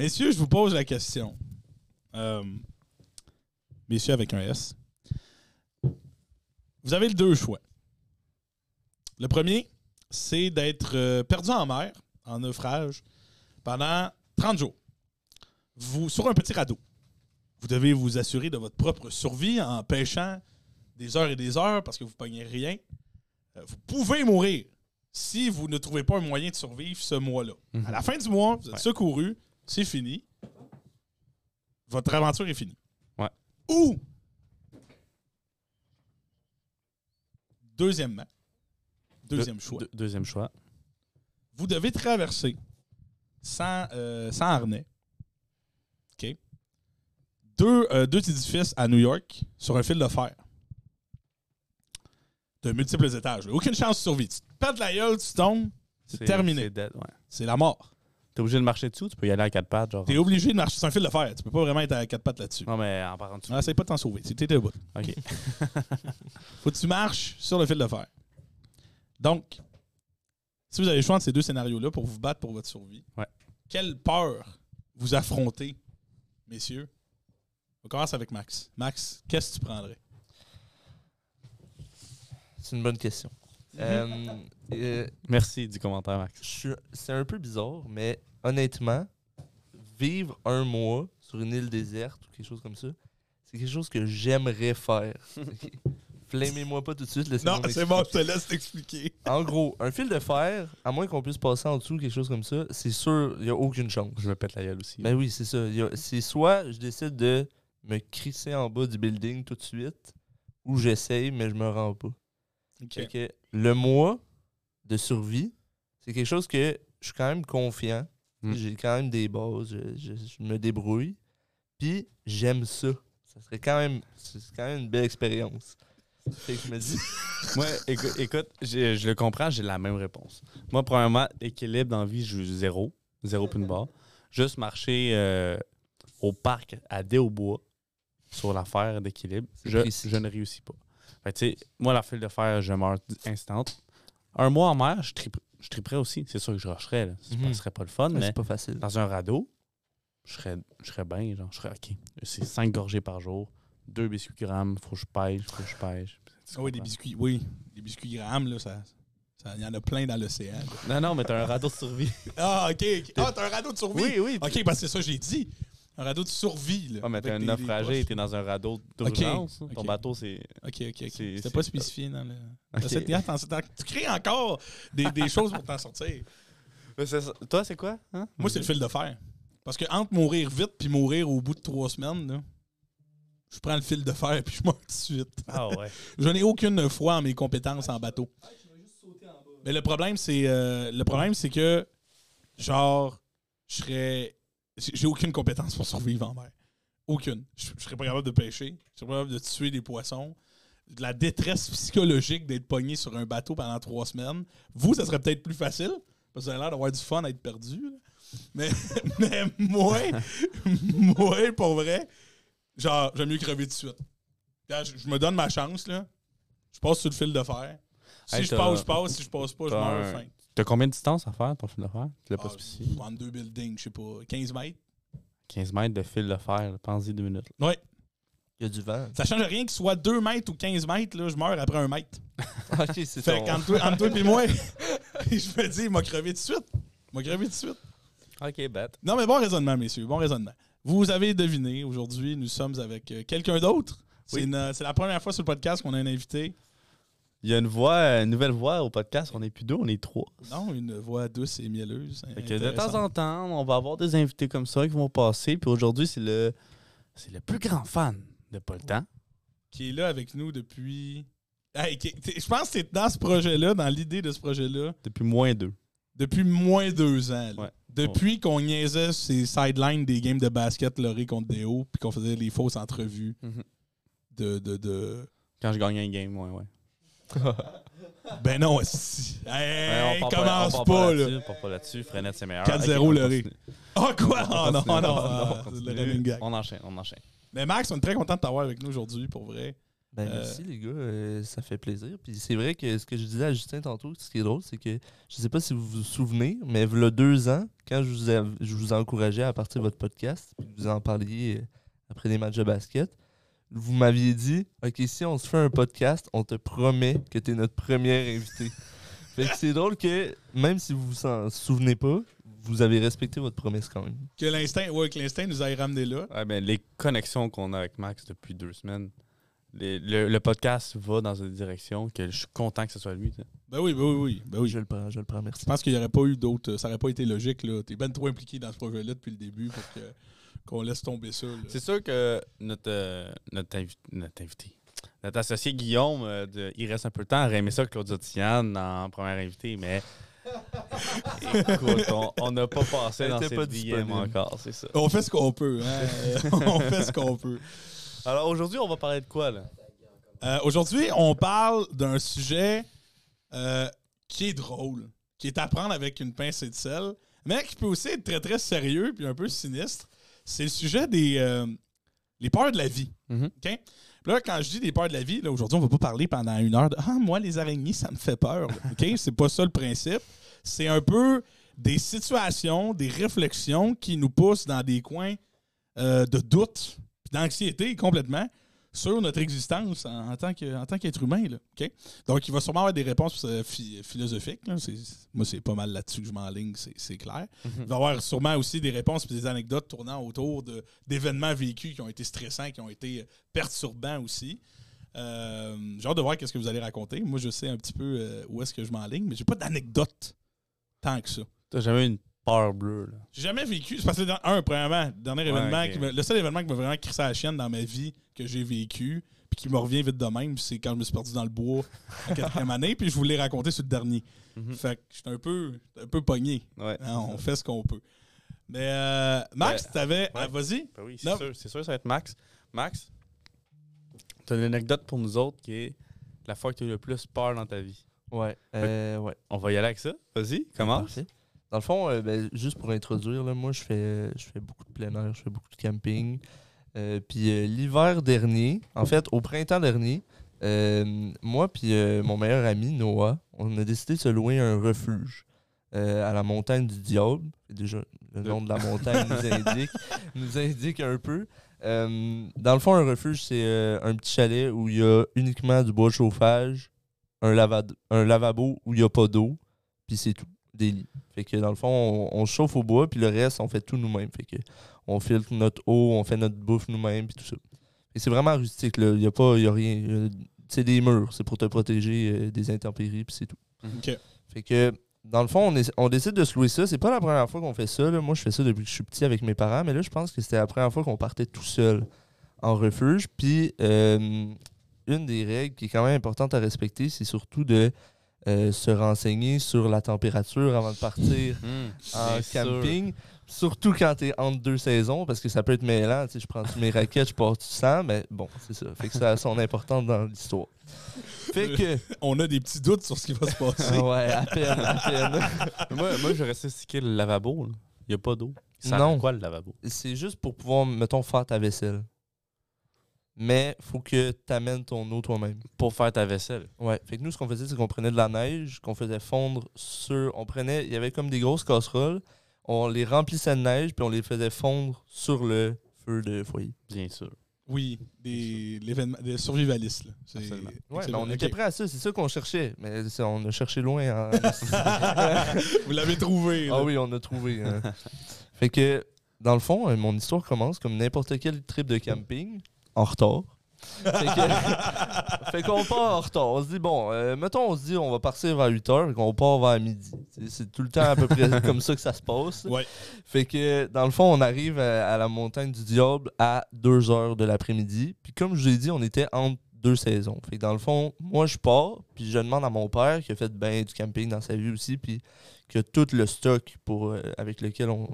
Messieurs, je vous pose la question. Euh, messieurs avec un S. Vous avez deux choix. Le premier, c'est d'être euh, perdu en mer, en naufrage, pendant 30 jours. Vous, sur un petit radeau. Vous devez vous assurer de votre propre survie en pêchant des heures et des heures parce que vous ne pognez rien. Euh, vous pouvez mourir si vous ne trouvez pas un moyen de survivre ce mois-là. Mhm. À la fin du mois, vous êtes Ouais. secouru, c'est fini. Votre aventure est finie. Ouais. Ou, deuxièmement, deuxième Deux- choix, deux- deuxième choix. vous devez traverser sans, euh, sans harnais. OK? Deux, euh, deux édifices à New York sur un fil de fer. De multiples étages. là. Aucune chance de survie. Tu te pètes la gueule, tu tombes, c'est terminé. C'est dead, ouais. C'est la mort. T'es obligé de marcher dessus, tu peux y aller à quatre pattes, genre. T'es obligé de marcher sur un fil de fer. Tu peux pas vraiment être à quatre pattes là-dessus. Non, mais en parlant dessus. Ah, essaye pas de t'en sauver. C'était debout. OK. Faut que tu marches sur le fil de fer. Donc, si vous avez le choix entre ces deux scénarios-là pour vous battre pour votre survie, Ouais. quelle peur vous affrontez, messieurs? On commence avec Max. Max, qu'est-ce que tu prendrais? C'est une bonne question. Euh, euh, Merci du commentaire, Max. je suis- c'est un peu bizarre, mais honnêtement, vivre un mois sur une île déserte ou quelque chose comme ça, c'est quelque chose que j'aimerais faire. Flammez-moi pas tout de suite. laissez-moi Non, c'est bon, je te laisse t'expliquer. En gros, un fil de fer, à moins qu'on puisse passer en dessous, quelque chose comme ça, c'est sûr, il n'y a aucune chance. Je me pète la gueule aussi. Ben oui, c'est ça. C'est soit je décide de me crisser en bas du building tout de suite, ou j'essaye, mais je me rends pas. Le mois de survie, c'est quelque chose que je suis quand même confiant. Mm. J'ai quand même des bases, je, je- je me débrouille. Puis j'aime ça. Ça serait quand même, c'est quand même une belle expérience. Fait que je me dis, Moi, écoute, écoute j'ai- je le comprends, j'ai la même réponse. Moi, premièrement, équilibre dans la vie, je joue zéro. Zéro puis une barre. Juste marcher euh, au parc à Déaubois sur l'affaire d'équilibre, je, je ne réussis pas. Fait que, tu sais, moi, la file de fer, je meurs instant. Un mois en mer, je, tripe, je triperais aussi. C'est sûr que je rusherais. là. Ce Mhm. serait pas le fun, mais c'est pas facile. dans un radeau, je serais, je serais bien. Genre, je serais OK. C'est cinq gorgées par jour, deux biscuits grammes, faut que je pêche, faut que je pêche. Ah oui, des biscuits. Oui, des biscuits Graham, là, ça. Il y en a plein dans l'océan. Non, non, mais t'as un radeau de survie. Ah, OK. ok. Ah, t'as un radeau de survie? Oui, oui. OK, parce que c'est ça que j'ai dit. Un radeau de survie. Là, Ah, mais t'es un naufragé t'es dans un radeau d'urgence. Ok, Ton ok. bateau, c'est. OK, OK, OK. C'est- C'était pas spécifié dans le. Ok. Cette- attends, attends, tu crées encore des, des choses pour t'en sortir. Toi, c'est quoi? Hein? Moi, c'est le fil de fer. Parce que entre mourir vite puis mourir au bout de trois semaines, là, je prends le fil de fer puis je meurs tout de suite. Ah ouais. Je n'ai aucune foi en mes compétences en bateau. Mais le problème, c'est euh, le problème, c'est que genre, je serais. J'ai aucune compétence pour survivre en mer. Aucune. Je, je serais pas capable de pêcher. Je serais pas capable de tuer des poissons. De la détresse psychologique d'être pogné sur un bateau pendant trois semaines. Vous, ça serait peut-être plus facile. Parce que vous avez l'air d'avoir du fun à être perdu. là. Mais, mais moi, moi, pour vrai, genre, j'aime mieux crever tout de suite. Je, je me donne ma chance, là. Je passe sur le fil de fer. Si Hey, je passe, je passe. Si je passe pas, je meurs. T'as combien de distance à faire, ton fil de fer? Tu l'as pas spécifié. entre deux buildings, je sais pas, 15 mètres. 15 mètres de fil de fer, pense-y deux minutes. là. Ouais. Il y a du vent. Ça change rien que ce soit 2 mètres ou 15 mètres, là, je meurs après un mètre. ok, c'est Fait ton- qu'entre toi, entre toi et moi, je me dis, il m'a crevé tout de suite. Il m'a crevé tout de suite. Ok, bête. Non, mais bon raisonnement, messieurs, bon raisonnement. Vous avez deviné, aujourd'hui, nous sommes avec euh, quelqu'un d'autre. Oui. une- c'est la première fois sur le podcast qu'on a un invité. Il y a une voix, une nouvelle voix au podcast. On n'est plus deux, on est trois. Non, une voix douce et mielleuse. Fait que de temps en temps, on va avoir des invités comme ça qui vont passer. Puis aujourd'hui, c'est le, c'est le plus grand fan de Paul Temps. Qui est là avec nous depuis. Hey, qui- t'es- je pense que c'est dans ce projet-là, dans l'idée de ce projet-là, Depuis moins deux. depuis moins deux ans. là. Ouais. Depuis qu'on niaisait ces sidelines des games de basket Loré contre Déo, puis qu'on faisait les fausses entrevues Mhm. de, de, de. Quand je gagnais un game, ouais, ouais. Ben non, si. Hey, Ouais, on commence on pas, là. là-dessus, On part pas là-dessus. Frenette, c'est meilleur. 4-0 Ok, on Loré. continue. Oh quoi? On Oh non, continue. non, on ah, c'est continue. le running gag. On enchaîne, on enchaîne. Mais Max, on est très content de t'avoir avec nous aujourd'hui, pour vrai. Ben, Euh, merci les gars, euh, ça fait plaisir. Puis c'est vrai que ce que je disais à Justin tantôt, ce qui est drôle, c'est que je sais pas si vous vous souvenez, mais il y a deux ans, quand je vous, ai, je vous encourageais à partir de votre podcast, puis que vous en parliez euh, après des matchs de basket, vous m'aviez dit Ok, si on se fait un podcast, on te promet que tu es notre premier invité. fait que c'est drôle que, même si vous vous en souvenez pas, vous avez respecté votre promesse quand même. Que l'instinct, ouais, que l'instinct nous ait ramené là. Ouais, ben, les connexions qu'on a avec Max depuis deux semaines, les- le, le podcast va dans une direction que je suis content que ce soit lui. tu. Ben oui, ben oui, oui. Ben oui. Je le prends, je le prends, merci. Je pense qu'il n'y aurait pas eu d'autres. Ça n'aurait pas été logique. là. T'es ben trop impliqué dans ce projet-là depuis le début pour que, qu'on laisse tomber ça. C'est sûr que notre, euh, notre, invi- notre invité, notre associé Guillaume, euh, de- il reste un peu de temps, aurait aimé ça Claudia Tiane en première invité, mais écoute, on- n'a pas passé Elle dans cette pas DM encore, c'est ça. On fait ce qu'on peut. hein. on fait ce qu'on peut. Alors aujourd'hui, on va parler de quoi là? Euh, Aujourd'hui, on parle d'un sujet euh, qui est drôle, qui est à prendre avec une pincée de sel, mais qui peut aussi être très très sérieux puis un peu sinistre. C'est le sujet des euh, les peurs de la vie. Mhm. OK? Puis là, quand je dis des peurs de la vie, aujourd'hui, on va pas parler pendant une heure de Ah, moi, les araignées, ça me fait peur. OK? C'est pas ça le principe. C'est un peu des situations, des réflexions qui nous poussent dans des coins euh, de doute, d'anxiété complètement sur notre existence en, en tant qu'être humain. Là, OK? Donc, il va sûrement avoir des réponses euh, phi- philosophiques. là. Moi, c'est pas mal là-dessus que je m'enligne, c'est c'est clair. Il va y avoir sûrement aussi des réponses et des anecdotes tournant autour d'événements vécus qui ont été stressants, qui ont été perturbants aussi. Euh, J'ai hâte de voir qu'est-ce que vous allez raconter. Moi, je sais un petit peu euh, où est-ce que je m'enligne, mais j'ai pas d'anecdote tant que ça. T'as jamais une peur bleue là? J'ai jamais vécu. C'est parce que, dans- un, premièrement, le dernier Ouais, événement, ok. qui me- le seul événement qui m'a vraiment crissé à la chienne dans ma vie que j'ai vécu, puis qui me revient vite de même, c'est quand je me suis perdu dans le bois en quatrième année, puis je voulais raconter sur le dernier. Mhm. Fait que j'étais un peu, j'étais un peu pogné. Ouais. Hein, on fait ce qu'on peut. Mais euh, Max, Ben, t'avais. ouais. ah, Vas-y. Ben oui, Non. c'est sûr, c'est sûr, ça va être Max. Max, t'as une anecdote pour nous autres qui est la fois que tu as eu le plus peur dans ta vie. Ouais, euh, ouais. On va y aller avec ça. Vas-y, commence. Parfait. Dans le fond, euh, ben, juste pour introduire, là, moi, je fais, je fais beaucoup de plein air, je fais beaucoup de camping. Euh, puis euh, l'hiver dernier, en fait, au printemps dernier, moi puis mon meilleur ami, Noah, on a décidé de se louer un refuge à la montagne du Diable. Déjà, le nom de la montagne nous indique, nous indique un peu. Dans le fond, un refuge, c'est un petit chalet où il y a uniquement du bois de chauffage, un, lavado- un lavabo où il n'y a pas d'eau, puis c'est tout, des lits. Fait que dans le fond, on, on chauffe au bois, puis le reste, on fait tout nous-mêmes. Fait que on filtre notre eau, on fait notre bouffe nous-mêmes, puis tout ça. Et c'est vraiment rustique, là. Il n'y a pas, il y a rien. C'est des murs, c'est pour te protéger euh, des intempéries, puis c'est tout. OK. Fait que, dans le fond, on, est- on décide de se louer ça. C'est pas la première fois qu'on fait ça. là. Moi, je fais ça depuis que je suis petit avec mes parents, mais là, je pense que c'était la première fois qu'on partait tout seul en refuge. Puis, euh, une des règles qui est quand même importante à respecter, c'est surtout de euh, se renseigner sur la température avant de partir en Bien sûr. camping. Surtout quand t'es entre deux saisons, parce que ça peut être mêlant. Tu sais, je prends mes raquettes, je pars du sang, mais bon, c'est ça. Fait que ça a son importance dans l'histoire. Fait que. On a des petits doutes sur ce qui va se passer. Ah ouais, à peine, à peine. moi, moi, je restais stické le lavabo. là. Il n'y a pas d'eau. Ça non. quoi le lavabo? C'est juste pour pouvoir, mettons, faire ta vaisselle. Mais faut que tu amènes ton eau toi-même. Pour faire ta vaisselle. Ouais. Fait que nous, ce qu'on faisait, c'est qu'on prenait de la neige, qu'on faisait fondre sur. On prenait. Il y avait comme des grosses casseroles. On les remplissait de neige, puis on les faisait fondre sur le feu de foyer. Bien sûr. Oui, des, l'événement, des survivalistes. là. Absolument. Ouais, mais excellent. on était prêts à ça, c'est ça qu'on cherchait. Mais on a cherché loin. en- Vous l'avez trouvé. là. ah oui, on a trouvé. hein. fait que, dans le fond, euh, mon histoire commence comme n'importe quel trip de camping, en retard. Fait que- fait qu'on part en retard. On se dit, bon, euh, mettons, on se dit, on va partir vers 8 h et qu'on part vers midi. C'est- C'est tout le temps à peu près comme ça que ça se passe. Ouais. Fait que, dans le fond, on arrive à, à la montagne du Diable à 2 h de l'après-midi. Puis comme je vous ai dit, on était entre deux saisons. Fait que dans le fond, moi, je pars, puis je demande à mon père, qui a fait ben du camping dans sa vie aussi, puis qui a tout le stock pour, euh, avec lequel on...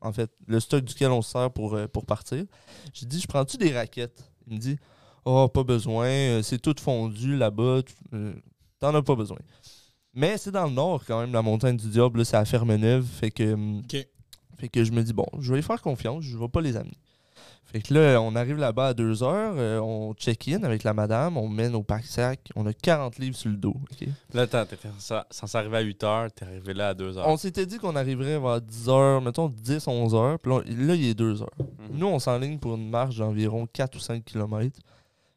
En fait, le stock duquel on se sert pour, euh, pour partir. J'ai dit, je prends-tu des raquettes? Il me dit, oh, pas besoin, euh, c'est tout fondu là-bas, euh, t'en as pas besoin. Mais c'est dans le nord quand même, la montagne du diable, c'est à Ferme-Neuve, fait que... fait que je me dis, bon, je vais y faire confiance, je vais pas les amener. Fait que là, on arrive là-bas à 2 heures, euh, on check-in avec la madame, on met nos pack sacs, on a 40 livres sur le dos. ok? Là, attends, t'es ça- censé arriver à 8 h, t'es arrivé là à 2 h. On s'était dit qu'on arriverait vers 10 heures, mettons 10, 11 heures, puis là, là, il est 2 heures. Mhm. Nous, on s'enligne pour une marche d'environ 4 ou 5 km.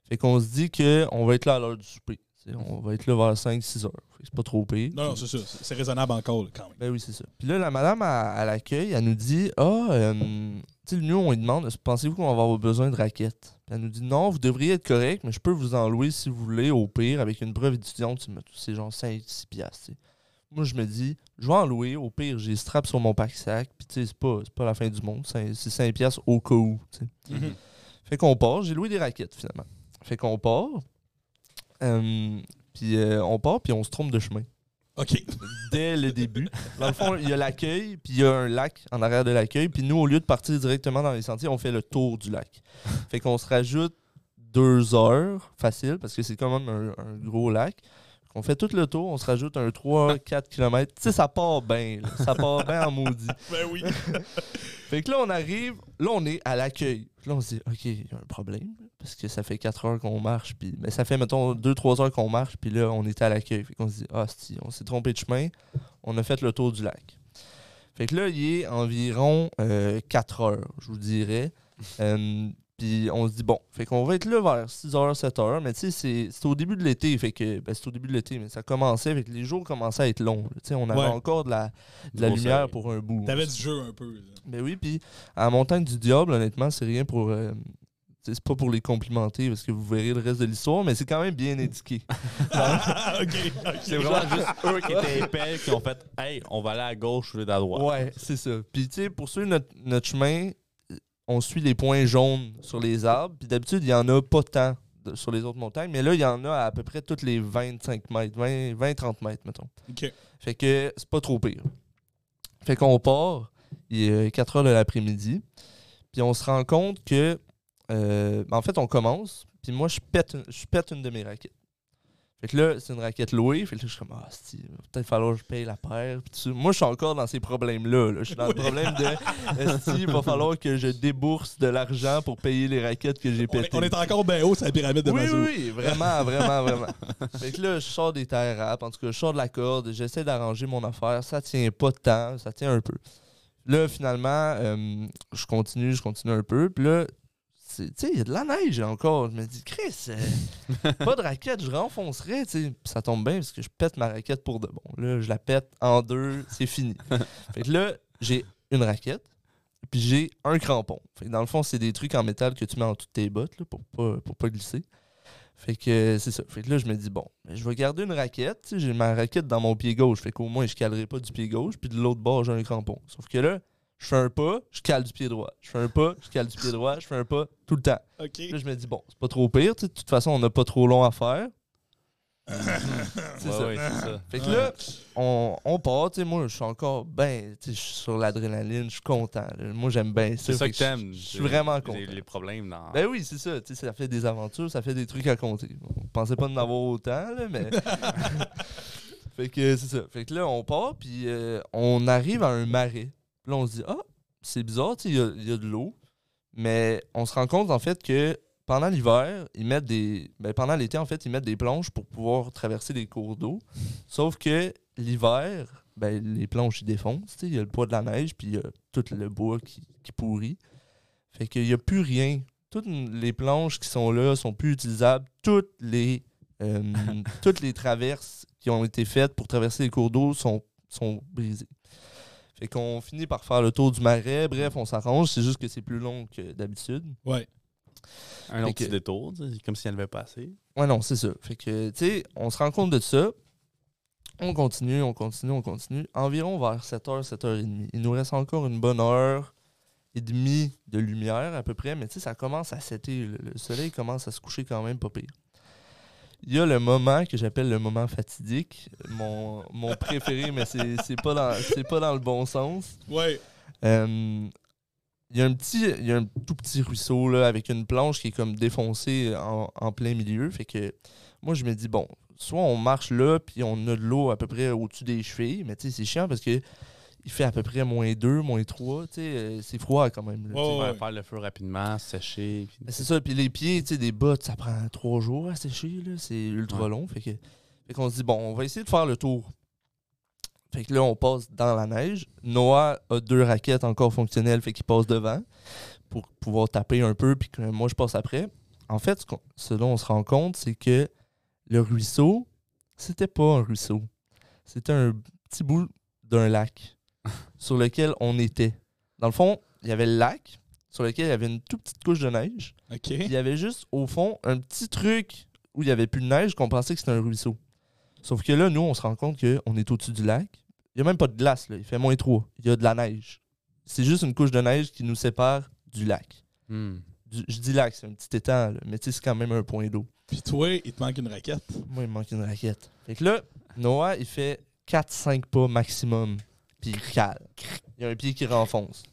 Fait qu'on se dit qu'on va être là à l'heure du souper. T'sais, on va être là vers 5-6 heures. Fait que c'est pas trop pire. Non, non, c'est ça. C'est raisonnable encore, quand même. Ben oui, c'est ça. Puis là, la madame à, à l'accueil, elle nous dit Ah, euh, tu sais, nous, on lui demande Pensez-vous qu'on va avoir besoin de raquettes? Puis Elle nous dit Non, vous devriez être correct, mais je peux vous en louer si vous voulez, au pire, avec une preuve étudiante. tu me- C'est genre 5-6 piastres. tu sais. Moi, je me dis Je vais en louer, au pire, j'ai strap sur mon pack-sac, puis tu sais, c'est pas, c'est pas la fin du monde. C'est c'est 5 piastres au cas où. sais. Mhm. Fait qu'on part. J'ai loué des raquettes, finalement. Fait qu'on part. Euh, puis euh, on part, puis on se trompe de chemin OK. dès le début. Dans le fond, il y a l'accueil, puis il y a un lac en arrière de l'accueil. Puis nous, au lieu de partir directement dans les sentiers, on fait le tour du lac. Fait qu'on se rajoute deux heures, facile, parce que c'est quand même un, un gros lac. On fait tout le tour, on se rajoute un 3-4 km. Tu sais, ça part bien. Ça part bien en maudit. Ben oui. Fait que là, on arrive, là, on est à l'accueil. Là, on se dit, OK, il y a un problème. Parce que ça fait 4 heures qu'on marche. Puis, mais ça fait, mettons, 2-3 heures qu'on marche. Puis là, on était à l'accueil. Fait qu'on se dit, ah, si, on s'est trompé de chemin. On a fait le tour du lac. Fait que là, il est environ 4 heures, je vous dirais. Euh, puis on se dit, bon, fait qu'on va être là vers 6 heures, 7 heures. Mais tu sais, c'est c'est au début de l'été. Fait que, ben, c'est au début de l'été, mais ça commençait. Fait que les jours commençaient à être longs. Tu sais, on avait Ouais. encore de la, de la lumière pour un bout. T'avais du jeu un peu. là. Ben oui, puis à la montagne du diable, honnêtement, c'est rien pour. euh, c'est pas pour les complimenter parce que vous verrez le reste de l'histoire, mais c'est quand même bien indiqué. C'est vraiment juste eux qui étaient épais qui ont fait Hey, on va aller à gauche au lieu d'à droite. Ouais, c'est ça. Puis tu sais, pour suivre notre, notre chemin, on suit les points jaunes sur les arbres. Puis d'habitude, il y en a pas tant de- sur les autres montagnes, mais là, il y en a à, peu près toutes les 25 mètres, 20 20-30 mètres, mettons. OK. Fait que c'est pas trop pire. Fait qu'on part, il est 4 heures de l'après-midi, puis on se rend compte que, euh, en fait, on commence, puis moi, je pète, je pète une de mes raquettes. Fait que là, c'est une raquette louée, fait que là, je suis comme, ah, si, va peut-être falloir que je paye la paire. Moi, je suis encore dans ces problèmes-là. là. Je suis dans le problème de, il va falloir que je débourse de l'argent pour payer les raquettes que j'ai pétées. on est encore bien haut sur la pyramide de Oui, Maslow. oui, oui, vraiment, vraiment, vraiment. Fait que là, je sors des terres rap, en tout cas, je sors de la corde, j'essaie d'arranger mon affaire, ça tient pas de temps, ça tient un peu. Là, finalement, euh, je continue, je continue un peu, puis là, tu sais, il y a de la neige encore. Je me dis, Chris, euh, pas de raquette, je renfoncerais, tu sais. Ça tombe bien parce que je pète ma raquette pour de bon. Là, je la pète en deux, c'est fini. fait que là, j'ai une raquette, puis j'ai un crampon. Fait que dans le fond, c'est des trucs en métal que tu mets en toutes tes bottes là, pour pas, pour pas glisser. Fait que euh, c'est ça. Fait que là, je me dis, bon, ben, je vais garder une raquette. J'ai ma raquette dans mon pied gauche. Fait qu'au moins, je calerai pas du pied gauche. Puis de l'autre bord, j'ai un crampon. Sauf que là, je fais un pas, je cale du pied droit. Je fais un pas, je cale du pied droit. Je fais un pas tout le temps. OK. Là, je me dis, bon, c'est pas trop pire. tu sais, De toute façon, on n'a pas trop long à faire. C'est Ouais, ça. ouais, ça. Fait que là, on, on part. tu sais, Moi, je suis encore ben, tu sais, je suis sur l'adrénaline. Je suis content. là. Moi, j'aime bien ça. C'est ça que je- t'aimes. Je suis vraiment Les- content. Les problèmes dans. Ben oui, c'est ça. Tu sais, ça fait des aventures, ça fait des trucs à compter. On pensait pas en avoir autant, là, mais. fait que c'est ça. Fait que là, on part, puis euh, on arrive à un marais. Là, on se dit, ah, c'est bizarre, il y y, a de l'eau. Mais on se rend compte, en fait, que pendant l'hiver, ils mettent des. Ben, pendant l'été, en fait, ils mettent des planches pour pouvoir traverser des cours d'eau. Sauf que l'hiver, ben, les planches, ils défoncent. Il y a le poids de la neige, puis il y a tout le bois qui, qui pourrit. Fait qu'il n'y a plus rien. Toutes les planches qui sont là sont plus utilisables. Toutes les, euh, toutes les traverses qui ont été faites pour traverser les cours d'eau sont, sont brisées. Fait qu'on finit par faire le tour du marais. Bref, on s'arrange. C'est juste que c'est plus long que d'habitude. Ouais. Un que- petit détour, comme si elle avait passé. Ouais, non, c'est ça. Fait que, tu sais, on se rend compte de ça. On continue, on continue, on continue. Environ vers 7h, 7h30. Il nous reste encore une bonne heure et demie de lumière à peu près, mais tu sais, ça commence à s'éter. Le, le soleil commence à se coucher quand même pas pire. Il y a le moment que j'appelle le moment fatidique, mon, mon préféré, mais c'est c'est pas, dans- c'est pas dans le bon sens. Ouais. Euh, Il y a un petit, il y a un tout petit ruisseau là, avec une planche qui est comme défoncée en, en plein milieu. Fait que moi je me dis bon, soit on marche là puis on a de l'eau à peu près au-dessus des chevilles, mais tu sais c'est chiant parce que il fait à peu près moins 2, moins 3. tu sais, euh, c'est froid quand même. là. Ouais, ouais. Faire le feu rapidement, sécher. puis- Ben, c'est ça, puis les pieds, tu sais, des bottes, ça prend 3 jours à sécher, là. C'est ultra Ouais. long. Fait que fait qu'on se dit, bon, on va essayer de faire le tour. Fait que là, on passe dans la neige. Noah a deux raquettes encore fonctionnelles, fait qu'il passe devant pour pouvoir taper un peu, puis que moi, je passe après. En fait, ce, ce dont on se rend compte, c'est que le ruisseau, c'était pas un ruisseau. C'était un petit bout d'un lac sur lequel on était. Dans le fond, il y avait le lac sur lequel il y avait une toute petite couche de neige. OK. Il y avait juste, au fond, un petit truc où il n'y avait plus de neige qu'on pensait que c'était un ruisseau. Sauf que là, nous, on se rend compte qu'on est au-dessus du lac. Il n'y a même pas de glace, là. Il fait moins 3. Il y a de la neige. C'est juste une couche de neige qui nous sépare du lac. Hmm. Du- je dis lac, c'est un petit étang, là, mais tu sais, c'est quand même un point d'eau. Puis toi, il te manque une raquette. Moi, il me manque une raquette. Fait que là, Noah, il fait 4-5 pas maximum. Puis il cale. Il y a un pied qui renfonce.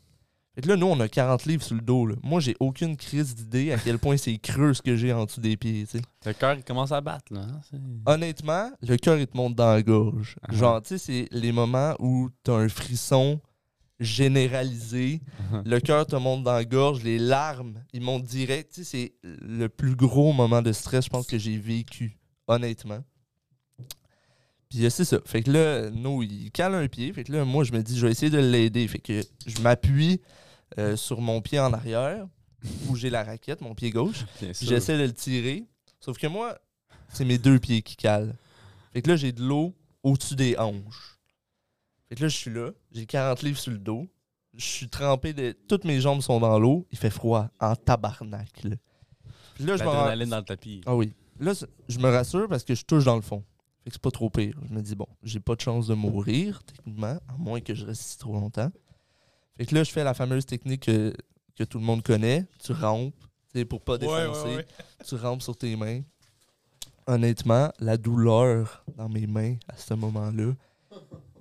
Fait que là, nous, on a 40 livres sur le dos. Là. Moi, j'ai aucune crise d'idée à quel point c'est creux ce que j'ai en dessous des pieds. Le cœur, il commence à battre, là. hein, Honnêtement, le cœur, il te monte dans la gorge. Ah. Genre, tu sais, c'est les moments où t'as un frisson généralisé. le cœur te monte dans la gorge. Les larmes, ils montent direct. Tu sais, c'est le plus gros moment de stress, je pense, que j'ai vécu. Honnêtement. Puis euh, c'est ça. Fait que là, nous, il cale un pied. Fait que là, moi, je me dis, je vais essayer de l'aider. Fait que je m'appuie euh, sur mon pied en arrière, où j'ai la raquette, mon pied gauche. J'essaie de le tirer. Sauf que moi, c'est mes deux pieds qui calent. Fait que là, j'ai de l'eau au-dessus des hanches. Fait que là, je suis là. J'ai 40 livres sur le dos. Je suis trempé de. Toutes mes jambes sont dans l'eau. Il fait froid en tabarnak. Là. Puis là, je me rends- L'adrénaline dans le tapis. Ah oui. Là, je me rassure parce que je touche dans le fond. Fait que c'est pas trop pire. Je me dis, bon, j'ai pas de chance de mourir, techniquement, à moins que je reste ici trop longtemps. Fait que là, je fais la fameuse technique que, que tout le monde connaît. Tu rampes, tu sais, pour pas défoncer. ouais, ouais. Tu rampes sur tes mains. Honnêtement, la douleur dans mes mains à ce moment-là,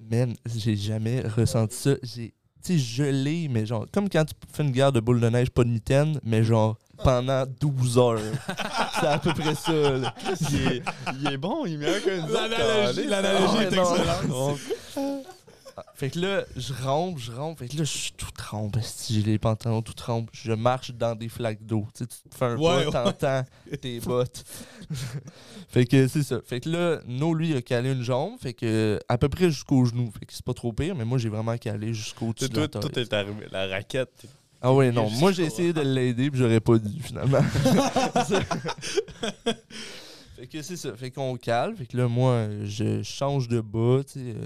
man, j'ai jamais ressenti ça. J'ai, tu sais, gelé, mais genre, comme quand tu fais une guerre de boule de neige, pas de mitaine, mais genre, pendant 12 heures. c'est à peu près ça, là. il, est, il est bon, il est meilleur qu'un L'analogie, l'analogie Ah, est excellente. Fait que là, je rampe, je rampe. Fait que là, je suis tout trempe. Si j'ai les pantalons tout trempe, je marche dans des flaques d'eau. Tu sais, tu te fais un Ouais, pas, t'entends tes bottes. fait que c'est ça. Fait que là, No, lui, a calé une jambe. Fait que à peu près jusqu'au genou. Fait que c'est pas trop pire, mais moi, j'ai vraiment calé jusqu'au-dessus de la tout est arrivé. La raquette. Ah ouais, non. Moi, j'ai essayé de l'aider, puis j'aurais pas dû, finalement. fait que c'est ça. Fait qu'on cale. Fait que là, moi, je change de bas, tu sais. euh,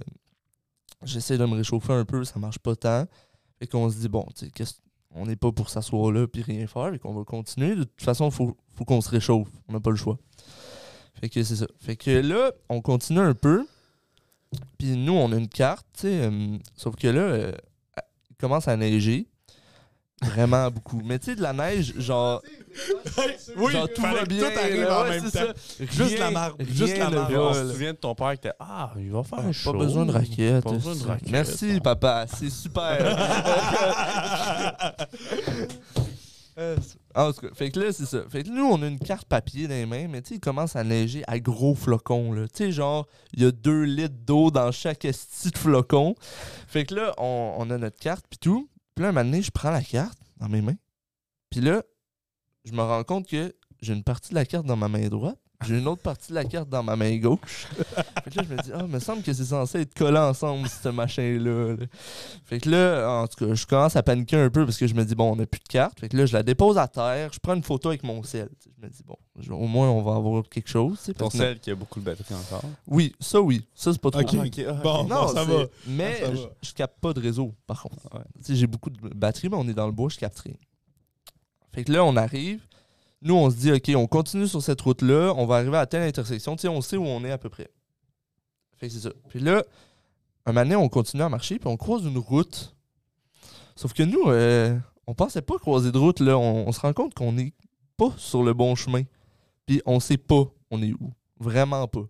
J'essaie de me réchauffer un peu, ça marche pas tant. Fait qu'on se dit, bon, tu sais, qu'est-ce- on n'est pas pour s'asseoir là puis rien faire, fait qu'on va continuer. De toute façon, faut, faut qu'on se réchauffe. On n'a pas le choix. Fait que c'est ça. Fait que là, on continue un peu. Puis nous, on a une carte, tu sais. euh, sauf que là, euh, il commence à neiger. Vraiment beaucoup. Mais tu sais, de la neige, genre. oui, genre, tout va bien. Tout arrive là, en ouais, même temps. ça. Juste Rien- la marde. Juste la marde. on se souvient de ton père qui était Ah, il va faire Ah, chaud. Pas besoin de raquette. Pas besoin de raquette. Merci, papa. C'est super. Euh, en tout cas, fait que là, c'est ça. Fait que nous, on a une carte papier dans les mains, mais tu sais, il commence à neiger à gros flocons, là. Tu sais, genre, il y a deux litres d'eau dans chaque esti de flocon. Fait que là, on, on a notre carte, puis tout. Puis là, un moment donné, je prends la carte dans mes mains. Puis là, je me rends compte que j'ai une partie de la carte dans ma main droite. J'ai une autre partie de la carte dans ma main gauche. fait que là, je me dis, ah, il me semble que c'est censé être collé ensemble, ce machin-là. là. Fait que là, en tout cas, je commence à paniquer un peu parce que je me dis, bon, on n'a plus de carte. Fait que là, je la dépose à terre, je prends une photo avec mon sel. Je me dis, bon, au moins, on va avoir quelque chose. Ton que- sel qui a beaucoup de batterie encore? Oui, ça, oui. Ça, c'est pas trop. Ok. grave. Bon, Non, bon, ça va. Mais Ah, ça va. je, capte pas de réseau, par contre. Ouais. J'ai beaucoup de batterie, mais on est dans le bois, je capte rien. Fait que là, on arrive. Nous, on se dit, OK, on continue sur cette route-là. On va arriver à telle intersection. Tu sais, on sait où on est à peu près. Fait que c'est ça. Puis là, un moment donné, on continue à marcher, puis on croise une route. Sauf que nous, euh, on pensait pas croiser de route, là. On, se rend compte qu'on n'est pas sur le bon chemin. Puis on sait pas on est où. Vraiment pas.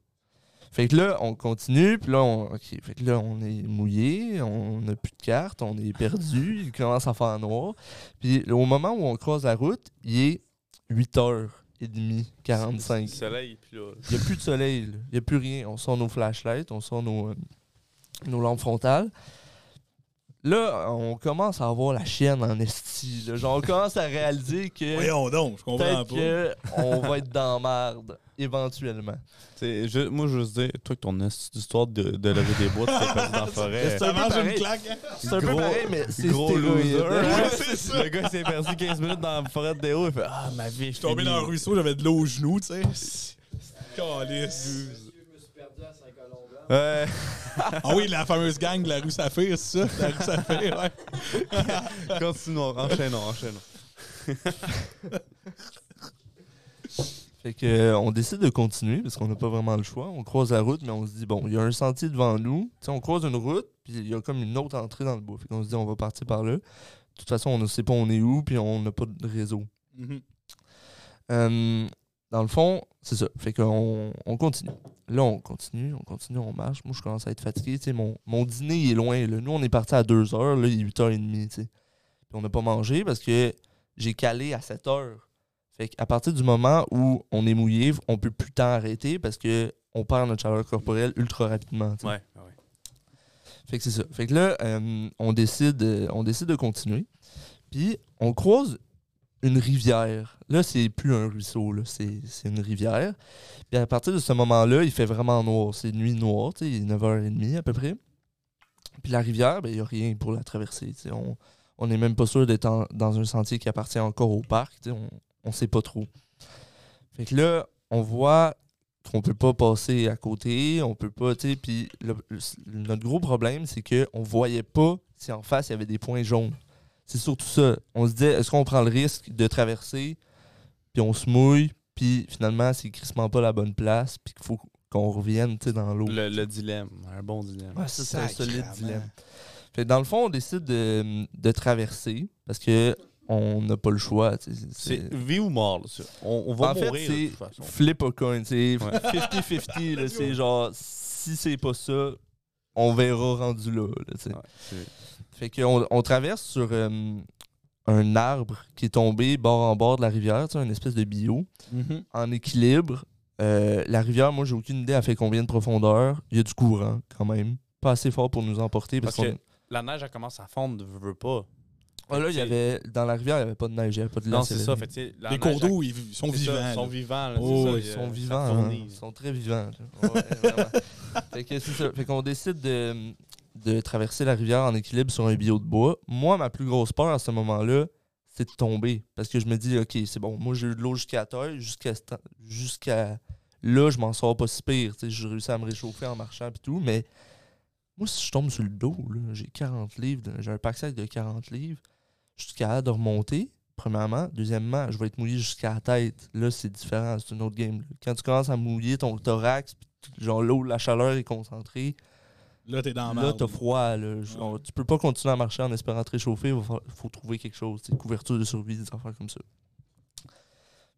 Fait que là, on continue, puis là, on, fait que là, on est mouillé, on n'a plus de carte, on est perdu, il commence à faire noir. Puis au moment où on croise la route, il est 8h30, 45. Le soleil, puis là. Il n'y a plus de soleil, là. il n'y a plus rien. On sort nos flashlights, on sort nos, euh, nos lampes frontales. Là, on commence à avoir la chienne en esti. là. Genre, on commence à réaliser que Voyons donc, je comprends peut-être pas. qu'on va être dans la merde éventuellement. C'est- je- moi, je veux dire, toi, que ton esti d'histoire de, de lever des bois, tu t'es perdu dans la forêt. C'est un peu pareil. claque, hein? C'est un peu pareil, mais c'est Gros loser. Ouais, c'est ça. Le gars, il s'est perdu 15 minutes dans la forêt de Déo. Il fait Ah, ma vie, Je suis tombé dans un ruisseau, j'avais de l'eau aux genoux, tu sais. Calice. Ouais. Ah oui, la fameuse gang de la rue Saphir, c'est ça? La rue Saphir, ouais. Continuons, enchaînons, enchaînons. Fait que, euh, on décide de continuer parce qu'on n'a pas vraiment le choix. On croise la route, mais on se dit, bon, il y a un sentier devant nous. On croise une route, puis il y a comme une autre entrée dans le bois. Fait qu'on se dit, on va partir par là. De toute façon, on ne sait pas on est où, puis on n'a pas de réseau. Mhm. Euh, dans le fond, c'est ça. Fait qu'on on continue. Là, on continue, on continue, on marche. Moi, je commence à être fatigué. Mon, mon dîner il est loin. Là. Nous, on est parti à 2 heures. Là, il est 8h30. tu sais. Puis on n'a pas mangé parce que j'ai calé à 7 heures. Fait qu'à partir du moment où on est mouillé, on peut plus tant arrêter parce que on perd notre chaleur corporelle ultra rapidement. ouais. Fait que c'est ça. Fait que là, euh, on, décide, euh, on décide de continuer. Puis on croise une rivière. Là, c'est plus un ruisseau. C'est, une rivière. Puis à partir de ce moment-là, il fait vraiment noir. C'est nuit noire, il est 9h30 à peu près. Puis la rivière, ben, il n'y a rien pour la traverser. On n'est même pas sûr d'être dans un sentier qui appartient encore au parc. On, on sait pas trop. Fait que là, on voit qu'on peut pas passer à côté, on peut pas, puis notre gros problème, c'est que on voyait pas si en face, il y avait des points jaunes. C'est surtout ça. On se disait, est-ce qu'on prend le risque de traverser, puis on se mouille, puis finalement, c'est crissement pas la bonne place, puis qu'il faut qu'on revienne, dans l'eau. Le, le dilemme, un bon dilemme. Ouais, ça, c'est un solide dilemme. Fait que dans le fond, on décide de, de traverser, parce que on n'a pas le choix, c'est- vie ou mort, là, ça. On, on va En fait, mourir de c'est flip a coin. C'est Ouais. 50-50. là, c'est genre, si c'est pas ça, on verra rendu là. Ouais, fait qu'on on traverse sur euh, un arbre qui est tombé bord en bord de la rivière, tu sais, une espèce de bio, Mhm. en équilibre. Euh, la rivière, moi, j'ai aucune idée, elle fait combien de profondeur. Il y a du courant, quand même. Pas assez fort pour nous emporter. Parce, Parce que la neige, elle commence à fondre, veux, veux pas. Ah, là, il y avait, dans la rivière, il n'y avait pas de neige, il n'y avait pas de Non, c'est ça. Fait, tu sais, la Les neige, cours d'eau, ils sont ça, vivants. Ils sont vivants. là, Oh, c'est ça, ils sont vivants. hein. Ils sont très vivants. Ouais, fait que c'est ça. Fait qu'on décide de, de traverser la rivière en équilibre sur un bio de bois. Moi, ma plus grosse peur à ce moment-là, c'est de tomber. Parce que je me dis, OK, c'est bon. Moi, j'ai eu de l'eau jusqu'à terre. Jusqu'à jusqu'à là, je m'en sors pas si pire. Tu sais, J'ai réussi à me réchauffer en marchant et tout. Mais moi, si je tombe sur le dos, j'ai 40 livres. J'ai un pack-sac de 40 livres. Je suis capable de remonter. Premièrement. Deuxièmement, je vais être mouillé jusqu'à la tête. Là, c'est différent. C'est une autre game. Quand tu commences à mouiller ton thorax, genre l'eau, la chaleur est concentrée, Là, t'es dans la là, t'as froid. Là. Tu peux pas continuer à marcher en espérant te réchauffer. Il faut, faut trouver quelque chose. c'est couverture de survie, des affaires comme ça.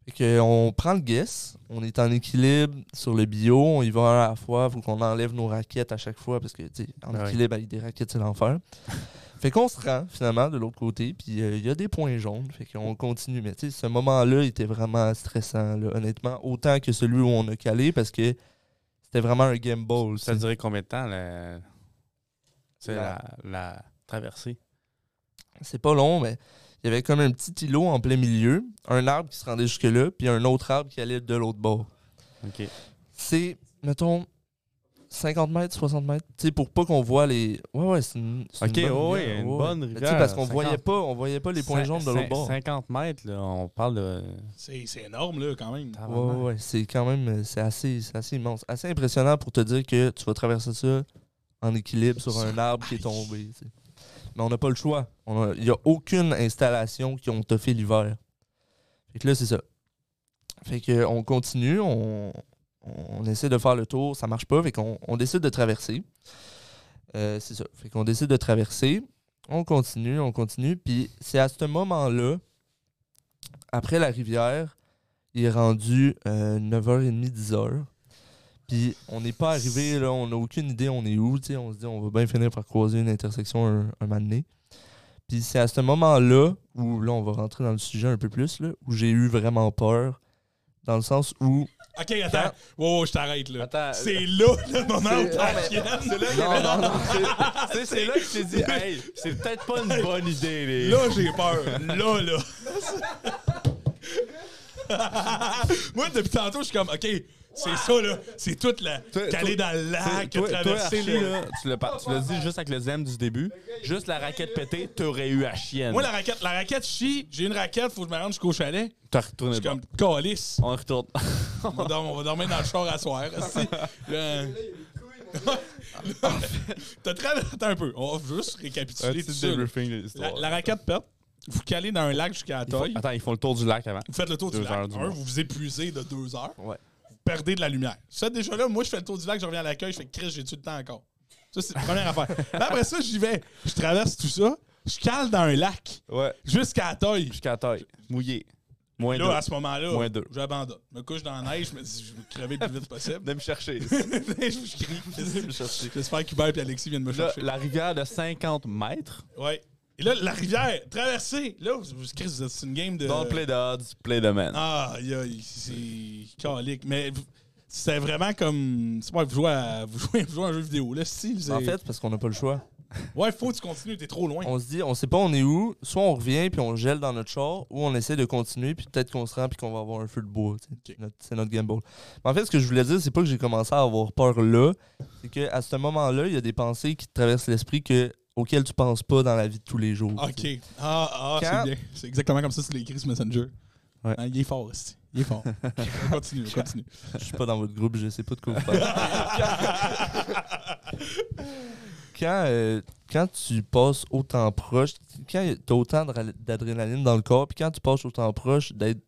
Fait que, on prend le guess. On est en équilibre sur le bio. On y va un à la fois. faut qu'on enlève nos raquettes à chaque fois parce que, tu sais, en Ben oui. équilibre avec des raquettes, c'est l'enfer. fait qu'on se rend finalement de l'autre côté. Puis euh, il y a des points jaunes. Fait qu'on continue. Mais tu sais, ce moment-là il était vraiment stressant, là, honnêtement. Autant que celui où on a calé parce que c'était vraiment un game ball. Ça a duré combien de temps, La- la, la traversée? C'est pas long, mais il y avait comme un petit îlot en plein milieu, un arbre qui se rendait jusque-là, puis un autre arbre qui allait de l'autre bord. OK. C'est, mettons, 50 mètres, 60 mètres, tu sais, pour pas qu'on voit les. Ouais, ouais, c'est une. c'est OK, une bonne rivière, une ouais. bonne sais, rivière, parce qu'on 50. voyait pas, on voyait pas les points jaunes de l'autre bord. 50 mètres, là, on parle de... C'est c'est énorme, là, quand même. Ouais, ouais, ouais, c'est quand même, euh, c'est assez, c'est assez immense. Assez impressionnant pour te dire que tu vas traverser ça en équilibre sur un arbre qui est tombé. tu sais. Mais on n'a pas le choix. Il n'y a aucune installation qui ont fait l'hiver. Fait que là, c'est ça. Fait que on continue, on, on essaie de faire le tour, ça marche pas, fait qu'on on décide de traverser. Euh, c'est ça. Fait qu'on décide de traverser. On continue, on continue. Puis c'est à ce moment-là, après la rivière, il est rendu euh, 9h30, 10h. Puis on n'est pas arrivé, là, on n'a aucune idée on est où. On se dit on va bien finir par croiser une intersection un, un moment. Puis c'est à ce moment-là où là on va rentrer dans le sujet un peu plus, là, où j'ai eu vraiment peur. Dans le sens où Ok, attends. Wow, je t'arrête là. Attends. C'est là le moment où C'est- t'as mais- chienne. Non, non, non. Tu sais, c'est là que je t'ai dit, hey, c'est peut-être pas une bonne idée, les Là, j'ai peur. Là, là. Moi, depuis tantôt, je suis comme, OK, c'est ça, là. C'est toute la. Toi- dans le lac, les. là, tu l'as dit juste avec le zem du début. Juste la raquette pétée, t'aurais eu à chienne. Moi, la raquette, la raquette chie. J'ai une raquette, faut que je me rende jusqu'au chalet. T'as Je retourné suis dedans. comme, calice. On retourne. On va, dormir, dans le char à soir. T'as très. Attends un peu. On va juste récapituler tout La, raquette pète. Vous calez dans un lac jusqu'à la taille. Attends, ils font le tour du lac avant. Vous faites le tour du lac. heures du un, vous vous épuisez de deux heures. Ouais. Perdez de la lumière. Ça, déjà là, moi, je fais le tour du lac, je reviens à l'accueil, je fais Chris, j'ai-tu le temps encore? Ça, c'est la première affaire. Là, après ça, j'y vais. Je traverse tout ça. Je cale dans un lac Ouais. jusqu'à la taille. Jusqu'à la taille. Mouillé. Moins Là, deux. à ce moment-là, Moins deux. j'abandonne. Je me couche dans la neige, je me dis, je vais crever le plus vite possible. De me chercher. je crie. J'espère qu'Hubert et Alexis viennent me Là, chercher. la rivière de 50 mètres. Ouais. Et là, la rivière, traversée. Là, vous- vous- c'est une game de. Don't play the odds, play the man. Ah, c'est calique. Mais c'est vraiment comme. C'est pas vous jouez à, vous jouez, vous jouez à un jeu vidéo. Là, si, vous En fait, parce qu'on n'a pas le choix. Ouais, faut que tu continues, t'es trop loin. On se dit, on sait pas on est où. Soit on revient puis on gèle dans notre char, ou on essaie de continuer puis peut-être qu'on se rend puis qu'on va avoir un feu de bois. C'est notre gamble. Mais en fait, ce que je voulais dire, c'est pas que j'ai commencé à avoir peur là. C'est qu'à ce moment-là, il y a des pensées qui te traversent l'esprit que auxquelles tu penses pas dans la vie de tous les jours. tu. Ok. Ah, ah, Quand- c'est bien. C'est exactement comme ça que c'est écrit sur Messenger. Ouais. Hein, il est fort, aussi. Il est fort. on continue, on continue. Je suis pas dans votre groupe, je sais pas de quoi vous parlez. quand, euh, quand tu passes autant proche, quand tu as autant d'adr- d'adrénaline dans le corps, puis quand tu passes autant proche d'être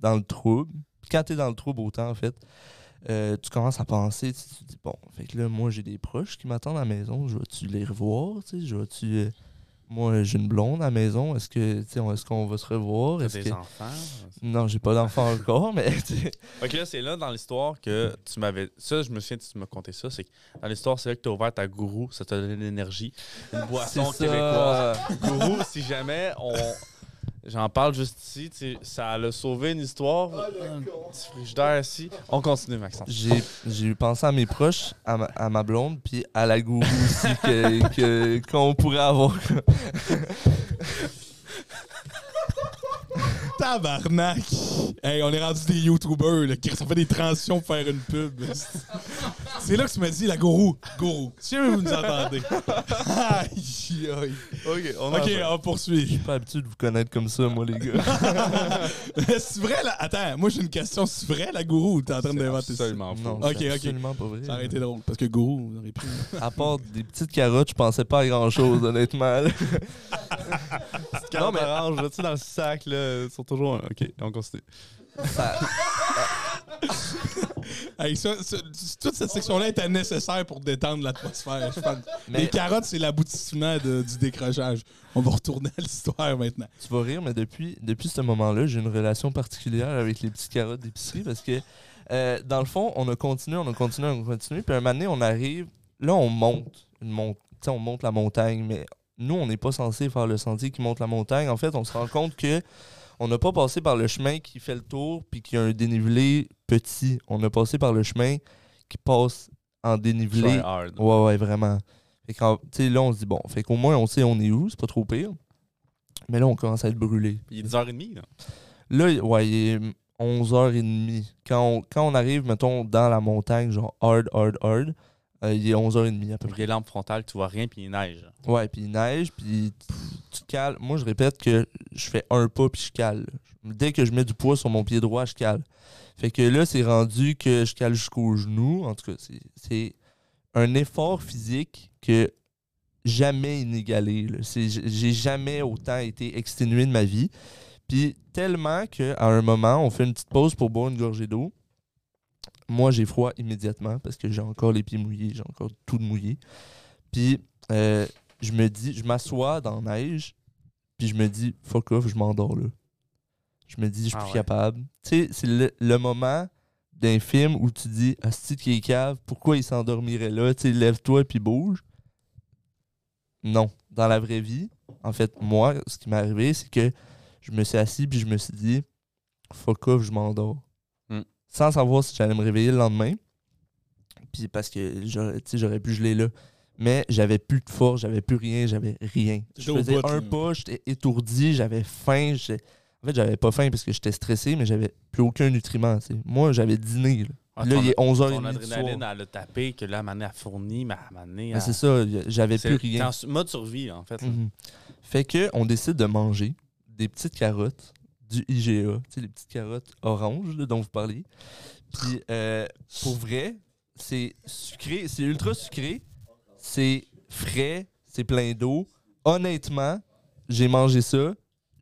dans le trouble, quand tu es dans le trouble autant, en fait, euh, tu commences à penser, tu, te dis, bon, fait que là, moi, j'ai des proches qui m'attendent à la maison, je vais-tu les revoir, tu sais, je vais-tu... euh, moi, j'ai une blonde à la maison, est-ce que, est-ce qu'on va se revoir? T'as des que... enfants. Non, j'ai pas d'enfant encore, mais Fait que là, c'est là dans l'histoire que tu m'avais. Ça, je me souviens, tu m'as conté ça. C'est que dans l'histoire, c'est là que tu as ouvert ta gourou. Ça t'a donné de l'énergie. Une boisson c'est québécoise. Gourou, si jamais on. J'en parle juste ici, tu sais, ça a sauvé une histoire. un petit frigidaire ici. On continue, Maxence. J'ai, j'ai pensé à mes proches, à ma, à ma blonde, puis à la gourou aussi que, que- qu'on pourrait avoir. Tabarnak! Hey, on est rendu des YouTubers, là. On fait des transitions pour faire une pub. C'est là que tu m'as dit, la gourou. Gourou. Si jamais vous nous entendez. Aïe, aïe. Ok, on Ok, on poursuit. Je suis pas habitué de vous connaître comme ça, moi, les gars. c'est vrai, là? Attends, moi j'ai une question. C'est vrai, la gourou, ou t'es en train d'inventer ça? Absolument Non, faux. Ok, c'est ok. absolument pas vrai. Ça aurait été drôle, parce que gourou, vous auriez pris. À part des petites carottes, je pensais pas à grand-chose, honnêtement. là. Non, mais orange, tu sais, dans le sac, là, ils sont toujours. Ok, on continue. Ça- Hey, ça, ça- toute cette section-là était nécessaire pour détendre l'atmosphère. Mais- Les carottes, c'est l'aboutissement du décrochage. On va retourner à l'histoire maintenant. tu vas rire, mais depuis, depuis ce moment-là, j'ai une relation particulière avec les petites carottes d'épicerie parce que, euh, dans le fond, on a continué, on a continué, on a continué. Puis un moment donné, on arrive, là, on monte, une mont- tu sais, on monte la montagne, mais nous, on n'est pas censé faire le sentier qui monte la montagne. En fait, on se rend compte que on n'a pas passé par le chemin qui fait le tour puis qui a un dénivelé petit. On a passé par le chemin qui passe en dénivelé. Hard. Ouais, ouais, vraiment. Fait sais, là, on se dit, bon, fait qu'au moins, on sait on est où, c'est pas trop pire. Mais là, on commence à être brûlé. Il est 10h30, là. Là, ouais, il est 11h30. Quand on, quand on arrive, mettons, dans la montagne, genre hard, hard, hard, euh, il est 11h30 à peu près. Les lampes frontales, tu vois rien, puis il neige. Ouais, puis il neige, puis tu- cales. Moi, je répète que je fais un pas, puis je cale. Dès que je mets du poids sur mon pied droit, je cale. Fait que là, c'est rendu que je cale jusqu'au genou. En tout cas, c'est- un effort physique que jamais inégalé. J'ai jamais autant été exténué de ma vie. Puis tellement qu'à un moment, on fait une petite pause pour boire une gorgée d'eau. Moi, j'ai froid immédiatement parce que j'ai encore les pieds mouillés, j'ai encore tout mouillé. Puis euh, je me dis, je m'assois dans la neige, puis je me dis, fuck off, je m'endors là. Je me dis, je suis Ah plus ouais. capable. Tu sais, c'est le, le moment d'un film où tu dis, Asti qui est cave, pourquoi il s'endormirait là? Tu sais, lève-toi puis bouge. Non. Dans la vraie vie, en fait, moi, ce qui m'est arrivé, c'est que je me suis assis puis je me suis dit, fuck off, je m'endors. Hmm. sans savoir si j'allais me réveiller le lendemain. Puis parce que j'aurais tu sais, j'aurais pu geler là. Mais j'avais plus de force, j'avais plus rien, j'avais rien. Je faisais un pas, j'étais étourdi, j'avais faim. j'ai- En fait, j'avais pas faim parce que j'étais stressé, mais j'avais plus aucun nutriment. tu sais. Moi, j'avais dîné. Là, Ah, là ton- il est 11h30 Ton adrénaline, elle a tapé, que là, elle moment donné, Mais elle- c'est ça, j'avais plus rien. en mode survie, en fait. Mhm. Fait que on décide de manger des petites carottes du IGA, les petites carottes oranges là, dont vous parliez. Puis euh, pour vrai, c'est sucré, c'est ultra sucré, c'est frais, c'est plein d'eau. Honnêtement, j'ai mangé ça.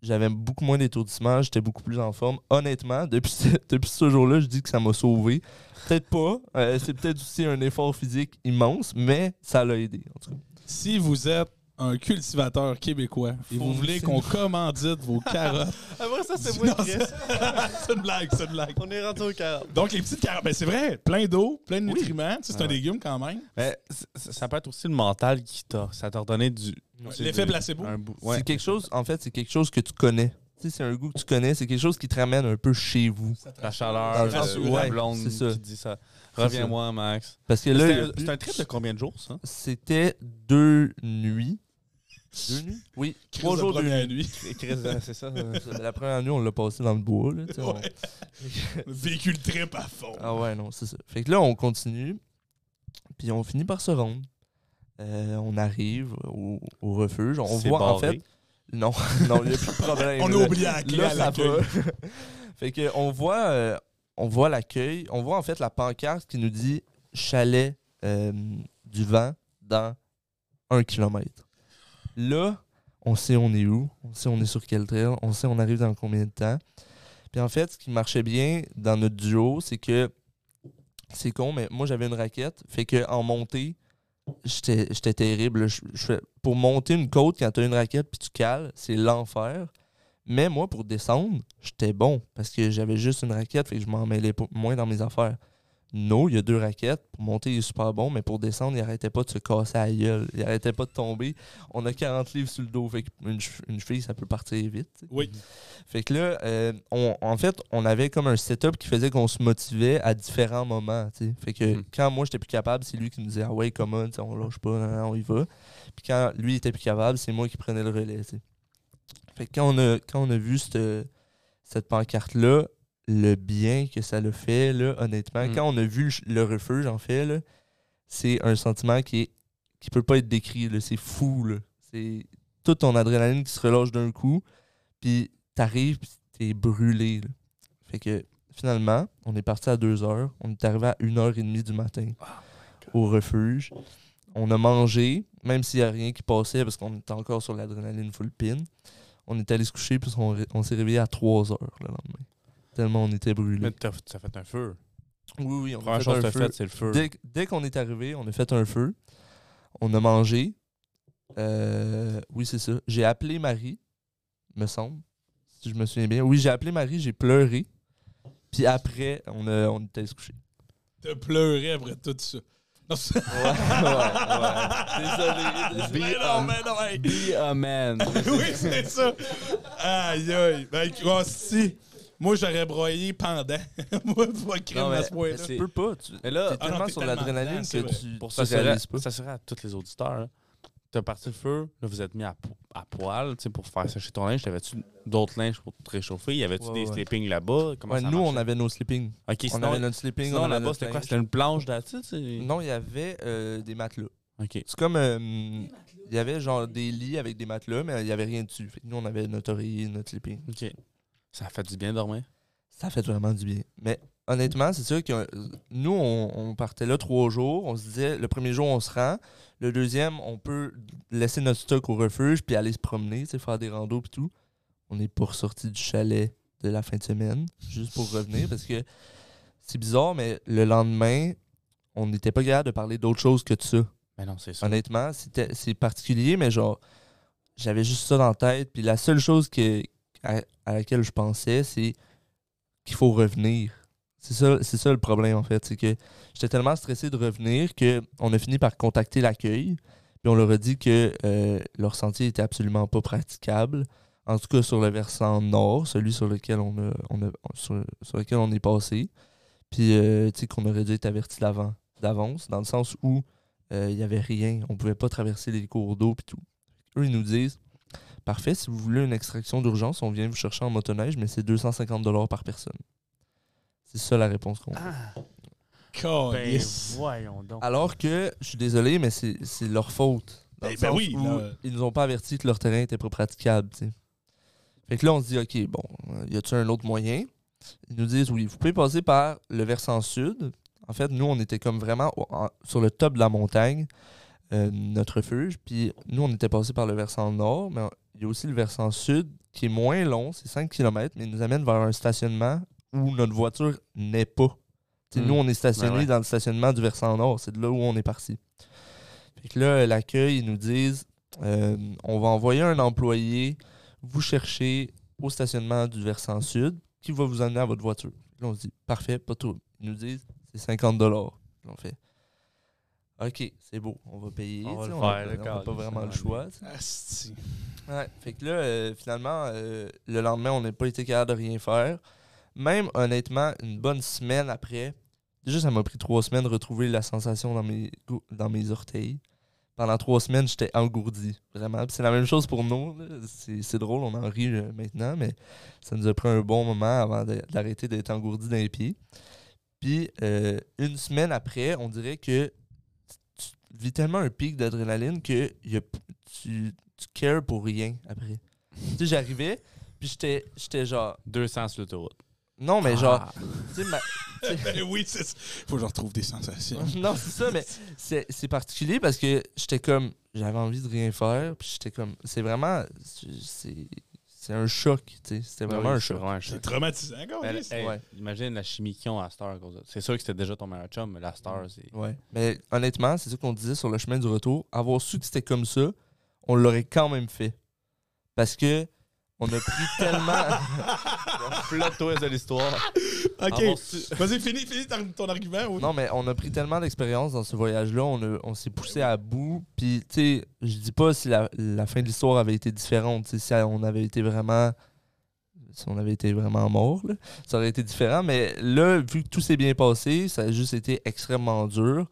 J'avais beaucoup moins d'étourdissement, j'étais beaucoup plus en forme. Honnêtement, depuis ce, depuis jour-là, je dis que ça m'a sauvé. Peut-être pas. euh, c'est peut-être aussi un effort physique immense, mais ça l'a aidé. Si vous êtes un cultivateur québécois et vous voulez qu'on commandite vos carottes? Après ça, Non, c'est c'est une blague, c'est une blague. On est rendu au carotte. Donc, les petites carottes, ben c'est vrai, plein d'eau, plein de Oui. nutriments. Tu sais, c'est un Ouais. légume quand même. Mais c- ça peut être aussi le mental qui t'a. Ça t'a redonné du. L'effet placebo. un bout- ouais. C'est quelque chose, en fait, c'est quelque chose que tu connais. Tu sais, c'est un goût que tu connais, c'est quelque chose qui te ramène un peu chez vous. La chaleur, le euh, où- la ouais, blonde c'est ça. qui dit ça. Reviens-moi, Max. Parce que là, c'est un trip de combien de jours, ça? c'était deux nuits. Deux nuits? Oui, trois de jours, nuits. nuit. c'est ça. La première nuit, on l'a passé dans le bois. Là, on-. Véhicule trip à fond. Ah ouais, non, c'est ça. Fait que là, on continue, puis on finit par se rendre. Euh, on arrive au, au refuge. On voit, en fait... Non, non, il n'y a plus de problème. On a oublié la clé Là, à ça l'accueil. va. fait que on voit, euh, on voit l'accueil, on voit en fait la pancarte qui nous dit chalet euh, du vent dans un kilomètre. Là, on sait on est où, on sait on est sur quel trail, on sait on arrive dans combien de temps. Puis en fait, ce qui marchait bien dans notre duo, c'est que c'est con, mais moi j'avais une raquette, fait que en montée, j'étais terrible. pour monter une côte quand tu une raquette puis tu cales, c'est l'enfer. Mais moi, pour descendre, j'étais bon parce que j'avais juste une raquette, fait que je m'en mêlais moins dans mes affaires. No, il y a deux raquettes. Pour monter, il est super bon, mais pour descendre, il arrêtait pas de se casser à la gueule. Il arrêtait pas de tomber. On a 40 livres sur le dos, fait che- une cheville, ça peut partir vite. Oui. Fait que là, euh, on, en fait, on avait comme un setup qui faisait qu'on se motivait à différents moments. tu sais. Fait que Mhm. quand moi j'étais plus capable, c'est lui qui me disait Ah ouais, comment, on lâche pas, nan, on y va. Puis quand lui était plus capable, c'est moi qui prenais le relais. tu sais. Fait que quand on a, quand on a vu cette, cette pancarte-là, le bien que ça l'a fait, là, honnêtement, Mhm. quand on a vu le, le refuge, en fait, c'est un sentiment qui est qui peut pas être décrit. C'est fou. C'est toute ton adrénaline qui se relâche d'un coup. Puis t'arrives, puis t'es brûlé. là. Fait que finalement, on est parti à 2 heures. On est arrivé à 1h30 du matin au refuge. On a mangé, même s'il n'y a rien qui passait parce qu'on était encore sur l'adrénaline full pin. On est allé se coucher, puis on s'est réveillé à 3 heures le lendemain. Tellement on était brûlés. Mais t'as t'as fait un feu. Oui, oui, on Première a fait chose un feu. faite, c'est le feu. Dès, dès qu'on est arrivé, on a fait un feu. On a mangé. Euh, oui, c'est ça. J'ai appelé Marie, me semble, si je me souviens bien. Oui, j'ai appelé Marie, j'ai pleuré. Puis après, on, a, on était se coucher. T'as pleuré après tout ça. Non, c'est- Ouais, ouais, ouais. Désolé. désolé. mais non, mais non, hey. Be a man. oui, c'est ça. Aïe, aïe. Ben, oh, si. Moi, j'aurais broyé pendant. Moi, pour crime Non, mais à ce point-là. Tu peux pas. Tu Et là, es Ah non, tellement sur l'adrénaline que vrai. tu, pour s'assurer réalises pas. s'assurer à tous les auditeurs, là, t'as parti le feu, là, vous êtes mis à, à poil, tu sais, pour faire sécher ton linge. T'avais-tu d'autres linges pour te réchauffer? Y avait-tu Ouais, des ouais. sleepings là-bas? Ouais, ça nous, on avait nos sleeping. Ok, On sinon, avait notre sleeping. sinon là-bas, c'était quoi? C'était une planche d'attitude? Non, il y avait euh, des matelas. Ok. C'est comme. euh, Il y avait genre des lits avec des matelas, mais il n'y avait rien dessus. Fait que nous, on avait notre oreiller, notre sleeping. Ok. Ça a fait du bien dormir? Ça fait vraiment du bien. Mais honnêtement, c'est sûr que euh, nous, on, on partait là trois jours. On se disait, le premier jour, on se rend. Le deuxième, on peut laisser notre stock au refuge puis aller se promener, faire des randos et tout. On n'est pas ressorti du chalet de la fin de semaine, juste pour revenir, parce que c'est bizarre, mais le lendemain, on n'était pas capable de parler d'autre chose que de ça. Mais non, c'est ça. Honnêtement, c'était c'est particulier, mais genre, j'avais juste ça dans la tête. Puis la seule chose que, à, laquelle je pensais, c'est qu'il faut revenir. C'est ça, c'est ça le problème, en fait. C'est que j'étais tellement stressé de revenir qu'on a fini par contacter l'accueil. Puis on leur a dit que euh, leur sentier était absolument pas praticable. En tout cas, sur le versant nord, celui sur lequel on, est passé. Puis, euh, tu sais, qu'on aurait dû être averti d'avance, dans le sens où euh, il n'y avait rien. On pouvait pas traverser les cours d'eau puis tout. Eux, ils nous disent Parfait, si vous voulez une extraction d'urgence, on vient vous chercher en motoneige, mais c'est 250 par personne. C'est ça la réponse qu'on a. Ah, ben yes. voyons donc. Alors que, je suis désolé, mais c'est leur faute. Dans Ben- le ben oui, où là. Ils nous ont pas averti que leur terrain était pas praticable. Fait que là, on se dit, OK, bon, euh, y a-t-il un autre moyen? Ils nous disent, oui, vous pouvez passer par le versant sud. En fait, nous, on était comme vraiment au- en- sur le top de la montagne, euh, notre refuge. Puis nous, on était passé par le versant nord, mais il y a aussi le versant sud qui est moins long, c'est 5 km, mais il nous amène vers un stationnement où notre voiture n'est pas. Hmm. Nous, on est stationné Ben ouais. dans le stationnement du versant nord. C'est de là où on est parti. Fait que là, l'accueil, ils nous disent euh, on va envoyer un employé vous chercher au stationnement du versant sud qui va vous amener à votre voiture. Là, on se dit parfait, pas tout. Ils nous disent c'est 50 dollars. On fait OK, c'est beau, on va payer. On va le on faire, on n'a pas vraiment le choix. Ouais, fait que là, euh, finalement, euh, le lendemain, on n'a pas été capable de rien faire. Même, honnêtement, une bonne semaine après, déjà, ça m'a pris trois semaines de retrouver la sensation dans mes, dans mes orteils. Pendant trois semaines, j'étais engourdi, vraiment. Puis c'est la même chose pour nous. C'est c'est drôle, on en rit euh, maintenant, mais ça nous a pris un bon moment avant d'arrêter d'être engourdi dans les pieds. Puis, euh, une semaine après, on dirait que vis tellement un pic d'adrénaline que y a p- tu, tu cares pour rien après. tu sais, j'arrivais, puis j'étais j'étais genre. 200 sur l'autoroute. Non, mais genre. Ah. tu sais, ma- Ben oui, c'est ça. Faut que je retrouve des sensations. non, c'est ça, mais c'est c'est particulier parce que j'étais comme. J'avais envie de rien faire, puis j'étais comme. C'est vraiment. C'est c'est un choc, tu sais. C'était vraiment Ah Oui, un choc. vraiment C'est traumatisant. Ben, yes. hey, Ouais. Imagine la chimie qu'ils ont à Star à cause de ça. C'est sûr que c'était déjà ton meilleur chum, mais la Star, c'est. Ouais. Mais honnêtement, c'est ça qu'on disait sur le chemin du retour. Avoir su que c'était comme ça, on l'aurait quand même fait. Parce que on a pris tellement. plot twist de l'histoire. Ok. Vas-y, finis, finis ton, ton argument. Oui. Non, mais on a pris tellement d'expérience dans ce voyage-là, on, a- on s'est poussé à bout. Puis, tu sais, je dis pas si la, la fin de l'histoire avait été différente. tu sais, Si on avait été vraiment. Si on avait été vraiment mort, là, ça aurait été différent. Mais là, vu que tout s'est bien passé, ça a juste été extrêmement dur.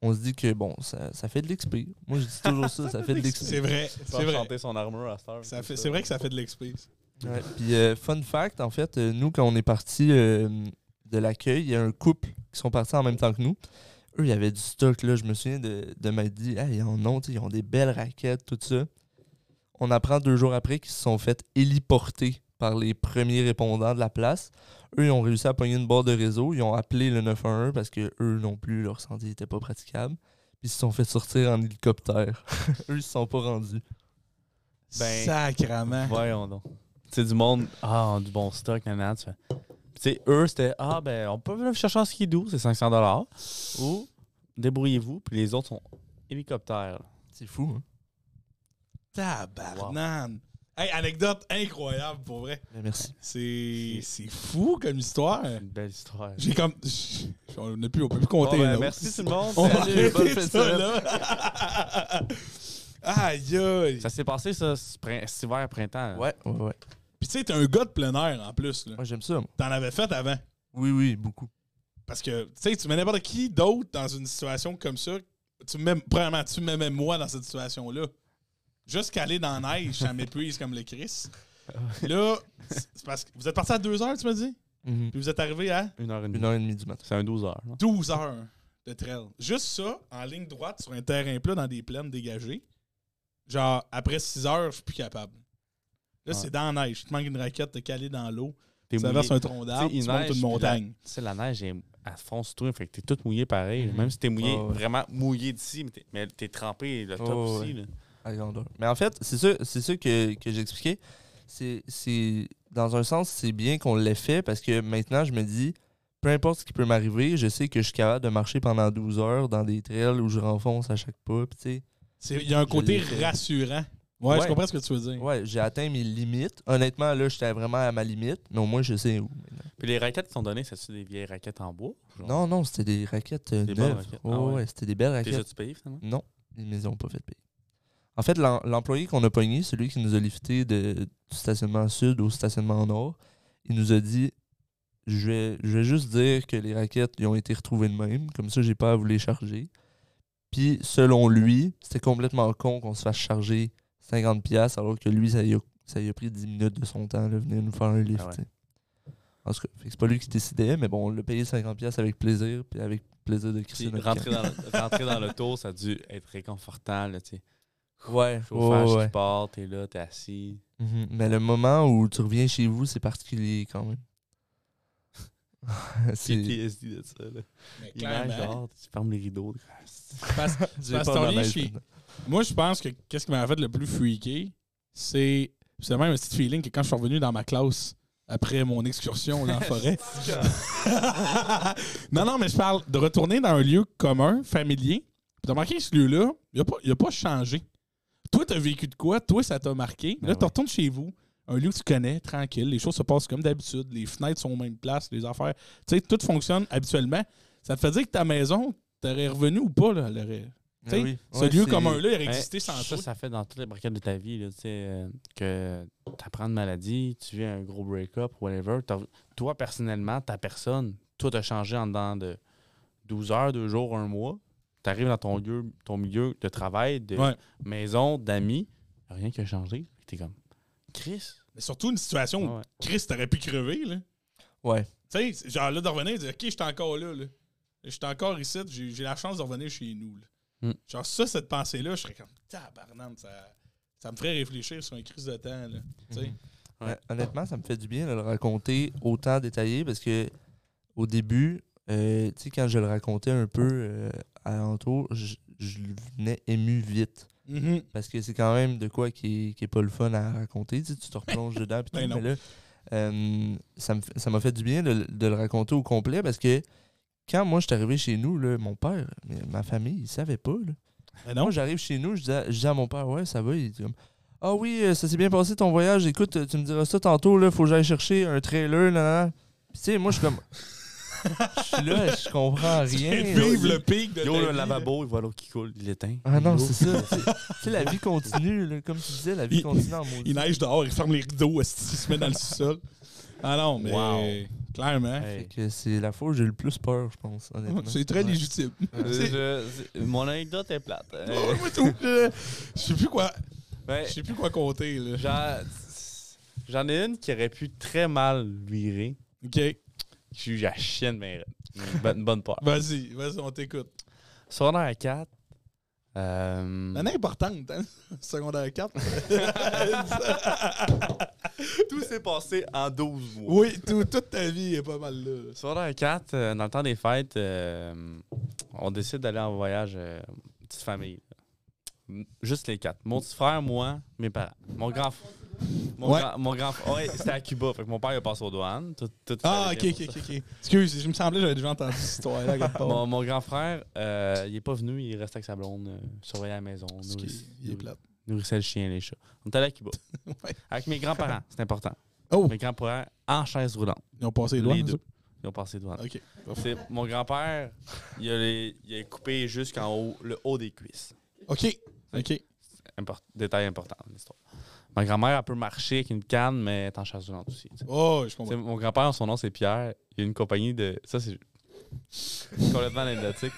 On se dit que, bon, ça, ça fait de l'XP. Moi, je dis toujours ça, ça fait de l'XP. C'est vrai. C'est vrai. chanter son armure à Star. Ça fait- C'est vrai que ça fait de l'expérience. Ouais. Puis, euh, fun fact, en fait, euh, nous, quand on est parti euh, de l'accueil, il y a un couple qui sont partis en même temps que nous. Eux, il y avait du stock, là. Je me souviens de, de m'être dit, hey, ils en ont, ils ont des belles raquettes, tout ça. On apprend deux jours après qu'ils se sont fait héliporter par les premiers répondants de la place. Eux, ils ont réussi à pogner une barre de réseau. Ils ont appelé le 911 parce que eux non plus, leur santé n'était pas praticable. Puis ils se sont fait sortir en hélicoptère. eux, ils se sont pas rendus. Ben, Sacrement. Voyons donc. C'est du monde, ah, du bon stock, nanana, tu. Puis, Tu sais, eux, c'était, ah, ben, on peut venir chercher en skidoo, c'est 500 Ou, débrouillez-vous, puis les autres sont hélicoptères. C'est fou, hein? Tabarnane. Hey, anecdote incroyable, pour vrai. Mais merci. C'est c'est fou comme histoire. C'est une belle histoire. J'ai comme. j'- On n'a plus, on peut plus compter. Bon, ben, merci tout le monde. On va arrêter ça, là. Aïe, aïe. Ça s'est passé, ça, cet hiver, printemps. là. Ouais, ouais, ouais. Puis tu sais, t'es un gars de plein air en plus. là. Moi, j'aime ça. T'en avais fait avant. Oui, oui, beaucoup. Parce que, tu sais, tu mets n'importe qui d'autre dans une situation comme ça. Tu me mets, premièrement, tu me mets moi dans cette situation-là. Juste qu'aller dans la neige, ça m'épuise comme le Chris. Là, c'est parce que vous êtes parti à 2 heures, tu m'as dit? Puis vous êtes arrivé à? Une heure et demie. Une heure et demie du matin. C'est un 12 heures. là. 12 heures de trail. Juste ça, en ligne droite, sur un terrain plat, dans des plaines dégagées. Genre, après 6 heures, je suis plus capable. Là, Ouais. c'est dans la neige. Tu te manques une raquette, t'es calé dans l'eau. T'es Tu traverses un tronc d'arbre, Tu il montes neige, une puis la- montagne. Tu sais, la neige, elle, elle fonce tout, fait que t'es tout mouillé pareil. Mhm. Même si t'es mouillé, ouais. vraiment mouillé d'ici, mais t'es, mais t'es trempé le top Oh, aussi. ouais. là. À grandeur. Mais en fait, c'est ça, c'est ça que, que j'expliquais. C'est, c'est, dans un sens, c'est bien qu'on l'ait fait parce que maintenant, je me dis, peu importe ce qui peut m'arriver, je sais que je suis capable de marcher pendant 12 heures dans des trails où je renfonce à chaque pas. Puis, tu sais, C'est- Il y a un côté rassurant. Ouais, je comprends ce que tu veux dire. ouais, j'ai atteint mes limites. Honnêtement, là, j'étais vraiment à ma limite, mais au moins, je sais où. maintenant. Puis les raquettes qui sont données, c'est-tu des vieilles raquettes en bois? Genre? Non, non, c'était des raquettes euh, Des neuves. raquettes. Ouais, Ah ouais. ouais, c'était des belles T'es raquettes. tu payé finalement? Non, ils ne les ont pas fait payer. En fait, l'em- l'employé qu'on a pogné, celui qui nous a lifté de, du stationnement sud au stationnement nord, il nous a dit je vais, je vais juste dire que les raquettes ils ont été retrouvées de même. Comme ça, j'ai pas à vous les charger. Puis, selon lui, c'était complètement con qu'on se fasse charger 50$ alors que lui, ça y a, ça y a pris 10 minutes de son temps, de venir nous faire un lift. Ah ouais. En tout cas, c'est pas lui qui décidait, mais bon, on l'a payé 50$ avec plaisir, puis avec plaisir de crisser notre rentrer, dans le, rentrer dans le tour, ça a dû être réconfortant. Tu sais. Ouais, Chauffage ouais, ouais. qui part, t'es là, t'es assis. Mhm. Mais le moment où tu reviens chez vous, c'est particulier quand même. c'est PTSD de ça. Là. Mais tu fermes les rideaux. parce- parce ton de lien maintenant. Moi, je pense que qu'est-ce qui m'a fait le plus freaké, c'est c'est même un petit feeling que quand je suis revenu dans ma classe après mon excursion dans la forêt. non, non, mais je parle de retourner dans un lieu commun, familier. Puis t'as remarqué ce lieu-là, il n'a pas, il a pas changé. Toi, t'as vécu de quoi? Toi, ça t'a marqué? Ben là, tu ouais. retournes chez vous, un lieu que tu connais, tranquille. Les choses se passent comme d'habitude. Les fenêtres sont aux mêmes places, les affaires. Tu sais, tout fonctionne habituellement. Ça te fait dire que ta maison, t'aurais revenu ou pas, là? elle aurait- Tu sais, Ah oui. ce Ouais, lieu commun-là, il aurait Ben, existé sans ça, toi. ça fait dans toutes les braquettes de ta vie, là, tu sais, euh, que tu apprends une maladie, tu vis un gros break-up, whatever. Toi, personnellement, ta personne, tout a changé en dedans de 12 heures, 2 jours, un mois. Tu arrives dans ton lieu, ton milieu de travail, de Ouais. maison, d'amis, rien qui a changé. Tu es comme, Chris. Mais surtout une situation où Ah ouais. Chris, t'aurais pu crever, là. Ouais. Tu sais, genre là, de revenir et dire, OK, j'étais encore là, là. J'étais encore ici, j'ai la chance de revenir chez nous, là. Mm. Genre, ça, cette pensée-là, je serais comme, tabarnane, ça, ça me ferait réfléchir sur un crise de temps, là. Tu sais. Mhm. Ouais, honnêtement, ça me fait du bien de le raconter autant détaillé parce que au début, euh, tu sais, quand je le racontais un peu euh, alentour, je, je venais ému vite. Mhm. Parce que c'est quand même de quoi qui qui est pas le fun à raconter. Tu, sais, tu te replonges dedans. pis tout, Ben mais là, euh, ça m'a fait du bien de, de le raconter au complet parce que quand moi je suis arrivé chez nous, là, mon père, ma famille, ils savaient pas. Là. Mais non, Moi, j'arrive chez nous, je dis, à, je dis à mon père, ouais, ça va. Il est comme, ah oui, euh, ça s'est bien passé ton voyage. Écoute, euh, tu me diras ça tantôt, là, faut que j'aille chercher un trailer. Là, là. Puis, tu sais, moi, je suis comme. Je suis là, je comprends rien. vivre le pic de Yo, le lavabo, il voit l'eau qui coule, il l'éteint. Ah non, c'est ça. Tu sais- la vie continue, là, comme tu disais, la vie Il- continue en maudit. Il neige dehors, il ferme les rideaux, il se met dans le sous-sol. Ah non, mais Wow. clairement. Hey. Fait que c'est la fois où j'ai le plus peur, je pense, honnêtement. C'est très Ouais. légitime. Euh, je- mon anecdote est plate. Euh, Ouais, moi, tout. Je je sais plus quoi. ouais, Je sais plus quoi compter, là. J'en j'en ai une qui aurait pu très mal virer. OK. Je suis la chienne, mais une bonne, part. Vas-y, vas-y, on t'écoute. Secondaire 4. Euh, L'année importante, hein? Secondaire 4. tout s'est passé en 12 mois. oui, tout- toute ta vie est pas mal là. Secondaire 4, euh, dans le temps des fêtes, euh, on décide d'aller en voyage, euh, petite famille. Juste les quatre. Mon petit frère, moi, mes parents. Mon grand frère. Mon, Ouais. grand, mon grand. Ouais, c'était à Cuba. Fait que mon père il a passé aux douanes. Tout, tout Ah, ok, ok, ok, ok. Excuse, je me semblait que j'avais déjà entendu cette histoire-là. part. Mon, mon grand frère, euh, il est pas venu, il restait avec sa blonde, euh, surveillait la maison, il est plate. nourrissait le chien, les chats. On était allé à Cuba. Ouais. Avec mes grands-parents, c'est important. Oh, Mes grands-parents en chaise roulante. ils ont passé les. Les deux. Ils ont passé? Ok. C'est mon grand-père, il, a les- il a coupé jusqu'en haut, le haut des cuisses. Ok. Ok. Import- détail important dans l'histoire. Ma grand-mère, elle peut marcher avec une canne, mais elle est en chaise roulante aussi. Oh, je comprends. mon grand-père, son nom, c'est Pierre. Il a une compagnie de. Ça, c'est complètement anecdotique.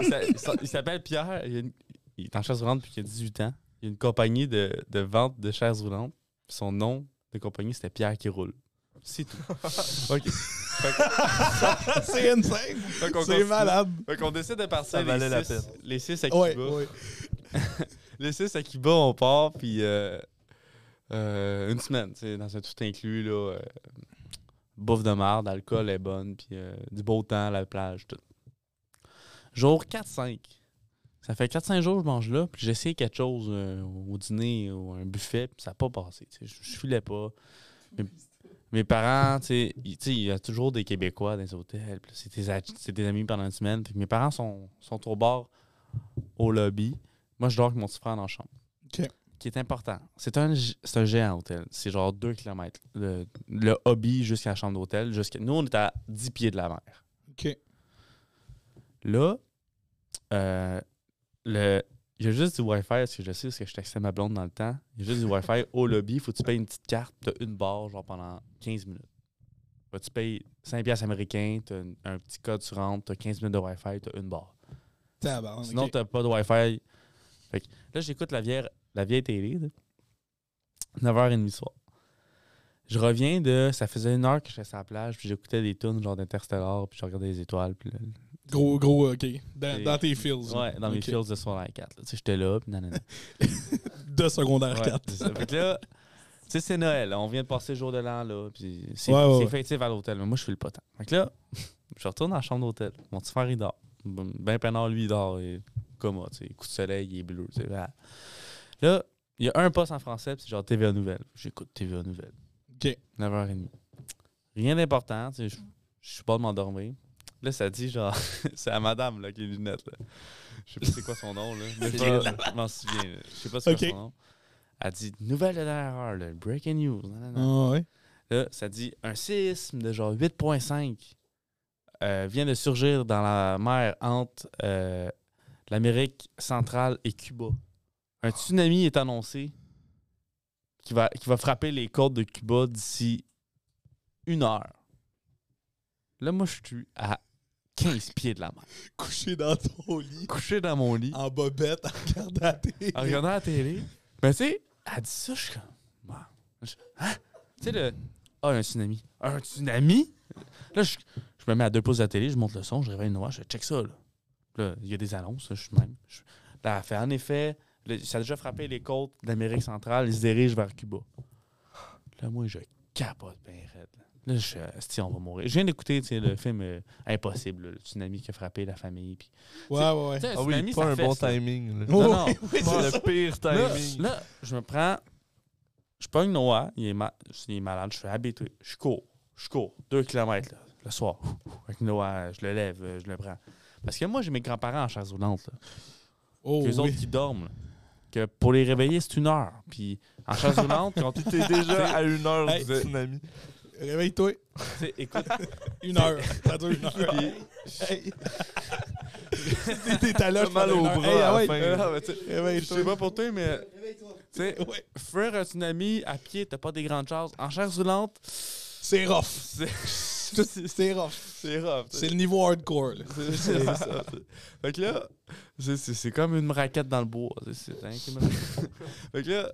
Il s'a- il s'a- Il s'appelle Pierre. Il, a une- il est en chaise roulante depuis qu'il a 18 ans. Il a une compagnie de, de vente de chaises roulantes. Son nom de compagnie, c'était Pierre qui roule. C'est tout. OK. c'est insane. C'est malade. Fait qu'on décide de partir les, la six, les six à Cuba. Ouais, ouais. Les six à Cuba, on part, puis euh, euh, une semaine, dans un tout inclus, là. euh, bouffe de marde, l'alcool est bonne, puis euh, du beau temps, la plage, tout. Jour 4-5. Ça fait 4-5 jours que je mange là, puis j'ai essayé quelque chose au dîner ou un buffet, puis ça n'a pas passé. Je, je filais pas. Mes, parents, tu il y a toujours des Québécois dans les hôtels, c'est tes, amis pendant une semaine. Mes parents sont, sont au bar, au lobby. Moi, je dors avec mon petit frère dans la chambre. Qui est important. C'est un, un géant hôtel. C'est genre 2 km. Le, le hobby jusqu'à la chambre d'hôtel. jusqu'à Nous, on est à 10 pieds de la mer. OK. Là, euh, le, il y a juste du Wi-Fi, parce que je sais, parce que je textais ma blonde dans le temps. Il y a juste du Wi-Fi au lobby. Faut que tu payes une petite carte. T'as une barre, genre pendant 15 minutes. bah, tu payes 5 piastres américains, tu as un, un petit code, tu rentres, tu as 15 minutes de Wi-Fi, tu as une barre. Sinon, ok. tu pas de Wi-Fi. Fait que là, j'écoute la vieille, la vieille télé. là. 9h30 du soir. Je reviens de. Ça faisait une heure que j'étais sur la plage, puis j'écoutais des tunes genre d'Interstellar, puis je regardais les étoiles. Puis Gros, gros, ok. Dans, tes feels. ouais, dans mes Ok. fields de secondaire 4. là. Tu sais, j'étais là, puis nanana. De secondaire Ouais, 4. c'est ça. Fait que là, tu sais, c'est Noël. On vient de passer le jour de l'an, là. Puis c'est Ouais, à l'hôtel. Mais moi, je fais le potent. Fait que là, je retourne dans la chambre d'hôtel. Mon petit frère, il dort. Ben peinard, lui, il dort. Et coma, tu sais. Coup de soleil, il est bleu. tu sais. Là, il y a un poste en français, puis c'est genre TVA Nouvelles. J'écoute TVA Nouvelles. Ok. 9h30. Rien d'important, tu sais. Je suis pas de m'endormir. Là, ça dit genre. c'est à madame, là, qui a les lunettes, là. Je sais pas c'est quoi son nom, là. Mais je m'en souviens. là. Je sais pas c'est quoi son nom. Elle dit Nouvelle de dernière heure, là, breaking news. nanana. Ah ouais. Là, ça dit un séisme de genre 8.5 euh, vient de surgir dans la mer entre euh, l'Amérique centrale et Cuba. Un tsunami est annoncé qui va, qui va frapper les côtes de Cuba d'ici une heure. Là, moi, je suis à 15 pieds de la mer. Couché dans ton lit, Couché dans mon lit, en bobette, en regardant la télé. en regardant la télé. Mais tu sais, elle dit ça, je suis comme. Je- Hein? Tu sais, le. Ah, un tsunami. Un tsunami? Là, je, je me mets à deux pouces de la télé, je monte le son, je réveille Noah, je check ça, là. Là, il y a des annonces, là, je suis même. Je- là, elle fait en effet, le- ça a déjà frappé les côtes d'Amérique centrale, il se dirige vers Cuba. Là, moi, je capote bien raide. Là, je suis, Asti, on va mourir. Je viens d'écouter le film euh, Impossible, là, le tsunami qui a frappé la famille. Puis, Ouais, ouais, ouais. Ah oui, tsunami, pas un bon timing. là. Non, non. oui, oui, Pas ça. le pire timing. là, je me prends. Je pogne Noah, il est, ma- il est malade, je suis habitué. Je cours, je cours, deux kilomètres là, le soir. Avec Noah, je le lève, euh, je le prends. Parce que moi, j'ai mes grands-parents en chaise roulante. Là, Oh, oui. autres qui dorment. là. Que pour les réveiller, c'est une heure. Puis en chaise roulante, quand tu T'es déjà à une heure Hey. du tsunami. Réveille-toi. écoute, Une heure. Ça dure une heure. Hey. T'es là, T'as mal au bras Hey, ah à ouais. euh, ah, je Réveille-toi. sais pas pour toi, mais tu sais, Ouais. faire un tsunami à pied, t'as pas des grandes chances. En chaise roulante, C'est rough. C'est rough. c'est rough. C'est le niveau hardcore. là. C'est ça. Fait que là, c'est- c'est c'est comme une raquette dans le bois. C'est- Fait que là,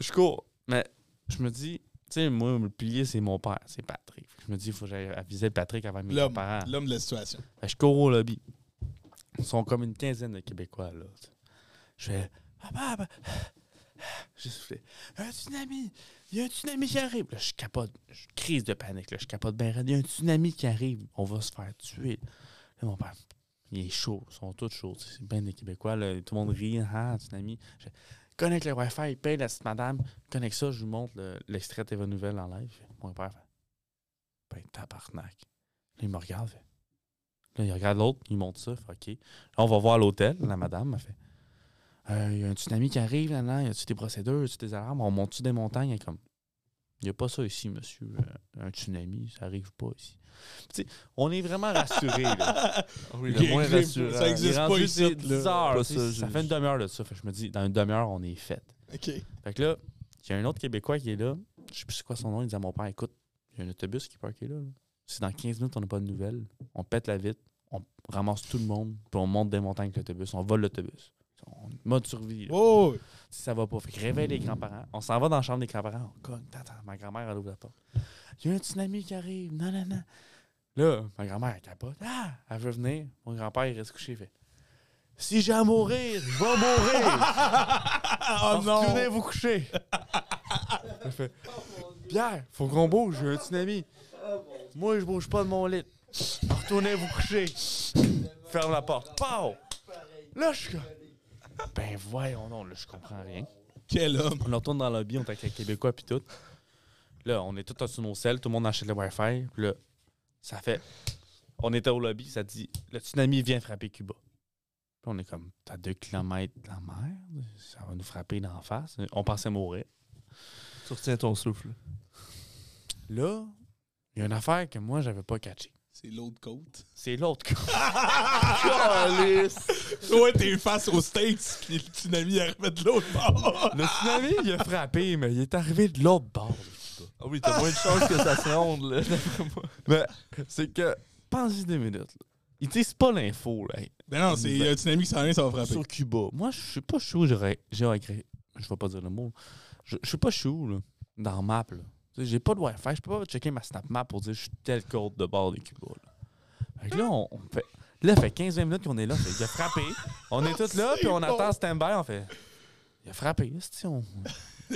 je cours. Mais je me dis, tu sais, moi, le pilier, c'est mon père, c'est Patrick. Je me dis, il faut que j'aille aviser Patrick avant mes parents. L'homme de la situation. Fait que je cours au lobby. Ils sont comme une quinzaine de Québécois, là. Je fais, papa, papa. J'ai soufflé. Un tsunami! Il y a un tsunami qui arrive! Là, je capote. Je crise de panique. Là, je capote bien. Il y a un tsunami qui arrive. On va se faire tuer. Là, mon père, il est chaud. Ils sont tous chauds. C'est bien des Québécois. Tout le monde rit. Ah, un tsunami. Je connecte le Wi-Fi. Paye la petite madame. Connecte ça. Je lui montre le- l'extrait de TV Nouvelle en live. Mon père fait, ben, tabarnak. Là, il me regarde. Là, il regarde l'autre, il monte ça. Fait, OK. Là, on va voir l'hôtel. La madame m'a fait Euh, Il y a un tsunami qui arrive. Là, là. Y a-tu des procédures? Y a-tu des alarmes? On monte-tu des montagnes? Comme Il n'y a pas ça ici, monsieur. Euh, un tsunami, ça arrive pas ici. On est vraiment rassurés. là. Ah oui, le moins rassurant. ça existe. Il est pas ici, c'est là. 10 heures. Pas ça, ça fait une demi-heure de ça. Fait que je me dis, dans une demi-heure, on est fait. OK. Fait que là, il y a un autre Québécois qui est là. Je sais plus c'est quoi son nom. Il dit à mon père Écoute, il y a un autobus qui est parké là. là. Si dans 15 minutes, on n'a pas de nouvelles, on pète la vitre, on ramasse tout le monde, puis on monte des montagnes avec l'autobus, on vole l'autobus. On- Mode survie. Oh! Si ça va pas. Fait que réveille les grands-parents. On s'en va dans la chambre des grands-parents. On cogne. Attends, ma grand-mère, elle ouvre la porte. Il y a un tsunami qui arrive. Non, non, non. Là, ma grand-mère, elle capote. Ah! Elle veut venir. Mon grand-père, il reste couché. Il fait Si j'ai à mourir, je vais mourir. oh non! Retournez vous coucher. Elle fait Pierre, faut qu'on bouge, j'ai un tsunami. Moi, je bouge pas de mon lit. Retournez vous coucher. Ferme la porte. Pow! Là, je suis Ben voyons non, là, je comprends rien. Quel homme! On retourne dans le lobby, on est avec les Québécois puis tout. Là, on est tous sur nos selles, tout le monde achète le Wi-Fi. Puis là, ça fait. On était au lobby, ça dit le tsunami vient frapper Cuba. Puis on est comme, t'as deux kilomètres de la mer, ça va nous frapper d'en face. On pensait mourir. Tu retiens ton souffle. Là, il y a une affaire que moi, j'avais pas catché. C'est l'autre côte. C'est l'autre côté. Toi, t'es face aux States, puis le tsunami arrive de l'autre bord. Le tsunami, il a frappé, mais il est arrivé de l'autre bord. Ah oui, t'as moins de chances que ça se ronde, là. Mais c'est que, pensez deux minutes. Là. Ils disent pas l'info, là. Ben non, c'est il y a un tsunami qui s'en vient, ça va frapper. Sur Cuba. Moi, je sais pas chaud, j'aurais. j'aurais créé- Je vais pas dire le mot. Je je sais pas chaud, là. Dans map, là. J'ai pas de Wi-Fi. Je peux pas checker ma Snap Map pour dire je suis tel côte de bord de Cuba, là. Fait que là, on, on fait. Là, fait 15-20 minutes qu'on est là. Fait, il a frappé. On est tous là, puis on attend stand-by. On fait. Il a frappé. On,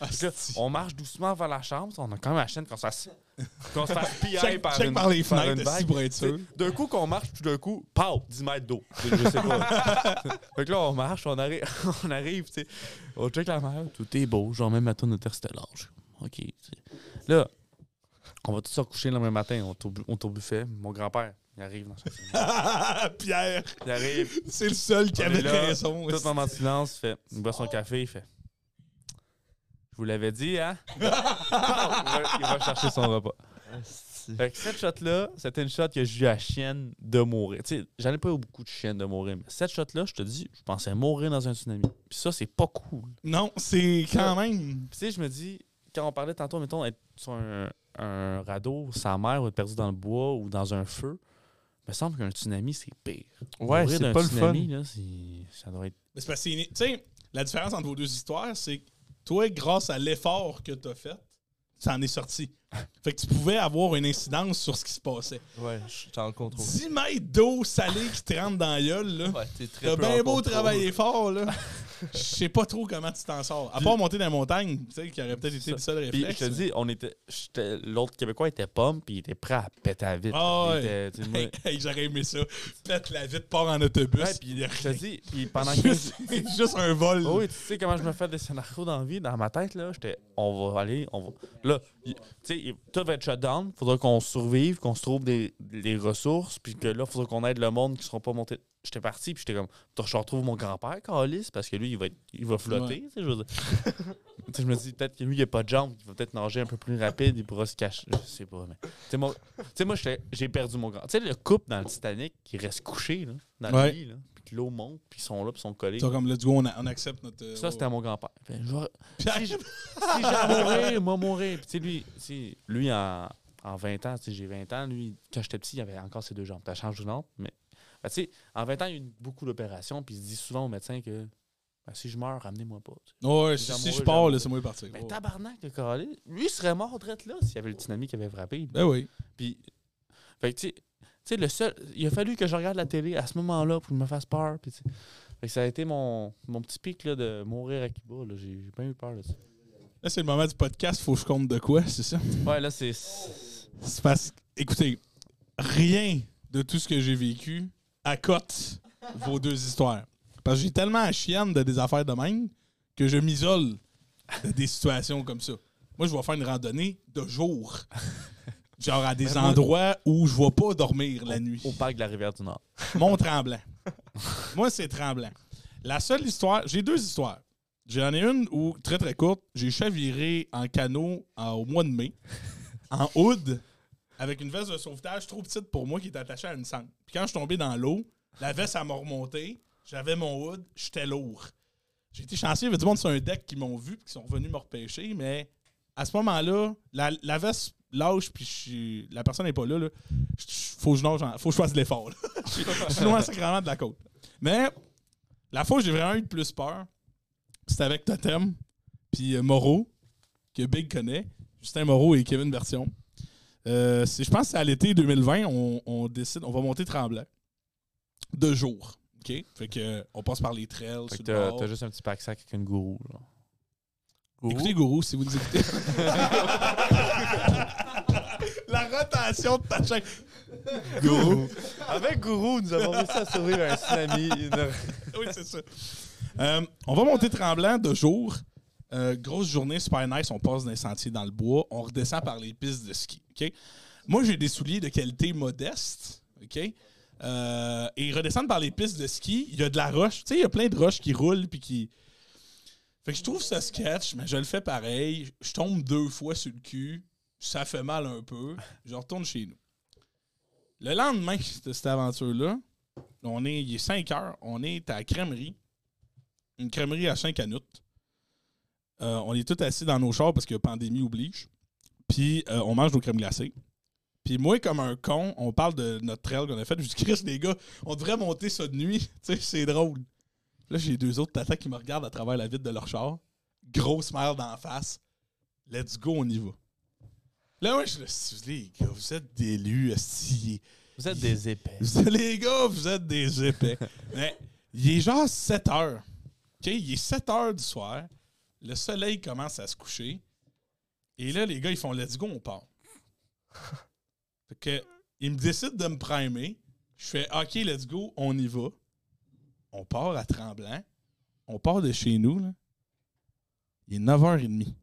là, on marche doucement vers la chambre. On a quand même la chaîne qu'on se fasse, qu'on se fasse piller check, par, check une, par les par une vague. pour être sûr. D'un coup qu'on marche, tout d'un coup, pow, 10 mètres d'eau. Je sais pas. fait que là, on marche, on arrive, on arrive, tu sais. On check la mer, tout est beau. Genre, même matin, notre interstellage. OK. Là, on va tous se recoucher le lendemain matin. On est au buffet. Mon grand-père, il arrive dans salon. Pierre, Il arrive, c'est le seul qui On avait là, raison. tout moment de silence, il fait, il boit son café, il fait. Je vous l'avais dit, hein? il, va, il va chercher son repas. Fait que cette shot-là, c'était une shot que j'ai eu à chienne de mourir. Tu sais, j'en ai pas eu beaucoup de chiennes de mourir, mais cette shot-là, je te dis, je pensais mourir dans un tsunami. Puis ça, c'est pas cool. Non, c'est quand même. Puis tu sais, je me dis, quand on parlait tantôt, mettons, être sur un, un radeau, sa mère, ou être perdu dans le bois ou dans un feu, il me semble qu'un tsunami, c'est pire. Ouais, c'est pas le fun. là, c'est- ça doit être. Mais c'est parce que, c'est- tu sais, la différence entre vos deux histoires, c'est que toi, grâce à l'effort que tu as fait, ça en est sorti. Fait que tu pouvais avoir une incidence sur ce qui se passait. Ouais, je suis en contrôle. 10 mètres d'eau salée qui te rentre dans la gueule, là. Ouais, t'es très T'as bien beau contrôle. travailler fort, là. Je sais pas trop comment tu t'en sors. À part monter dans la montagne, tu sais, qui aurait peut-être été le seul Puis réflexe. je te dis, on était, l'autre Québécois était pomme, puis il était prêt à péter à vite. Ah ouais. Hey, hey, j'aurais aimé ça. Pète la vitre, part en autobus. Ouais, puis puis je te dis, puis pendant 15 C'est juste un vol. Oh oui, tu sais comment je me fais des scénarios dans la vie, dans ma tête, là, j'étais, on va aller, on va... Là, tu sais, tout va être shutdown, faudra qu'on survive, qu'on se trouve des, des ressources, puis que là, faudra qu'on aide le monde qui seront pas montés. J'étais parti, puis j'étais comme, je retrouve mon grand-père, Calis, parce que lui, il va, être- il va flotter, tu sais, je veux dire. Je me dis, peut-être que lui, il a pas de jambes, il va peut-être nager un peu plus rapide, il pourra se cacher, je sais pas, mais... Tu sais, moi, j'ai perdu mon grand... Tu sais, le couple dans le Titanic, qui reste couché, là, dans Ouais. le lit, là, puis que l'eau monte, puis ils sont là, puis ils sont collés. C'est comme, let's go, on, a- on accepte notre. euh, Ça, c'était à mon grand-père. Pierre, si j'ai à mourir, moi mourir. Puis tu sais, lui, lui en, en 20 ans, tu sais, j'ai 20 ans, lui, quand j'étais petit, il avait encore ses deux jambes. T'as changé de nombre, mais. Ben, en 20 ans, il y a eu beaucoup d'opérations, puis il se dit souvent au médecin que ben, si je meurs, ramenez-moi pas. Ouais, Si je pars, laissez-moi partir. Mais Ouais. tabarnak de Carlis, lui, il serait mort drette là s'il y avait le tsunami qui avait frappé. Ben oui. Puis, fait tu sais- le seul. Il a fallu que je regarde la télé à ce moment-là pour qu'il me fasse peur. Puis, fait que ça a été mon, mon petit pic là, de mourir à Cuba. là. J'ai bien eu peur de ça. Là, c'est le moment du podcast, faut que je compte de quoi, c'est ça? Ouais, là, c'est. C'est parce écoutez, rien de tout ce que j'ai vécu accote vos deux histoires. Parce que j'ai tellement à chienne de des affaires de même que je m'isole de des situations comme ça. Moi, je vais faire une randonnée de jour. Genre à des endroits où je vais pas dormir la nuit. Au parc de la rivière du Nord. Mont Tremblant. Moi, c'est Tremblant. La seule histoire, j'ai deux histoires. J'en ai une où, très très courte, j'ai chaviré en canot en- au mois de mai, en hood, avec une veste de sauvetage trop petite pour moi qui est attachée à une sangle. Puis quand je suis tombé dans l'eau, la veste, elle m'a remonté, j'avais mon hood, j'étais lourd. J'ai été chanceux, il y avait du monde sur un deck qui m'ont vu et qui sont venus me repêcher, mais à ce moment-là, la, la veste lâche, puis la personne n'est pas là. là. Faut, que je nage faut que je fasse de l'effort. là. Je suis- je suis loin sacrément de la côte. Mais la fois où j'ai vraiment eu le plus peur, c'était avec Totem, puis euh, Moreau, que Big connaît, Justin Moreau et Kevin Version. Euh, c'est- je pense que c'est à l'été 2020, on, on décide, on va monter Tremblant. Deux jours. OK? Fait que, euh, on passe par les trails. Fait que t'as juste un petit pack-sac avec une gourou. là. Écoutez Gourou si vous nous écoutez. La rotation de ta chaîne. Gourou. Avec Gourou, nous avons réussi à survivre à un tsunami. oui, c'est ça. Euh, on va monter Tremblant de jour. Euh, grosse journée, super nice. On passe d'un sentier dans le bois. On redescend par les pistes de ski. Moi, j'ai des souliers de qualité modeste. OK? Euh, et redescendre par les pistes de ski, il y a de la roche. Tu sais, il y a plein de roches qui roulent puis qui. Fait que je trouve ça sketch, mais je le fais pareil. Je tombe deux fois sur le cul. Ça fait mal un peu. Je retourne chez nous. Le lendemain de cette aventure-là, on est, il est 5 heures, on est à la crèmerie. Une crèmerie à Saint-Canute. Euh, on est tous assis dans nos chars parce que pandémie oblige. Puis euh, on mange nos crèmes glacées. Puis moi, comme un con, on parle de notre trail qu'on a fait. Je dis, Chris, les gars, on devrait monter ça de nuit. Tu sais, c'est drôle. Là, j'ai deux autres tatas qui me regardent à travers la vitre de leur char. Grosse merde d'en face. Let's go, on y va. Là, moi, je suis les gars, vous êtes des lus. Vous êtes des épais. Vous Les gars, vous êtes des épais. Mais il est genre 7 heures. OK? Il est 7 heures du soir. Le soleil commence à se coucher. Et là, les gars, ils font let's go, on part. fait que, ils me décident de me primer. Je fais OK, let's go, on y va. On part à Tremblant. On part de chez nous. Là. Il est 9h30. OK?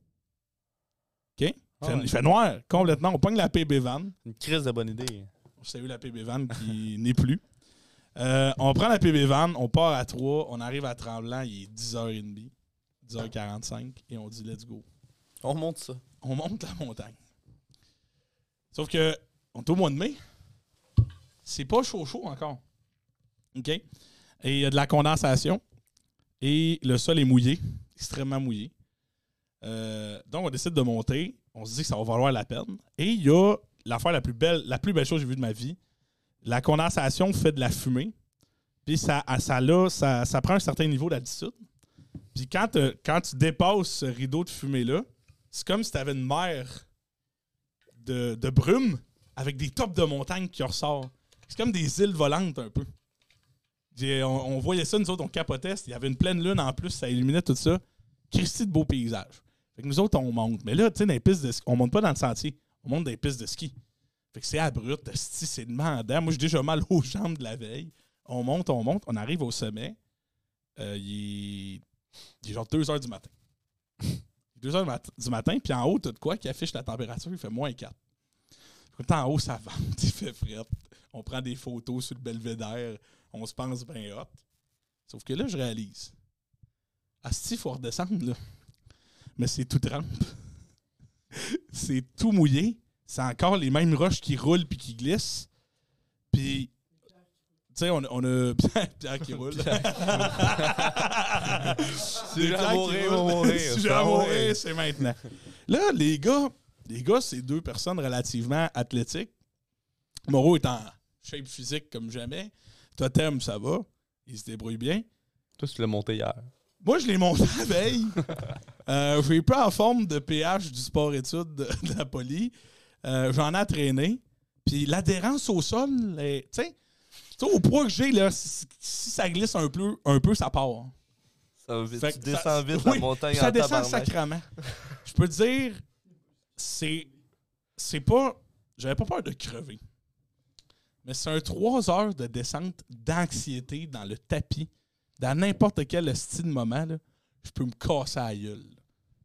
Il fait, ouais. il fait noir, complètement. On pogne la PB van. Une crise de bonne idée. On salue la PB Van qui n'est plus. Euh, on prend la PB Van, on part à 3, on arrive à Tremblant, il est 10h30, 10h45, et on dit let's go. On monte ça. On monte la montagne. Sauf que, on est au mois de mai, c'est pas chaud chaud encore. OK? Et il y a de la condensation, et le sol est mouillé, extrêmement mouillé. Euh, donc, on décide de monter. On se dit que ça va valoir la peine. Et il y a l'affaire la plus belle, la plus belle chose que j'ai vue de ma vie. La condensation fait de la fumée. Puis ça, ça, là, ça, ça prend un certain niveau d'altitude. Puis quand, tu dépasses ce rideau de fumée-là, c'est comme si tu avais une mer de, brume avec des tops de montagne qui ressortent. C'est comme des îles volantes un peu. On, voyait ça, nous autres, on capotait. Il y avait une pleine lune en plus, ça illuminait tout ça. Christy de beau paysage. Fait que nous autres, on monte. Mais là, tu sais, dans pistes de ski, on monte pas dans le sentier. On monte dans les pistes de ski. Fait que c'est abrupt, c'est demandant. Moi, j'ai déjà mal aux jambes de la veille. On monte, on monte, on arrive au sommet. Euh, il, est, il est genre 2 heures du matin. 2 heures du, mat- du matin, puis en haut, t'as de quoi qui affiche la température, il fait moins 4. Quand en haut, ça vente, il fait fret. On prend des photos sur le belvédère, on se pense bien hot. Sauf que là, je réalise. Asti, il faut redescendre, là. Mais c'est tout trempe. c'est tout mouillé. C'est encore les mêmes roches qui roulent puis qui glissent. Puis, tu sais, on, on a Pierre, qui roule. J'ai mourir, mourir. Si j'ai à mourir, c'est maintenant. Là, les gars, les gars, c'est deux personnes relativement athlétiques. Moreau est en shape physique comme jamais. Totem, ça va. Il se débrouille bien. Toi, tu l'as monté hier. Moi, je l'ai monté la veille. Euh, je suis pas en forme de PH du sport-études de, de la poly. Euh, J'en ai entraîné. Puis l'adhérence au sol, tu sais, au poids que j'ai, là, si, si ça glisse un peu, un peu, ça part. Ça va vite. Fait tu descends ça- vite oui, la montagne ça en descend sacrement. Je peux te dire, c'est. C'est pas. J'avais pas peur de crever. Mais c'est un 3 heures de descente d'anxiété dans le tapis, dans n'importe quel style de moment, là, je peux me casser à la gueule.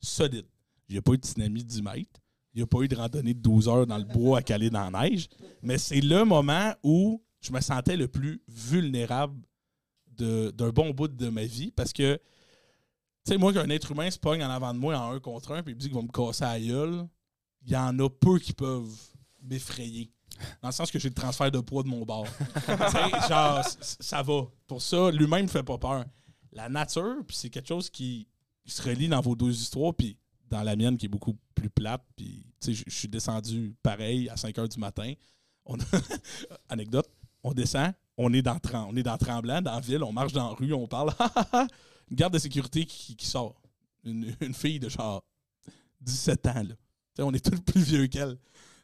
Solide. Il n'y a pas eu de tsunami de 10 mètres. Il n'y a pas eu de randonnée de 12 heures dans le bois à caler dans la neige. Mais c'est le moment où je me sentais le plus vulnérable d'un bon bout de ma vie parce que tu sais, moi, qu'un être humain se pogne en avant de moi en un contre un, puis il me dit qu'il va me casser à la gueule, il y en a peu qui peuvent m'effrayer. Dans le sens que j'ai le transfert de poids de mon bord. Genre, ça va. Pour ça, l'humain me fait pas peur. La nature, puis c'est quelque chose qui se relie dans vos deux histoires, puis dans la mienne qui est beaucoup plus plate, puis tu sais, je je suis descendu pareil à 5 h du matin. On a- Anecdote, on descend, on est dans on est dans Tremblant, dans la ville, on marche dans la rue, on parle. Une garde de sécurité qui, sort. Une, fille de genre 17 ans. Là. On est tous plus vieux qu'elle.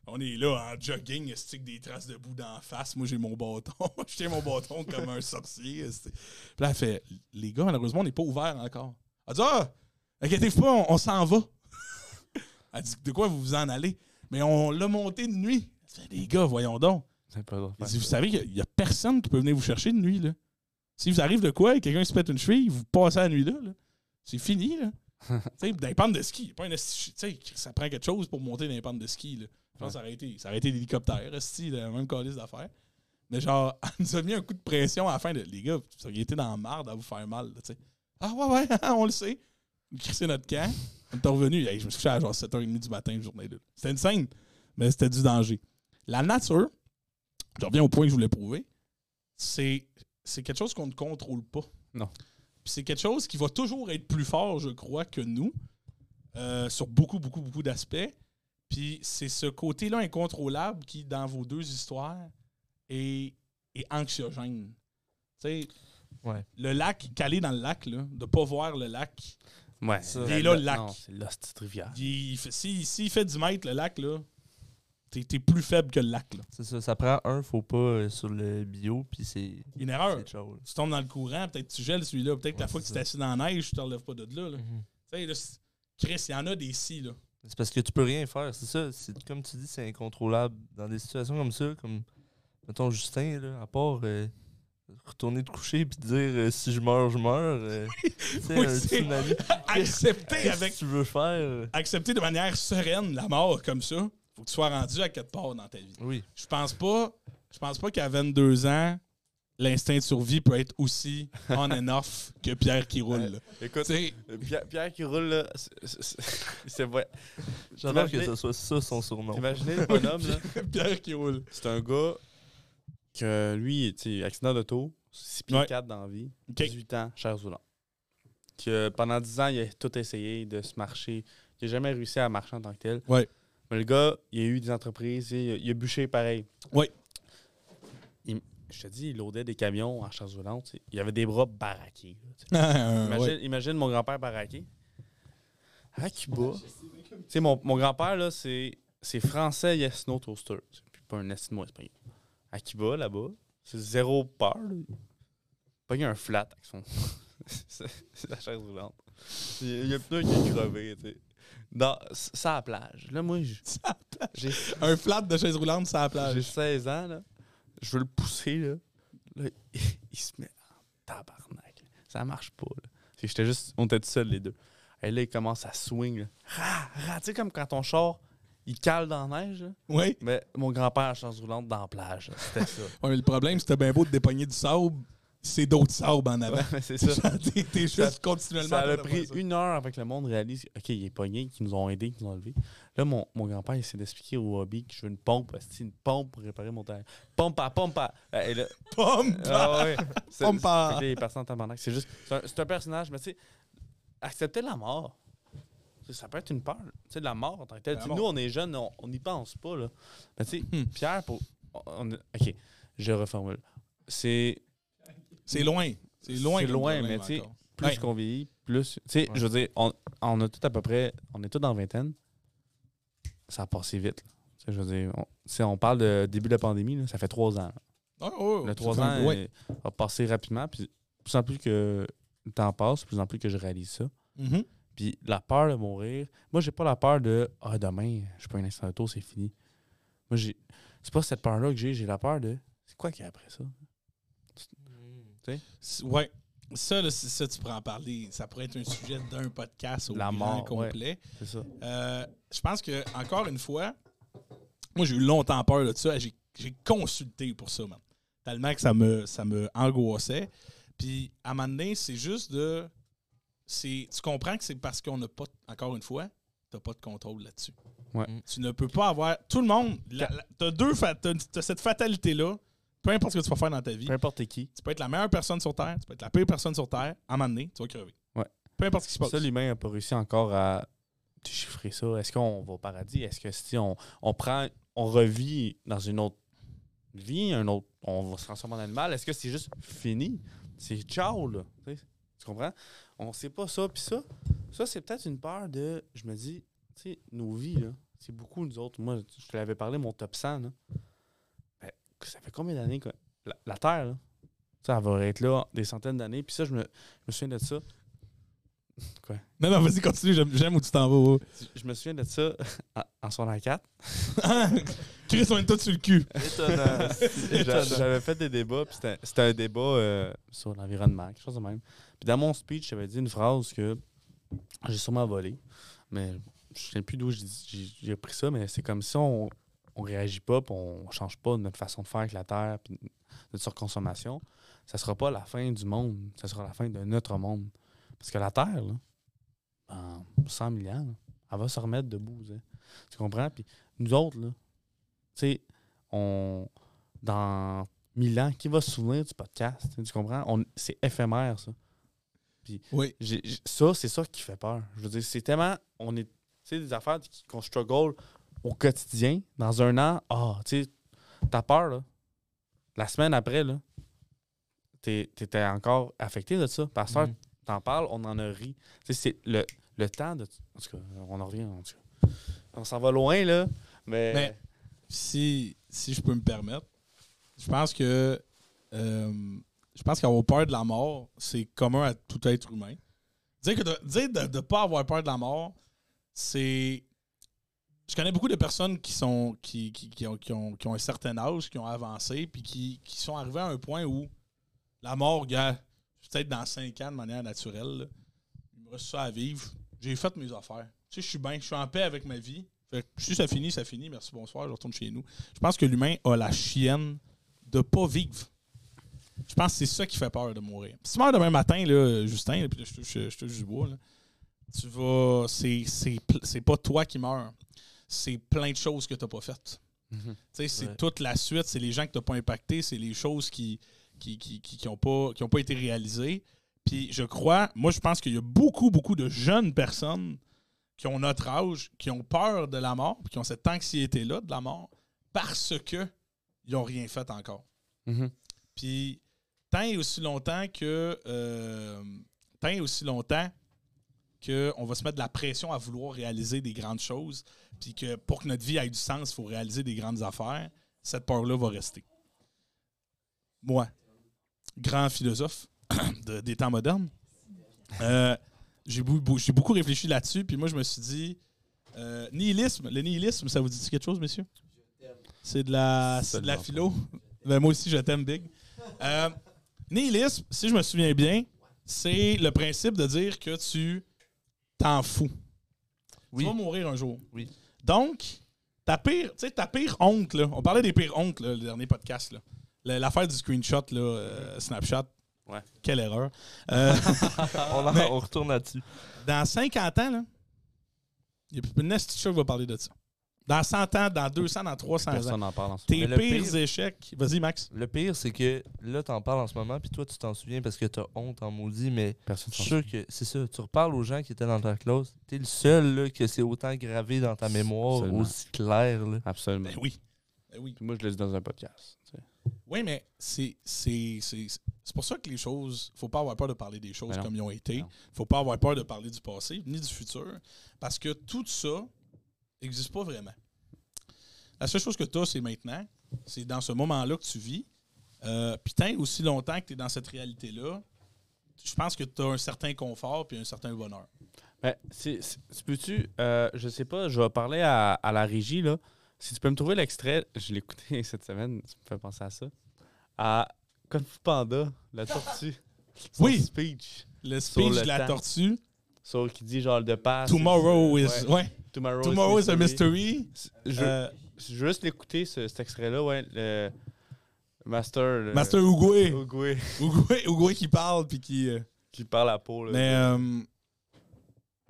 On est là en jogging, stick des traces de boue d'en face. Moi, j'ai mon bâton. Je tiens mon bâton comme un sorcier. Puis là, elle fait Les gars, malheureusement, on n'est pas ouvert encore. Elle dit Ah, inquiétez-vous pas, on, on s'en va. elle dit De quoi vous vous en allez? Mais on l'a monté de nuit. Elle fait, Les gars, voyons donc. C'est dit, vous savez qu'il n'y a personne qui peut venir vous chercher de nuit. Là. Si vous arrive de quoi et quelqu'un se pète une cheville, vous passez la nuit là. là. C'est fini. Là. Tu sais, dans les pentes de ski, pas un esti- tu sais, ça prend quelque chose pour monter dans les pentes de ski. Là. Je pense que ça aurait été, ça aurait été l'hélicoptère, le même calice d'affaires. Mais genre, elle nous a mis un coup de pression à la fin de. Les gars, vous auriez été dans la marde à vous faire mal. là, tu sais. ah ouais, ouais, on le sait. Crissé notre camp. On est revenu. Hey, je me suis couché à genre 7h30 du matin, une journée. C'était une scène, mais c'était du danger. La nature, je reviens au point que je voulais prouver, c'est, c'est quelque chose qu'on ne contrôle pas. Non. Puis c'est quelque chose qui va toujours être plus fort, je crois, que nous. euh, sur beaucoup, beaucoup, beaucoup d'aspects. Puis c'est ce côté-là incontrôlable qui, dans vos deux histoires, est, est anxiogène. Tu sais, Ouais. le lac, calé dans le lac, là, de pas voir le lac, Ouais. Ça. Il est là, le lac. C'est là, cette rivière. il, il fait- si- s'il fait 10 mètres, le lac, là, t'es t'es plus faible que le lac. Là. C'est ça, ça prend un faux pas euh, sur le bio, puis c'est. Une erreur. Tu tombes dans le courant, peut-être tu gèles celui-là, peut-être que la fois que tu t'es assis dans la neige, tu te relèves pas de là. là. Mhm. Tu sais, Chris, il y en a des si, là. C'est parce que tu peux rien faire, c'est ça. C'est comme tu dis, c'est incontrôlable. Dans des situations comme ça, comme mettons Justin, là, à part euh, retourner te coucher puis dire euh, si je meurs, je meurs. euh, Oui, un tsunami. Accepter avec que tu veux faire? accepter de manière sereine la mort comme ça, faut que tu sois rendu à quelque part dans ta vie. Oui. Je pense pas, je pense pas qu'à 22 ans, l'instinct de survie peut être aussi on and off que Pierre qui roule. là. Écoute, euh, Pierre, Pierre qui roule, c'est- vrai. J'adore que ce soit ça son surnom. Imaginez le bonhomme, là? Pierre qui roule. C'est un gars que lui, tu sais, accident d'auto, 6 pieds Ouais. 4 dans la vie, OK. 18 ans, chaise roulante. Que pendant 10 ans, il a tout essayé de se marcher. Il n'a jamais réussi à marcher en tant que tel. Ouais. Mais le gars, il a eu des entreprises, il a, il a bûché pareil. Il- je te dis, il loadait des camions en chaise roulante. Il avait des bras baraqués. Ah, Imagine, ouais. imagine mon grand-père baraqué. À Cuba. Tu sais, mon, mon grand-père, là, c'est, c'est français Yes No Toaster. C'est puis pas un estimo espagnol. À Cuba, là-bas, c'est zéro peur. Là. Pas un flat avec son. c'est la chaise roulante. Il y a pneu qui est crevé, tu sais. Dans, ça à la plage. Là, moi, j'ai, Un flat de chaise roulante, ça a la j'ai plage. 16 ans, là. Je veux le pousser, là. Là, il, se met en tabarnak. là. Ça marche pas, là. J'étais juste... On était seuls, les deux. Et là, il commence à swing, là. Ra, ra, tu sais, comme quand ton char, il cale dans la neige, là. Oui. Mais mon grand-père a chance roulante dans la plage. C'était ça. Ouais, mais le problème, c'était bien beau de dépogner du sable, c'est d'autres sabres en avant. Ouais, c'est ça. T'es t'es Ça- juste continuellement. Ça en train a de pris ça. une heure avant que le monde réalise OK, il est pogné, qu'ils nous ont aidés, qu'ils nous ont enlevé. Là, mon, mon grand-père essaie d'expliquer au hobby que je veux une pompe, c'est une pompe pour réparer mon terrain. Pompe à pompe à. Et là, Pomme! Ah ouais. C'est- Pompe à- il. C'est juste. C'est un, c'est un personnage, mais tu sais, accepter la mort. Ça peut être une peur. Tu sais, la mort en tant que telle. La mort. Nous, on est jeunes, on n'y pense pas. Là. Mais tu sais, Hmm. Pierre, pour. on- ok, je reformule. C'est C'est loin. C'est loin. C'est loin, mais tu sais, plus Ouais. qu'on vieillit, plus. Tu sais, Ouais. je veux dire, on, on a tout à peu près. On est tous dans la vingtaine. Ça a passé vite. là. Tu sais, je veux dire, on, sais, on parle de début de la pandémie, là, ça fait trois ans. Ouais, ouais, Le ça trois ans ouais. euh, a passé rapidement. Puis de plus en plus que le temps passe, de plus en plus que je réalise ça. Mhm. Puis la peur de mourir, moi, j'ai pas la peur de Ah, demain, je suis pas un instant de tour, c'est fini. Moi, j'ai. C'est pas cette peur-là que j'ai, j'ai la peur de c'est quoi qu'il y a après ça? C'est- Ouais. Ça, là, c'est- ça, tu pourrais en parler. Ça pourrait être un sujet d'un podcast au La mort, complet. C'est ça. Euh, je pense que, encore une fois, moi, j'ai eu longtemps peur de ça. J'ai j'ai consulté pour ça, man. Tellement que ça me, ça me angoissait. Puis, à un moment donné, c'est juste de. c'est Tu comprends que c'est parce qu'on n'a pas, encore une fois, tu n'as pas de contrôle là-dessus. Ouais. Tu ne peux pas avoir. Tout le monde, tu as cette fatalité-là, peu importe ce que tu vas faire dans ta vie. Peu importe qui. Tu peux être la meilleure personne sur Terre, tu peux être la pire personne sur Terre. À un moment donné, tu vas crever. Ouais. Peu importe ce qui se passe. Ça, l'humain n'a pas réussi encore à déchiffrer ça. Est-ce qu'on va au paradis? Est-ce que si on, on prend, on revit dans une autre vie, un autre, on va se transformer en animal? Est-ce que c'est juste fini? C'est ciao, là. Tu sais, tu comprends? On sait pas ça. Puis ça, ça c'est peut-être une peur de. Je me dis, tu sais, nos vies, là, c'est beaucoup nous autres. Moi, je te l'avais parlé, mon top 100, là. Ça fait combien d'années que. La, la Terre, là, ça elle va être là des centaines d'années. Puis ça, je me, je me souviens de ça. Quoi? Non, non, vas-y, continue. J'aime- J'aime où tu t'en vas. Je me souviens de ça en, en secondaire 4. Chris, on est tous sur le cul. Étonnant. J'avais fait des débats, puis c'était- c'était un débat euh, sur l'environnement, quelque chose de même. Puis dans mon speech, j'avais dit une phrase que j'ai sûrement volée, mais je ne sais plus d'où j'ai pris ça, mais c'est comme si on on réagit pas, puis on change pas notre façon de faire avec la Terre, puis notre surconsommation, ça sera pas la fin du monde, ça sera la fin de notre monde. Parce que la Terre, là, en 100 000 ans, là, elle va se remettre debout. tu comprends? Puis nous autres, là, tu sais, on. Dans 1000 ans, qui va se souvenir du podcast? Tu comprends? On- C'est éphémère, ça. Puis Oui. ça, c'est ça qui fait peur. Je veux dire, c'est tellement. On est. Tu sais, des affaires qu'on struggle au quotidien. Dans un an, ah, tu sais, t'as peur, là. La semaine après, là, t'étais encore affecté de ça. Parce que Mhm. t'en parles, on en a ri. Tu sais, c'est le, le temps de. En tout cas, on en revient, en tout cas. On s'en va loin, là. Mais. Mais- Si, si je peux me permettre, je pense que euh, je pense qu'avoir peur de la mort, c'est commun à tout être humain. Dire, que de, dire de ne pas avoir peur de la mort, c'est. Je connais beaucoup de personnes qui sont qui, ont, un certain âge, qui ont avancé, puis qui, sont arrivés à un point où la mort, gars, peut-être dans 5 ans de manière naturelle, il me reste ça à vivre. J'ai fait mes affaires. Tu sais, je suis bien, je suis en paix avec ma vie. Fait que si ça finit, ça finit. Merci, bonsoir, je retourne chez nous. Je pense que l'humain a la chienne de pas vivre. Je pense que c'est ça qui fait peur de mourir. Si tu meurs demain matin, là, Justin, là, puis je touche du bois, tu vas. C'est pas toi qui meurs. C'est plein de choses que tu n'as pas faites. Mhm. C'est Ouais. toute la suite, c'est les gens que tu n'as pas impactés, c'est les choses qui qui, qui, qui, qui ont pas, qui ont pas été réalisées. Puis je crois, moi je pense qu'il y a beaucoup, beaucoup de jeunes personnes qui ont notre âge, qui ont peur de la mort, qui ont cette anxiété-là de la mort, parce que ils n'ont rien fait encore. Mhm. Puis tant et aussi longtemps que euh, tant et aussi longtemps que on va se mettre de la pression à vouloir réaliser des grandes choses, puis que pour que notre vie ait du sens, il faut réaliser des grandes affaires, cette peur-là va rester. Moi, grand philosophe de- des temps modernes, euh, j'ai beaucoup réfléchi là-dessus, puis moi je me suis dit, euh, nihilisme, le nihilisme, ça vous dit quelque chose, messieurs? C'est de la, de la philo. Ben, moi aussi, je t'aime, Big. Euh, nihilisme, si je me souviens bien, c'est le principe de dire que tu t'en fous. Oui. Tu vas mourir un jour. Oui. Donc, ta pire, ta pire honte, là, on parlait des pires hontes, là, le dernier podcast, là. L'affaire du screenshot, là, euh, Snapchat. Ouais. Quelle erreur. Euh, on, en- Mais- on retourne là-dessus. dans 50 ans, là, il n'y a plus show qui va parler de ça. Dans 100 ans, dans 200, dans 300 ans. Personne n'en parle en ce Tes pires pire- échecs. Vas-y, Max. Le pire, c'est que là, t'en parles en ce moment, puis toi, tu t'en souviens parce que t'as honte en maudit, mais Personne je suis sûr que c'est ça. Tu reparles aux gens qui étaient dans ta classe. T'es le seul là, que c'est autant gravé dans ta mémoire, Absolument. aussi clair. Là. Absolument. Ben oui. Ben oui. Puis moi, je le dis dans un podcast. tu sais. Oui, mais c'est c'est- c'est- c'est pour ça que les choses, faut pas avoir peur de parler des choses Ben comme ils ont été. Non. faut pas avoir peur de parler du passé ni du futur. Parce que tout ça n'existe pas vraiment. La seule chose que tu as, c'est maintenant. C'est dans ce moment-là que tu vis. Euh, Puis tant aussi longtemps que tu es dans cette réalité-là, je pense que tu as un certain confort puis un certain bonheur. Ben, c'est- c'est- tu peux-tu, euh, je sais pas, je vais parler à, à la régie, là. Si tu peux me trouver l'extrait, je l'ai écouté cette semaine, tu me fais penser à ça. À Kung Fu Panda, la tortue. Son Oui. speech. Le speech de la temps. tortue, Sur qui dit genre de passe. Tomorrow is, Ouais. ouais. Tomorrow, Tomorrow is a mystery. Je, Euh, je veux juste l'écouter, ce- cet extrait-là, ouais. Le Master. le- Master Ougoué. Ougoué, Ougoué qui parle puis qui. euh, qui parle à peau, là. mais euh,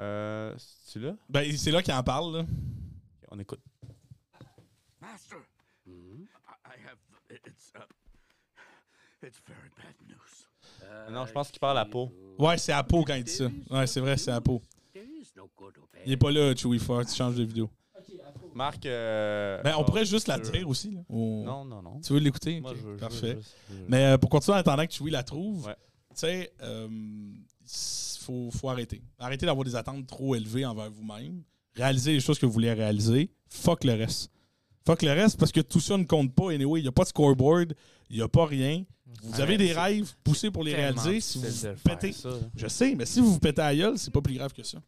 Euh, C'est-tu là? ben, c'est là qu'il en parle. Là. On écoute. Master, I, I have. It's uh, it's very bad news. non, je pense qu'il parle à peau. Ouais, c'est à peau quand il dit ça. Ouais, c'est vrai, c'est à peau. Il est pas là, Chewy Fort, tu changes de vidéo. Marc. euh, Ben, on ah, pourrait juste la dire aussi. là. On- Non, non, non. Tu veux l'écouter? Moi, je veux. je veux Parfait. juste- je veux- Mais euh, pour continuer en attendant que Chewy la trouve, Ouais. tu sais, euh, s- faut, faut arrêter. Arrêtez d'avoir des attentes trop élevées envers vous-même. Réalisez les choses que vous voulez réaliser. Fuck le reste. Fuck le reste parce que tout ça ne compte pas. Anyway, il n'y a pas de scoreboard, il n'y a pas rien. Vous Ouais, avez des rêves, poussez pour les réaliser. Si vous pétez, ça, je sais, mais si vous vous pétez à la gueule, c'est pas plus grave que ça.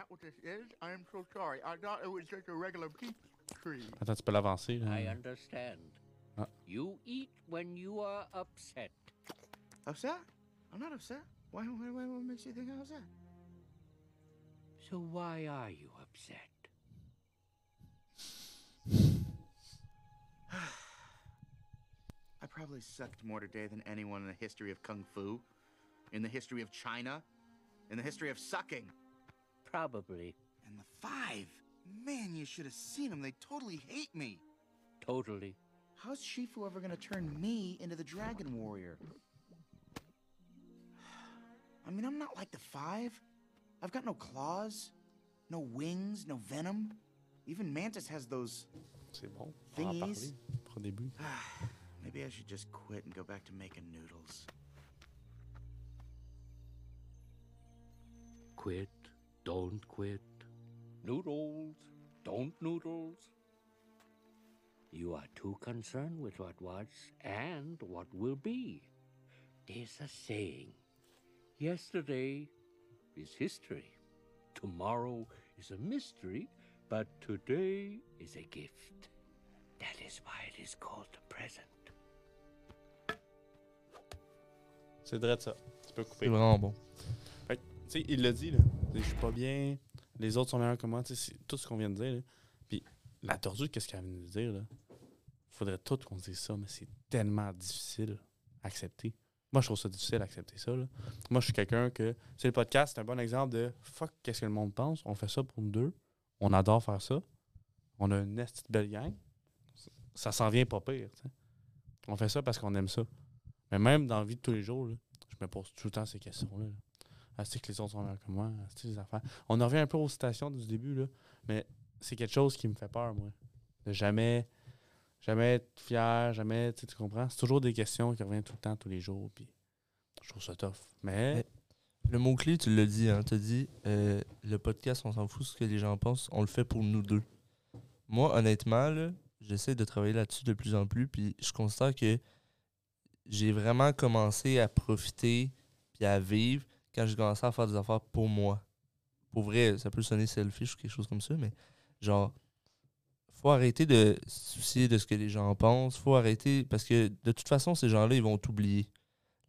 Is that what this is? I am so sorry. I thought it was just a regular peach tree. Attends, tu peux l'avancer. là. I understand. Ah. You eat when you are upset. Upset? I'm not upset. Why, why, why, what makes you think I'm upset? So why are you upset? I probably sucked more today than anyone in the history of Kung Fu, in the history of China, in the history of sucking. Probably. And the five. Man, you should have seen them. They totally hate me. Totally. How's Shifu ever gonna turn me into the Dragon Warrior? I mean, I'm not like the five. I've got no claws, no wings, no venom. Even Mantis has those. C'est bon. On va en parler Thingies. pour début. Maybe I should just quit and go back to making noodles. Quit, don't quit. Noodles, don't noodles. You are too concerned with what was and what will be. There's a saying yesterday is history, tomorrow is a mystery, but today is a gift. That is why it is called the present. C'est vrai ça. Tu peux C'est vraiment bon. Sais, il l'a dit, là. Je suis pas bien. Les autres sont meilleurs que moi. C'est tout ce qu'on vient de dire. Puis la tortue, qu'est-ce qu'elle vient de dire, là? Faudrait tout qu'on se dise ça, mais c'est tellement difficile à accepter. Moi, je trouve ça difficile à accepter ça, là. Moi, je suis quelqu'un que. C'est le podcast, c'est un bon exemple de fuck, qu'est-ce que le monde pense? On fait ça pour nous deux. On adore faire ça. On a une esti de belle gang. Ça s'en vient pas pire. On fait ça parce qu'on aime ça. Mais même dans la vie de tous les jours, là, je me pose tout le temps ces questions-là. là. Ah, c'est que les autres sont meilleurs que moi. C'est les affaires? On en revient un peu aux citations du début, là. Mais c'est quelque chose qui me fait peur, moi. De jamais, jamais être fier, jamais, tu comprends? C'est toujours des questions qui reviennent tout le temps, tous les jours. Puis je trouve ça tough. Mais, Le mot-clé, tu l'as dit, hein. Tu as dit, euh, le podcast, on s'en fout ce que les gens pensent, on le fait pour nous deux. Moi, honnêtement, j'essaie de travailler là-dessus de plus en plus, puis je constate que j'ai vraiment commencé à profiter puis à vivre quand j'ai commencé à faire des affaires pour moi. Pour vrai, ça peut sonner selfish ou quelque chose comme ça, mais genre, faut arrêter de se soucier de ce que les gens pensent. Faut arrêter, parce que de toute façon, ces gens-là, ils vont t'oublier.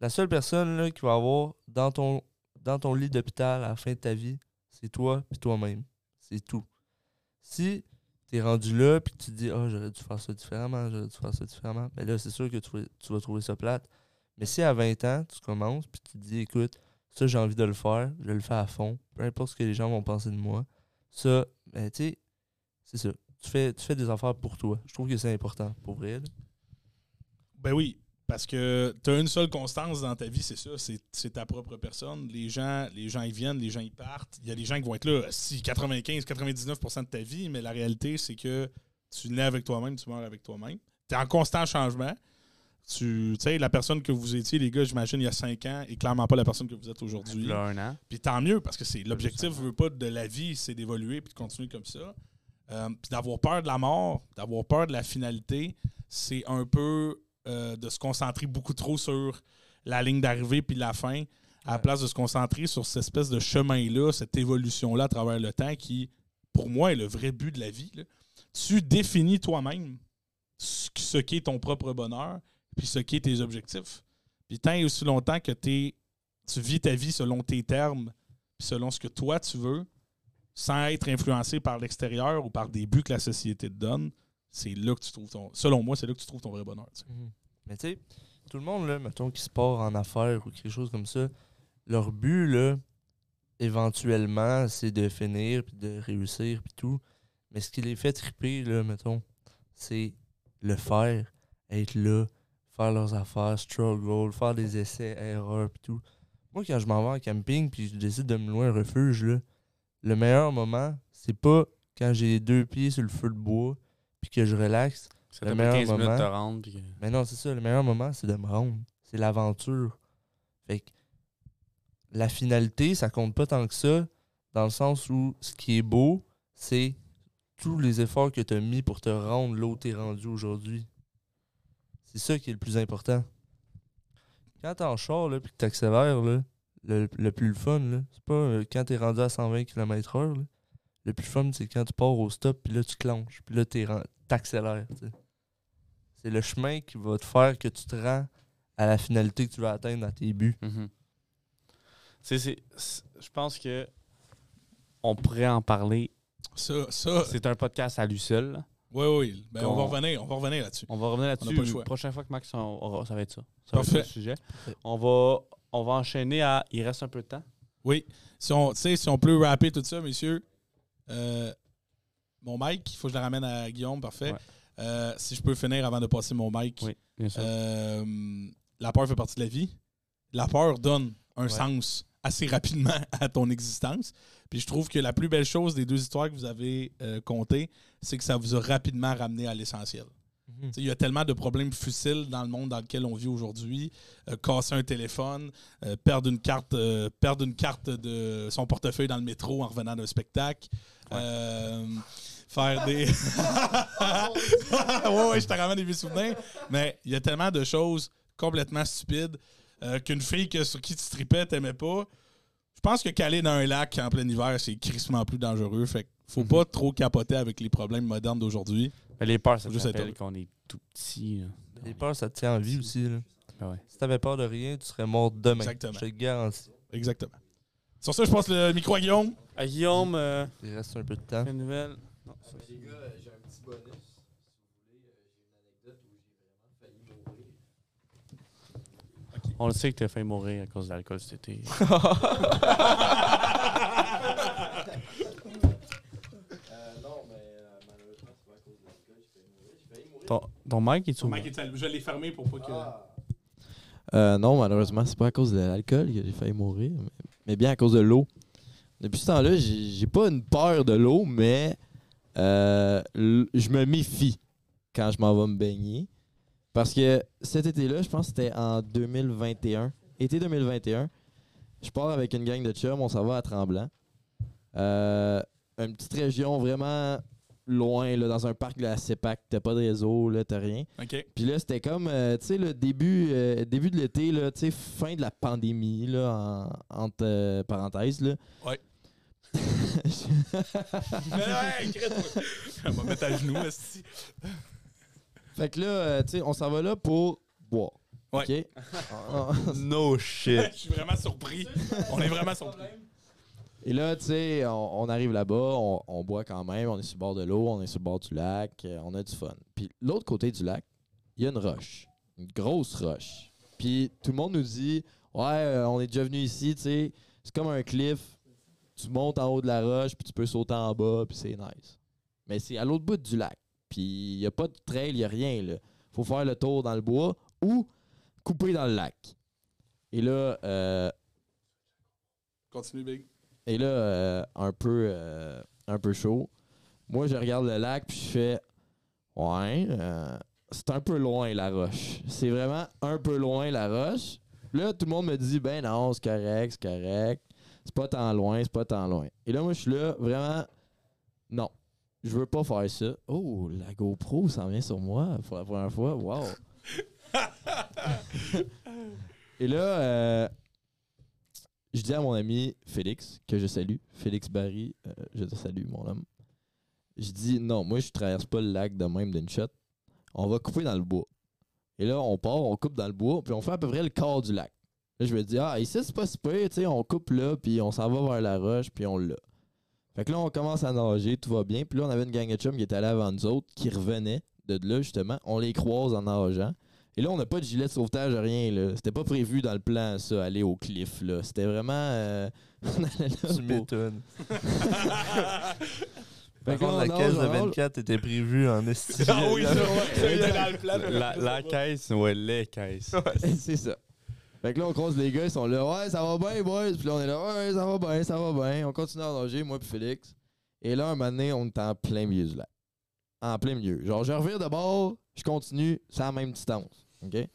La seule personne là, qui va avoir dans ton, dans ton lit d'hôpital à la fin de ta vie, c'est toi puis toi-même. C'est tout. Si tu es rendu là puis tu te dis Ah, j'aurais dû faire ça différemment, j'aurais dû faire ça différemment, ben là, c'est sûr que tu, vas- tu vas trouver ça plate. Mais si à 20 ans, tu commences puis tu te dis Écoute, ça, j'ai envie de le faire, je le fais à fond, peu importe ce que les gens vont penser de moi, ça, ben, tu sais, c'est ça. Tu fais, des affaires pour toi. Je trouve que c'est important, pour vrai. là. Ben oui, parce que tu as une seule constance dans ta vie, c'est ça, c'est c'est ta propre personne. Les gens, les gens ils viennent, les gens ils partent. Il y a des gens qui vont être là si 95-99% de ta vie, mais la réalité, c'est que tu nais avec toi-même, tu meurs avec toi-même. Tu es en constant changement. Tu sais, la personne que vous étiez, les gars, j'imagine, il y a 5 ans, est clairement pas la personne que vous êtes aujourd'hui. là, un an. Puis tant mieux, parce que c'est l'objectif veut pas de la vie, c'est d'évoluer puis de continuer comme ça. Euh, puis d'avoir peur de la mort, d'avoir peur de la finalité, c'est un peu euh, de se concentrer beaucoup trop sur la ligne d'arrivée puis la fin, à la place de se concentrer sur cette espèce de chemin-là, cette évolution-là à travers le temps qui, pour moi, est le vrai but de la vie. là. Tu définis toi-même ce ce qu'est ton propre bonheur puis ce qu'est tes objectifs. Puis tant et aussi longtemps que t'es- tu vis ta vie selon tes termes, puis selon ce que toi tu veux, sans être influencé par l'extérieur ou par des buts que la société te donne, c'est là que tu trouves ton. Selon moi, c'est là que tu trouves ton vrai bonheur. sais. Mais tu sais, tout le monde, là, mettons, qui se part en affaires ou quelque chose comme ça, leur but, là, éventuellement, c'est de finir, puis de réussir, puis tout. Mais ce qui les fait triper, là, mettons, c'est le faire, être là, faire leurs affaires, struggle, faire des essais, erreurs, puis tout. Moi, quand je m'en vais en camping, puis je décide de me louer un refuge, là, le meilleur moment, c'est pas quand j'ai les deux pieds sur le feu de bois, puis que je relaxe, Ça Le meilleur 15 minutes de moment- te rendre. Que- mais non, c'est ça. Le meilleur moment, c'est de me rendre. C'est l'aventure. Fait que la finalité, ça compte pas tant que ça, dans le sens où ce qui est beau, c'est tous les efforts que tu as mis pour te rendre là où tu es rendu aujourd'hui. C'est ça qui est le plus important. Quand t'es en char, là, puis que t'accélères, là, le, le plus le fun, là, c'est pas euh, quand t'es rendu à 120 km/h. là. Le plus fun, c'est quand tu pars au stop, puis là, tu clenches, puis là, t'es t'accélères. C'est le chemin qui va te faire que tu te rends à la finalité que tu veux atteindre dans tes buts. Mhm. Tu sais, c'est- c'est- je pense que on pourrait en parler. Ça, ça. C'est un podcast à lui seul. Oui, oui. Ben, on va revenir, on va revenir là-dessus. On va revenir là-dessus. La prochaine fois que Max on- aura, ça va être ça. Ça va être Parfait. le sujet. On va, on va enchaîner à. Il reste un peu de temps. Oui. Si on, tu sais, si on peut rapper tout ça, messieurs. euh, mon mic, il faut que je le ramène à Guillaume, parfait. Ouais. Euh, si je peux finir avant de passer mon mic. Oui, bien sûr. Euh, la peur fait partie de la vie. La peur donne un Ouais. sens assez rapidement à ton existence. Puis je trouve que la plus belle chose des deux histoires que vous avez euh, contées, c'est que ça vous a rapidement ramené à l'essentiel. Mhm. Il y a tellement de problèmes futiles dans le monde dans lequel on vit aujourd'hui. Euh, casser un téléphone, euh, perdre une carte, euh, perdre une carte de son portefeuille dans le métro en revenant d'un spectacle. Faire des. ouais, ouais, je te ramène des vieux souvenirs. Mais il y a tellement de choses complètement stupides qu'une fille que, sur qui tu tripais, t'aimais pas. Je pense que caler dans un lac en plein hiver, c'est crissement plus dangereux. Fait que faut pas trop capoter avec les problèmes modernes d'aujourd'hui. Mais les peurs, ça te qu'on est tout petit. là. Les peurs, ça te tient en vie aussi. Là. Ah ouais. Si t'avais peur de rien, tu serais mort demain. Exactement. Je te garantis. Exactement. Sur ça, je passe le micro à Guillaume. Ah, Guillaume, euh, Il reste un peu de temps. une nouvelle. Non, ça- Les gars, euh, j'ai un petit bonus. Si vous voulez, euh, j'ai une anecdote où j'ai vraiment failli mourir. On le sait que t'as failli mourir à cause de l'alcool cet été. Euh, non, mais euh, malheureusement, c'est pas à cause de l'alcool. J'ai failli mourir. J'ai failli mourir. Ton, ton mic est ouvert. je l'ai fermé pour pas que. Euh, non, malheureusement, c'est pas à cause de l'alcool que j'ai failli mourir, mais, bien à cause de l'eau. Depuis ce temps-là, j'ai pas une peur de l'eau, mais euh, je me méfie quand je m'en vais me baigner. Parce que cet été-là, je pense que c'était en 2021, été 2021, je pars avec une gang de chums, on s'en va à Tremblant. Euh, une petite région vraiment loin, là, dans un parc de la CEPAC, t'as pas de réseau, là, t'as rien. OK. Puis là, c'était comme, euh, tu sais, le début, euh, début de l'été, là, tu sais, fin de la pandémie, là, en- entre euh, parenthèses, là. Ouais. Mais ouais, On va mettre à genoux, esti. fait que là, euh, tu sais, on s'en va là pour boire. Ouais. OK? No shit. Je suis vraiment surpris. On est vraiment surpris. Et là, tu sais, on, arrive là-bas, on, on boit quand même, on est sur le bord de l'eau, on est sur le bord du lac, euh, on a du fun. Puis l'autre côté du lac, il y a une roche, une grosse roche. Puis tout le monde nous dit, ouais, euh, on est déjà venu ici, tu sais, c'est comme un cliff, tu montes en haut de la roche, puis tu peux sauter en bas, puis c'est nice. Mais c'est à l'autre bout du lac, puis il n'y a pas de trail, il n'y a rien, là. Faut faire le tour dans le bois ou couper dans le lac. Et là, euh, Continue, Big. Et là, euh, un, peu, euh, un peu chaud. Moi, je regarde le lac puis je fais Ouais, euh, c'est un peu loin la roche. C'est vraiment un peu loin la roche. Là, tout le monde me dit Ben non, c'est correct, c'est correct. C'est pas tant loin, c'est pas tant loin. Et là, moi, je suis là, vraiment, non, je veux pas faire ça. Oh, la GoPro s'en vient sur moi pour la première fois. Wow. Et là, euh, je dis à mon ami Félix, que je salue, Félix Barry, euh, je te salue, mon homme. Je dis non, moi je traverse pas le lac de même d'une shot. On va couper dans le bois. Et là, on part, on coupe dans le bois, puis on fait à peu près le quart du lac. Là, je me dis, ah, ici, c'est pas super, tu sais, on coupe là, puis on s'en va vers la roche, puis on l'a. Fait que là, on commence à nager, tout va bien. Puis là, on avait une gang de chums qui était allée avant nous autres, qui revenaient de là, justement. On les croise en nageant. Et là, on n'a pas de gilet de sauvetage, rien. là. C'était pas prévu dans le plan, ça, aller au cliff. là. C'était vraiment. euh, on allait là Tu m'étonnes. Par contre, on la caisse de on nage. 24 était prévue en esti. Ah oui, ça, ouais. Ça, il était dans le plan. La, la caisse, ouais, les caisses. c'est ça. Fait que là, on croise les gars, ils sont là, ouais, ça va bien, boys. Puis là, on est là, ouais, ça va bien, ça va bien. On continue à nager, moi puis Félix. Et là, un moment donné, on est en plein milieu du lac. En plein milieu. Genre, je revire de bord, je continue, c'est à la même distance. OK?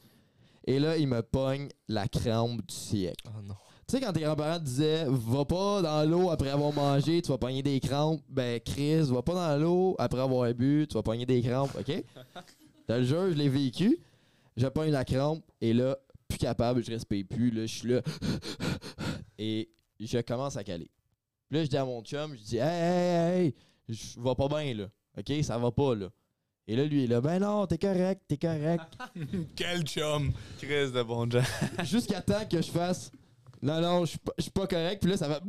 Et là, il me pogne la crampe du siècle. Oh non. Tu sais, quand tes grands-parents te disaient, va pas dans l'eau après avoir mangé, tu vas pogner des crampes. Ben, Chris, va pas dans l'eau après avoir bu, tu vas pogner des crampes, OK? Je le jure, je l'ai vécu. Je pogne la crampe et là, plus capable, je respire plus. Là, je suis là. Et je commence à caler. Puis là, je dis à mon chum, je dis, hey, hey, hey, je vais pas bien, là. OK? Ça va pas, là. Et là, lui, il est là, ben non, t'es correct, t'es correct. Quel chum. Crise de bon. Jusqu'à temps que je fasse non, non, je suis pas- je suis pas correct. Puis là, ça va.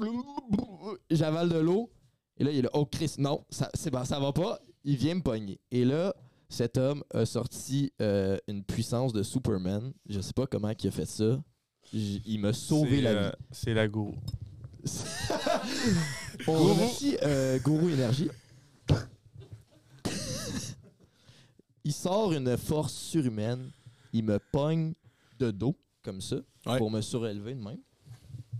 J'avale de l'eau. Et là, il est là, oh Chris, non, ça, c'est bon, ça va pas. Il vient me pogner. Et là, cet homme a sorti euh, une puissance de Superman. Je sais pas comment il a fait ça. J- Il m'a sauvé C'est, la euh, vie. C'est la gourou. On remercie euh, Gourou Énergie. Il sort une force surhumaine. Il me pogne de dos, comme ça, Ouais. pour me surélever de même.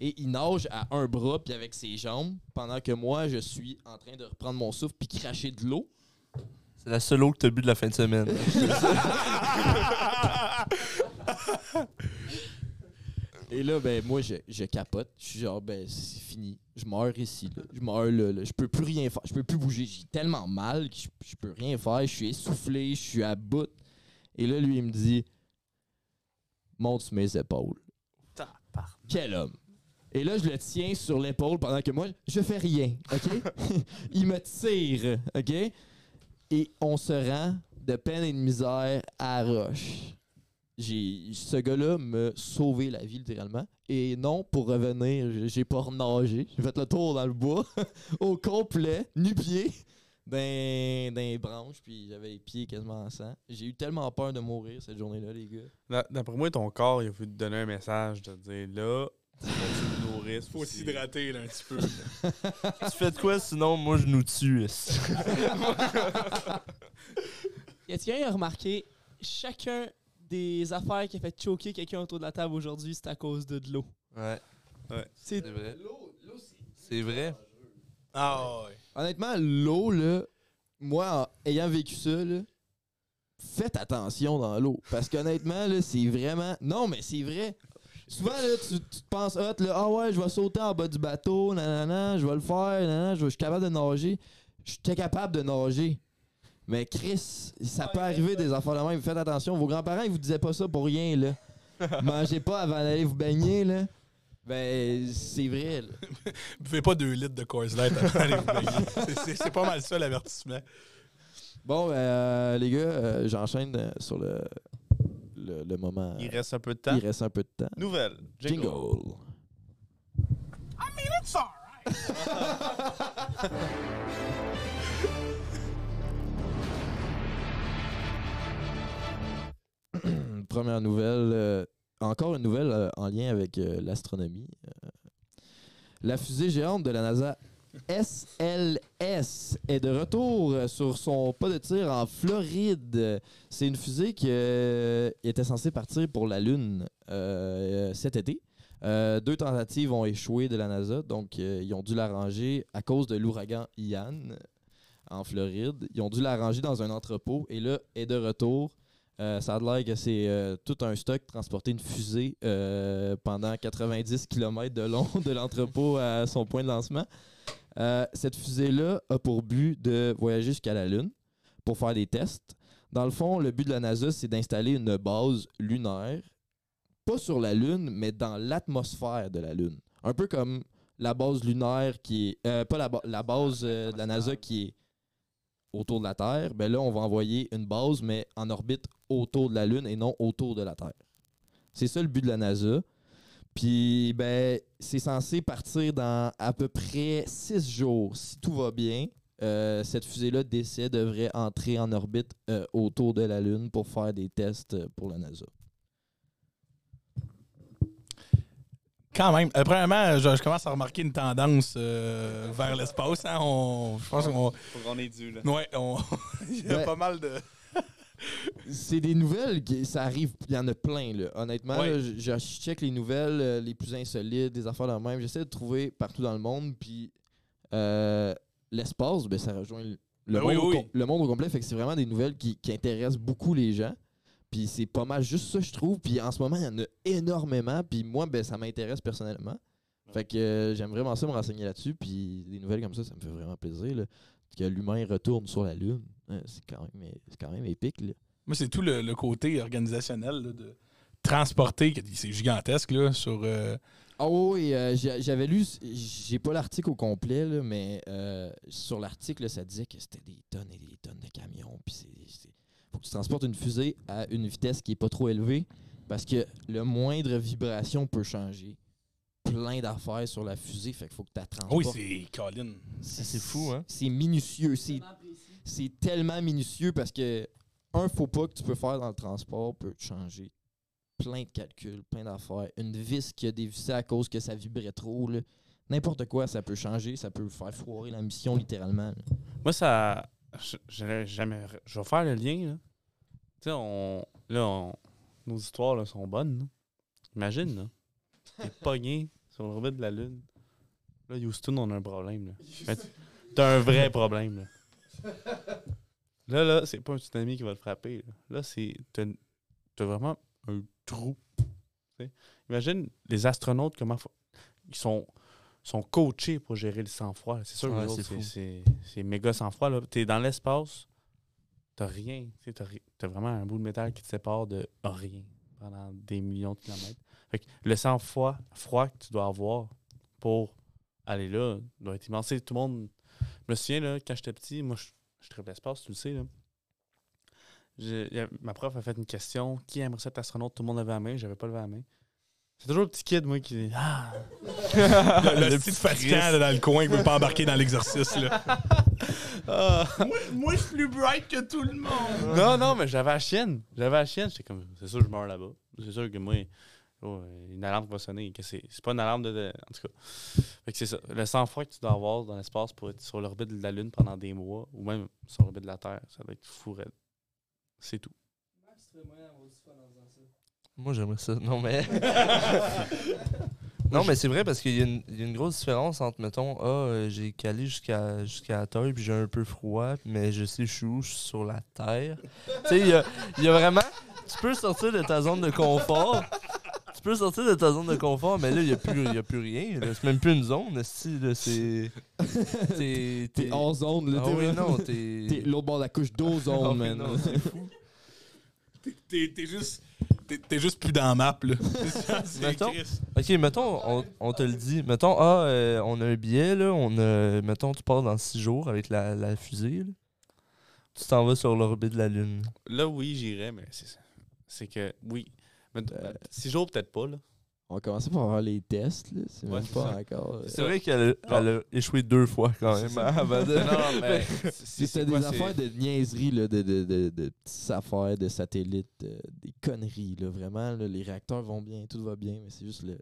Et il nage à un bras puis avec ses jambes, pendant que moi, je suis en train de reprendre mon souffle puis cracher de l'eau. C'est la seule eau que t'as bu de la fin de semaine. Et là, ben moi, je, je capote. Je suis genre, ben c'est fini. Je meurs ici. Là. Je meurs là, là. Je peux plus rien faire. Je peux plus bouger. J'ai tellement mal que je, je peux rien faire. Je suis essoufflé. Je suis à bout. Et là, lui, il me dit, monte sur mes épaules. Quel homme. Et là, je le tiens sur l'épaule pendant que moi, je fais rien, OK? Il me tire, OK? Et on se rend de peine et de misère à Roche. J'ai, ce gars-là m'a sauvé la vie, littéralement. Et non, pour revenir, j'ai- pas renagé. J'ai fait le tour dans le bois, au complet, nu-pied, dans, dans les branches, puis j'avais les pieds quasiment en sang. J'ai eu tellement peur de mourir cette journée-là, les gars. D'a- D'après moi, ton corps, il a voulu te donner un message de dire là, faut que tu te. Faut s'hydrater là, un petit peu. tu fais de quoi sinon moi je nous tue. quelqu'un qui a remarqué chacun des affaires qui a fait choquer quelqu'un autour de la table aujourd'hui, c'est à cause de, de l'eau. Ouais, C'est c'est vrai. C'est vrai. Ah ouais. Honnêtement, l'eau, là, moi, en ayant vécu ça, là, faites attention dans l'eau. Parce qu'honnêtement, là, c'est vraiment. Non, mais c'est vrai. Souvent, là, tu, tu te penses, hot, là, ah ouais, je vais sauter en bas du bateau, nanana, je vais le faire, nanana, je, je suis capable de nager. J'étais capable de nager. Mais Chris, ça peut arriver des affaires de même. Faites attention. Vos grands-parents, ils vous disaient pas ça pour rien, là. Mangez pas avant d'aller vous baigner, là. Ben, c'est vrai, là. Buvez pas deux litres de Coors Light avant d'aller vous baigner. C'est- pas mal ça l'avertissement. Bon, ben, euh, les gars, euh, j'enchaîne euh, sur le, le, le moment. Il reste un peu de temps. Il reste un peu de temps. Nouvelle. Jingle. Jingle. Première nouvelle. euh, encore une nouvelle euh, en lien avec euh, l'astronomie. La fusée géante de la NASA SLS est de retour sur son pas de tir en Floride. C'est une fusée qui était censée partir pour la Lune cet été. Deux tentatives ont échoué de la NASA, donc ils ont dû la ranger à cause de l'ouragan Ian en Floride. Ils ont dû la ranger dans un entrepôt et là, est de retour. Euh, ça a l'air que c'est euh, tout un stock transporter une fusée euh, pendant 90 km de long de l'entrepôt à son point de lancement. Cette fusée-là a pour but de voyager jusqu'à la Lune pour faire des tests. Dans le fond, le but de la NASA, c'est d'installer une base lunaire, pas sur la Lune, mais dans l'atmosphère de la Lune. Un peu comme la base lunaire qui est. pas la, ba- la base de la NASA qui est autour de la Terre. Ben là, on va envoyer une base, mais en orbite autour de la Lune et non autour de la Terre. C'est ça le but de la NASA. Puis, ben, c'est censé partir dans à peu près six jours. Si tout va bien, euh, cette fusée-là d'essai devrait entrer en orbite euh, autour de la Lune pour faire des tests euh, pour la NASA. Quand même. Euh, premièrement, je, je commence à remarquer une tendance euh, vers l'espace. hein. On- Je pense qu'on. Est dû, là. Ouais, on- il y a Ouais. pas mal de. C'est des nouvelles, qui- ça arrive, il y en a plein, là. Honnêtement, Ouais. là, je, je check les nouvelles euh, les plus insolites, des affaires de même. J'essaie de trouver partout dans le monde, puis euh, l'espace, ben, ça rejoint le, Ben monde oui, au oui. com- le monde au complet. Fait que c'est vraiment des nouvelles qui, qui intéressent beaucoup les gens. Puis c'est pas mal juste ça, je trouve. Puis en ce moment, il y en a énormément. Puis moi, ben, ça m'intéresse personnellement. Fait que euh, j'aime vraiment ça me renseigner là-dessus. Puis des nouvelles comme ça, ça me fait vraiment plaisir. là. Que l'humain retourne sur la Lune. Hein, c'est quand, même- quand même épique. Là. Moi, c'est tout le, le côté organisationnel là, de transporter. C'est gigantesque là, sur. euh, Ah oui, euh, j'a- j'avais lu, j'ai pas l'article au complet, là, mais euh, sur l'article, ça disait que c'était des tonnes et des tonnes de camions. Puis faut que tu transportes une fusée à une vitesse qui est pas trop élevée parce que le moindre vibration peut changer plein d'affaires sur la fusée. Fait qu'il faut que tu la Ah Oui, transportes. c'est Colin. c'est, c'est fou, hein? C'est minutieux. C'est, c'est tellement minutieux parce que un faux pas que tu peux faire dans le transport peut te changer plein de calculs, plein d'affaires. Une vis qui a dévissé à cause que ça vibrait trop. là. N'importe quoi, ça peut changer, ça peut faire foirer la mission littéralement. là. Moi, ça. Je- jamais. Je vais faire le lien, là. Tu sais, on. Là, on- nos histoires, là, sont bonnes, là. Imagine, là. T'es pogné sur l'orbite de la Lune. Là, Houston, on a un problème. Là. T'as un vrai problème. Là, là, là, c'est pas un tsunami qui va te frapper. Là, Là, c'est. T'as vraiment un trou. Imagine les astronautes, comment. Ils sont, sont coachés pour gérer le sang-froid. C'est sûr que Ouais, c'est méga sang-froid. là. T'es dans l'espace, t'as rien. Tu t'as vraiment un bout de métal qui te sépare de rien pendant des millions de kilomètres. Fait que le sang-froid froid que tu dois avoir pour aller là doit être immense. Tu Tout le monde. Je me souviens, là, quand j'étais petit, moi, je, je l'espace, tu le sais. Là. Ma prof a fait une question qui aimerait être astronaute Tout le monde levait la main, j'avais pas levé la main. C'est toujours le petit kid, moi, qui dit Ah Le, le petit fatigant là, dans le coin qui veut pas embarquer dans l'exercice. là. Ah. moi, moi, je suis plus bright que tout le monde. Non, non, mais j'avais la chienne. J'avais la chienne. J'étais comme, c'est sûr, je meurs là-bas. C'est sûr que moi, oh, une alarme va sonner. que c'est c'est pas une alarme de. de- en tout cas. Fait que c'est ça. Le sang-froid que tu dois avoir dans l'espace pour être sur l'orbite de la Lune pendant des mois, ou même sur l'orbite de la Terre, ça doit être fou raide. C'est tout. Moi, j'aimerais ça. Non, mais. non, mais c'est vrai parce qu'il y, a une- il y a une grosse différence entre, mettons, ah, euh, j'ai calé jusqu'à jusqu'à la Terre, puis j'ai un peu froid, mais je sais, je suis où, je suis sur la Terre. tu sais, il y a, il y a vraiment. Tu peux sortir de ta zone de confort. Tu peux sortir de ta zone de confort, mais là, il n'y a, plus- il y a plus rien. C'est même plus une zone, si, là, c'est. T'es. T'es hors zone, là. Ah t'es oui, non, T'es t'es. l'autre bord de la couche d'ozone, Ah man. non, c'est fou. T'es t'es juste. T'es juste plus dans la map, là. C'est Mettons-. Ok, mettons, on, on te le dit. Mettons, ah, euh, on a un billet, là. On a, mettons, tu pars dans six jours avec la, la fusée, là. Tu t'en vas sur l'orbite de la Lune. Là, oui, j'irais, mais c'est ça. C'est que, oui. Mais, Euh, six jours, peut-être pas, là. On va commencer par avoir les tests, là. C'est Ouais, même c'est pas ça. encore. euh, C'est vrai qu'elle a, elle a échoué deux fois, quand même. hein, avant de- Non, mais. C'était des affaires de niaiserie, là, de, de, de, de petites affaires de satellites, euh, des conneries, là, vraiment. là, les réacteurs vont bien, tout va bien, mais c'est juste le,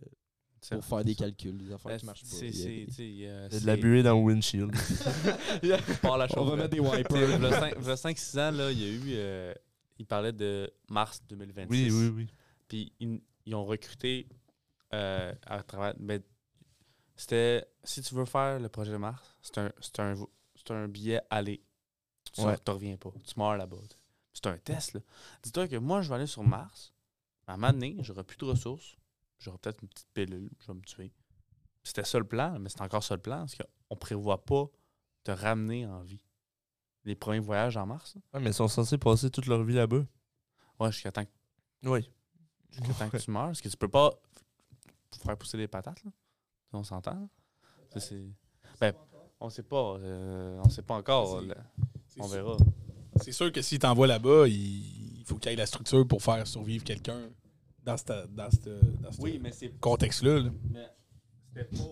pour faire des calculs, des affaires Ben, qui marchent pas. c'est- a de la buée dans le windshield. Par la On va mettre des wipers. v'là 5-6 ans, là, il y a eu. euh, il parlait de mars 2026. oui, oui, oui. Puis ils, ils ont recruté euh, à travers. Ben, c'était. Si tu veux faire le projet Mars, c'est un, c'est un, un billet aller. Tu Ouais. ne reviens pas. Tu meurs là-bas. C'est un test. là. Dis-toi que moi, je vais aller sur Mars. À un moment donné, j'aurai plus de ressources. J'aurai peut-être une petite pilule. Je vais me tuer. C'était ça le plan, mais c'est encore ça le plan. Parce qu'on prévoit pas te ramener en vie. Les premiers voyages en Mars. Ouais, mais ils sont censés passer toute leur vie là-bas. Ouais, jusqu'à temps, que- Oui. jusqu'à temps que tu meurs. Parce que tu peux pas faire pousser des patates. Là. On s'entend. là. Ça, c'est- Ben, on sait pas. euh, on sait pas encore. C'est- là. C'est On sûr- verra. C'est sûr que s'il t'envoie là-bas, il il faut qu'il y ait la structure pour faire survivre quelqu'un dans ce dans cette- dans ce mais c'est. contexte-là. là. C'était pas.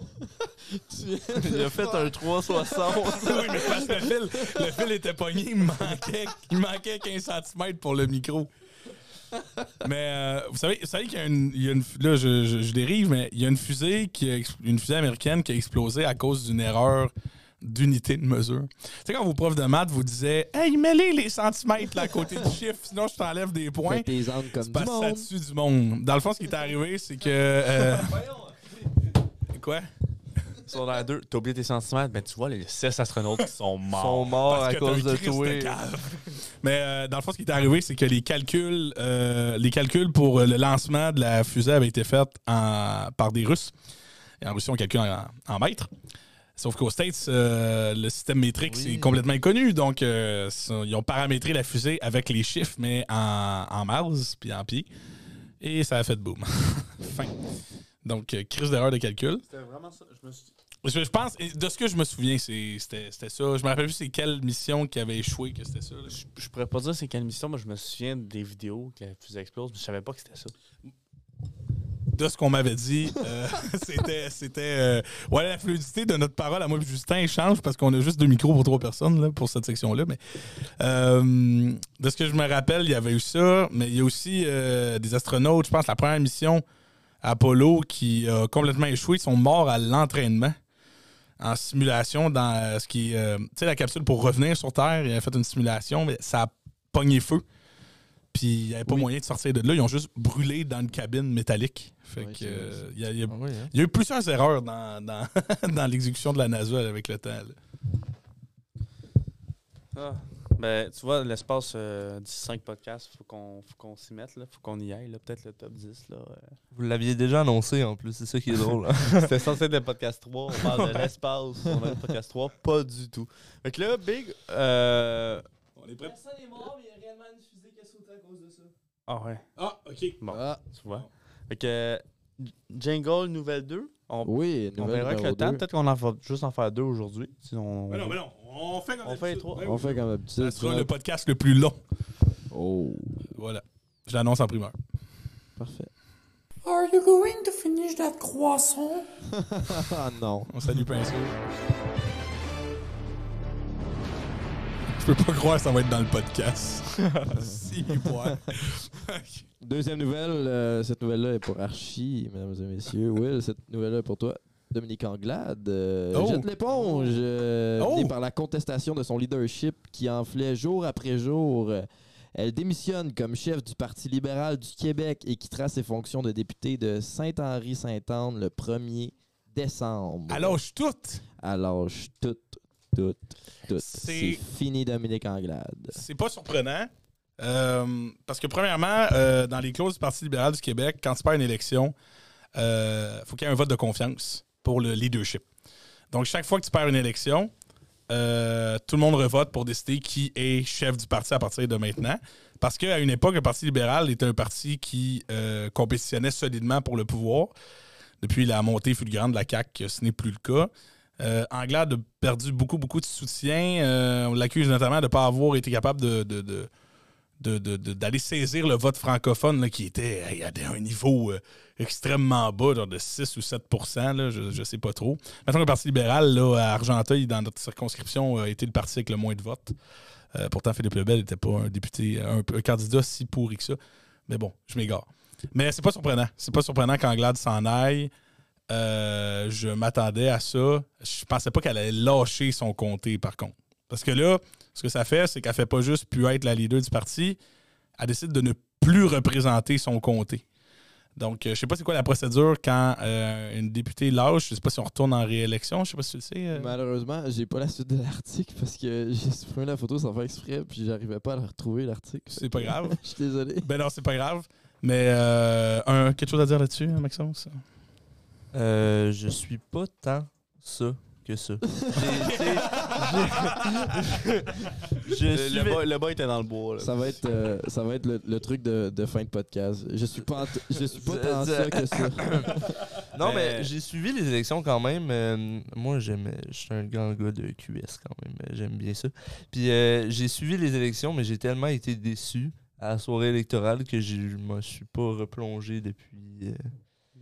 Il a fait un 360. oui, mais parce que le fil, le fil était pogné, il manquait, il manquait 15 cm pour le micro. Mais euh, vous savez, vous savez qu'il y a une, il y a une- là je, je- je dérive, mais il y a une fusée qui a une fusée américaine qui a explosé à cause d'une erreur d'unité de mesure. Tu sais quand vos profs de maths vous disaient Hey, mets-les les centimètres là, à côté du chiffre, sinon je t'enlève des points. Angles comme que ça monde. tue du monde. Dans le fond, ce qui est arrivé, c'est que. euh, Quoi? Sur la 2, t'as oublié tes centimètres, ben tu vois les 16 astronautes qui sont Ils morts. sont morts Parce à que cause de toi. Mais euh, dans le fond, ce qui est arrivé, c'est que les calculs, euh, les calculs pour le lancement de la fusée avaient été faits en- par des Russes. Et en Russie, on calcule en, en mètres. Sauf qu'aux States, euh, le système métrique, Oui. c'est complètement inconnu. Donc, euh, ils ont paramétré la fusée avec les chiffres, mais en, en miles, puis en pieds. Et ça a fait boum. fin. Donc, euh, crise d'erreur de calcul. C'était vraiment ça. Je me suis Je, je pense, de ce que je me souviens, c'était ça. Je me rappelle plus c'est quelle mission qui avait échoué que c'était ça. là. je, je pourrais pas dire c'est quelle mission, mais je me souviens des vidéos que la fusée explose, mais je savais pas que c'était ça. De ce qu'on m'avait dit, euh, c'était. c'était euh, ouais, la fluidité de notre parole à moi et Justin change parce qu'on a juste deux micros pour trois personnes là, pour cette section-là. Mais euh, de ce que je me rappelle, il y avait eu ça, mais il y a aussi des astronautes, je pense, la première mission Apollo qui a complètement échoué, ils sont morts à l'entraînement en simulation dans euh, ce qui est. euh, tu sais, la capsule pour revenir sur Terre, il a fait une simulation, mais ça a pogné feu. Puis il n'y avait pas Oui. moyen de sortir de là. Ils ont juste brûlé dans une cabine métallique. Fait que, euh, il y a- il y a- Ah ouais, hein? il y a eu plusieurs erreurs dans, dans, dans l'exécution de la NASA avec le temps. Ah, ben, tu vois, l'espace euh, du 5 podcasts, faut qu'on faut qu'on s'y mette, là. faut qu'on y aille. là. Peut-être le top 10. Là, euh. Vous l'aviez déjà annoncé en plus, c'est ça qui est drôle. hein. C'était censé être le podcast 3. On parle de l'espace. On a le podcast 3. Pas du tout. Fait que là, Big. Euh... On est prêt? Personne n'est mort, mais il y a réellement une fusée qui a sauté à cause de ça. Ah ouais. Ah, OK. Bon, Ah, tu vois. Fait que. Jingle nouvelle 2. On, oui, on verra avec le temps. Peut-être qu'on en va juste en faire deux aujourd'hui. Sinon, Mais non, mais non. On fait comme On fait trois. On fait comme d'habitude. Ça sera le podcast le plus long. Oh, Voilà. Je l'annonce en primeur. parfait. Are you going to finish that croissant? ah non. On salue Pinceau. Je peux pas croire que ça va être dans le podcast. si, ouais. Deuxième nouvelle, euh, cette nouvelle-là est pour Archie, mesdames et messieurs. Will, cette nouvelle-là est pour toi. Dominique Anglade euh, Oh. jette l'éponge, euh, Oh. par la contestation de son leadership qui enflait jour après jour. Elle démissionne comme chef du Parti libéral du Québec et quittera ses fonctions de député de Saint-Henri-Saint-Anne le 1er décembre. Alors, je tout. À l'âge tout, tout, tout. C'est- fini Dominique Anglade. C'est pas surprenant. euh, parce que, premièrement, euh, dans les clauses du Parti libéral du Québec, quand tu perds une élection, il faut qu'il y ait un vote de confiance pour le leadership. Donc, chaque fois que tu perds une élection, euh, tout le monde revote pour décider qui est chef du parti à partir de maintenant. Parce qu'à une époque, le Parti libéral était un parti qui euh, compétitionnait solidement pour le pouvoir. Depuis la montée fulgurante de la CAQ, ce n'est plus le cas. Euh, a perdu beaucoup, beaucoup de soutien. Euh, on l'accuse notamment de ne pas avoir été capable d'aller saisir le vote francophone qui était à un niveau euh, extrêmement bas, genre de 6 ou 7 là, je ne sais pas trop. Maintenant, le Parti libéral là, à Argenteuil, dans notre circonscription, a été le parti avec le moins de votes. Euh, pourtant, Philippe Lebel n'était pas un député, un, un candidat si pourri que ça. Mais bon, je m'égare. Mais c'est pas surprenant. C'est pas surprenant qu'Anglade s'en aille. Euh, je m'attendais à ça. Je pensais pas qu'elle allait lâcher son comté, par contre. Parce que là, ce que ça fait, c'est qu'elle fait pas juste pu être la leader du parti, elle décide de ne plus représenter son comté. Donc, euh, je sais pas c'est quoi la procédure quand euh, une députée lâche. Je sais pas si on retourne en réélection. Je sais pas si tu le sais. euh. Malheureusement, j'ai pas la suite de l'article parce que j'ai supprimé la photo sans faire exprès puis j'arrivais pas à la retrouver l'article. C'est pas grave. Je suis désolé. Ben non, c'est pas grave. Mais euh, un, quelque chose à dire là-dessus, Maxence? Euh, je suis pas tant ça que ça. J'ai- tu sais, j'ai- je Le, suis le bas, le bas était dans le bois. là. Ça va être, euh, ça va être le, le truc de, de fin de podcast. Je suis pas, en t- je suis pas tant ça que ça. Non, mais Mais- j'ai suivi les élections quand même. euh, moi, j'aime, je suis un grand gars de QS quand même. euh, J'aime bien ça. Puis euh, j'ai suivi les élections, mais j'ai tellement été déçu à la soirée électorale que je me suis pas replongé depuis. euh,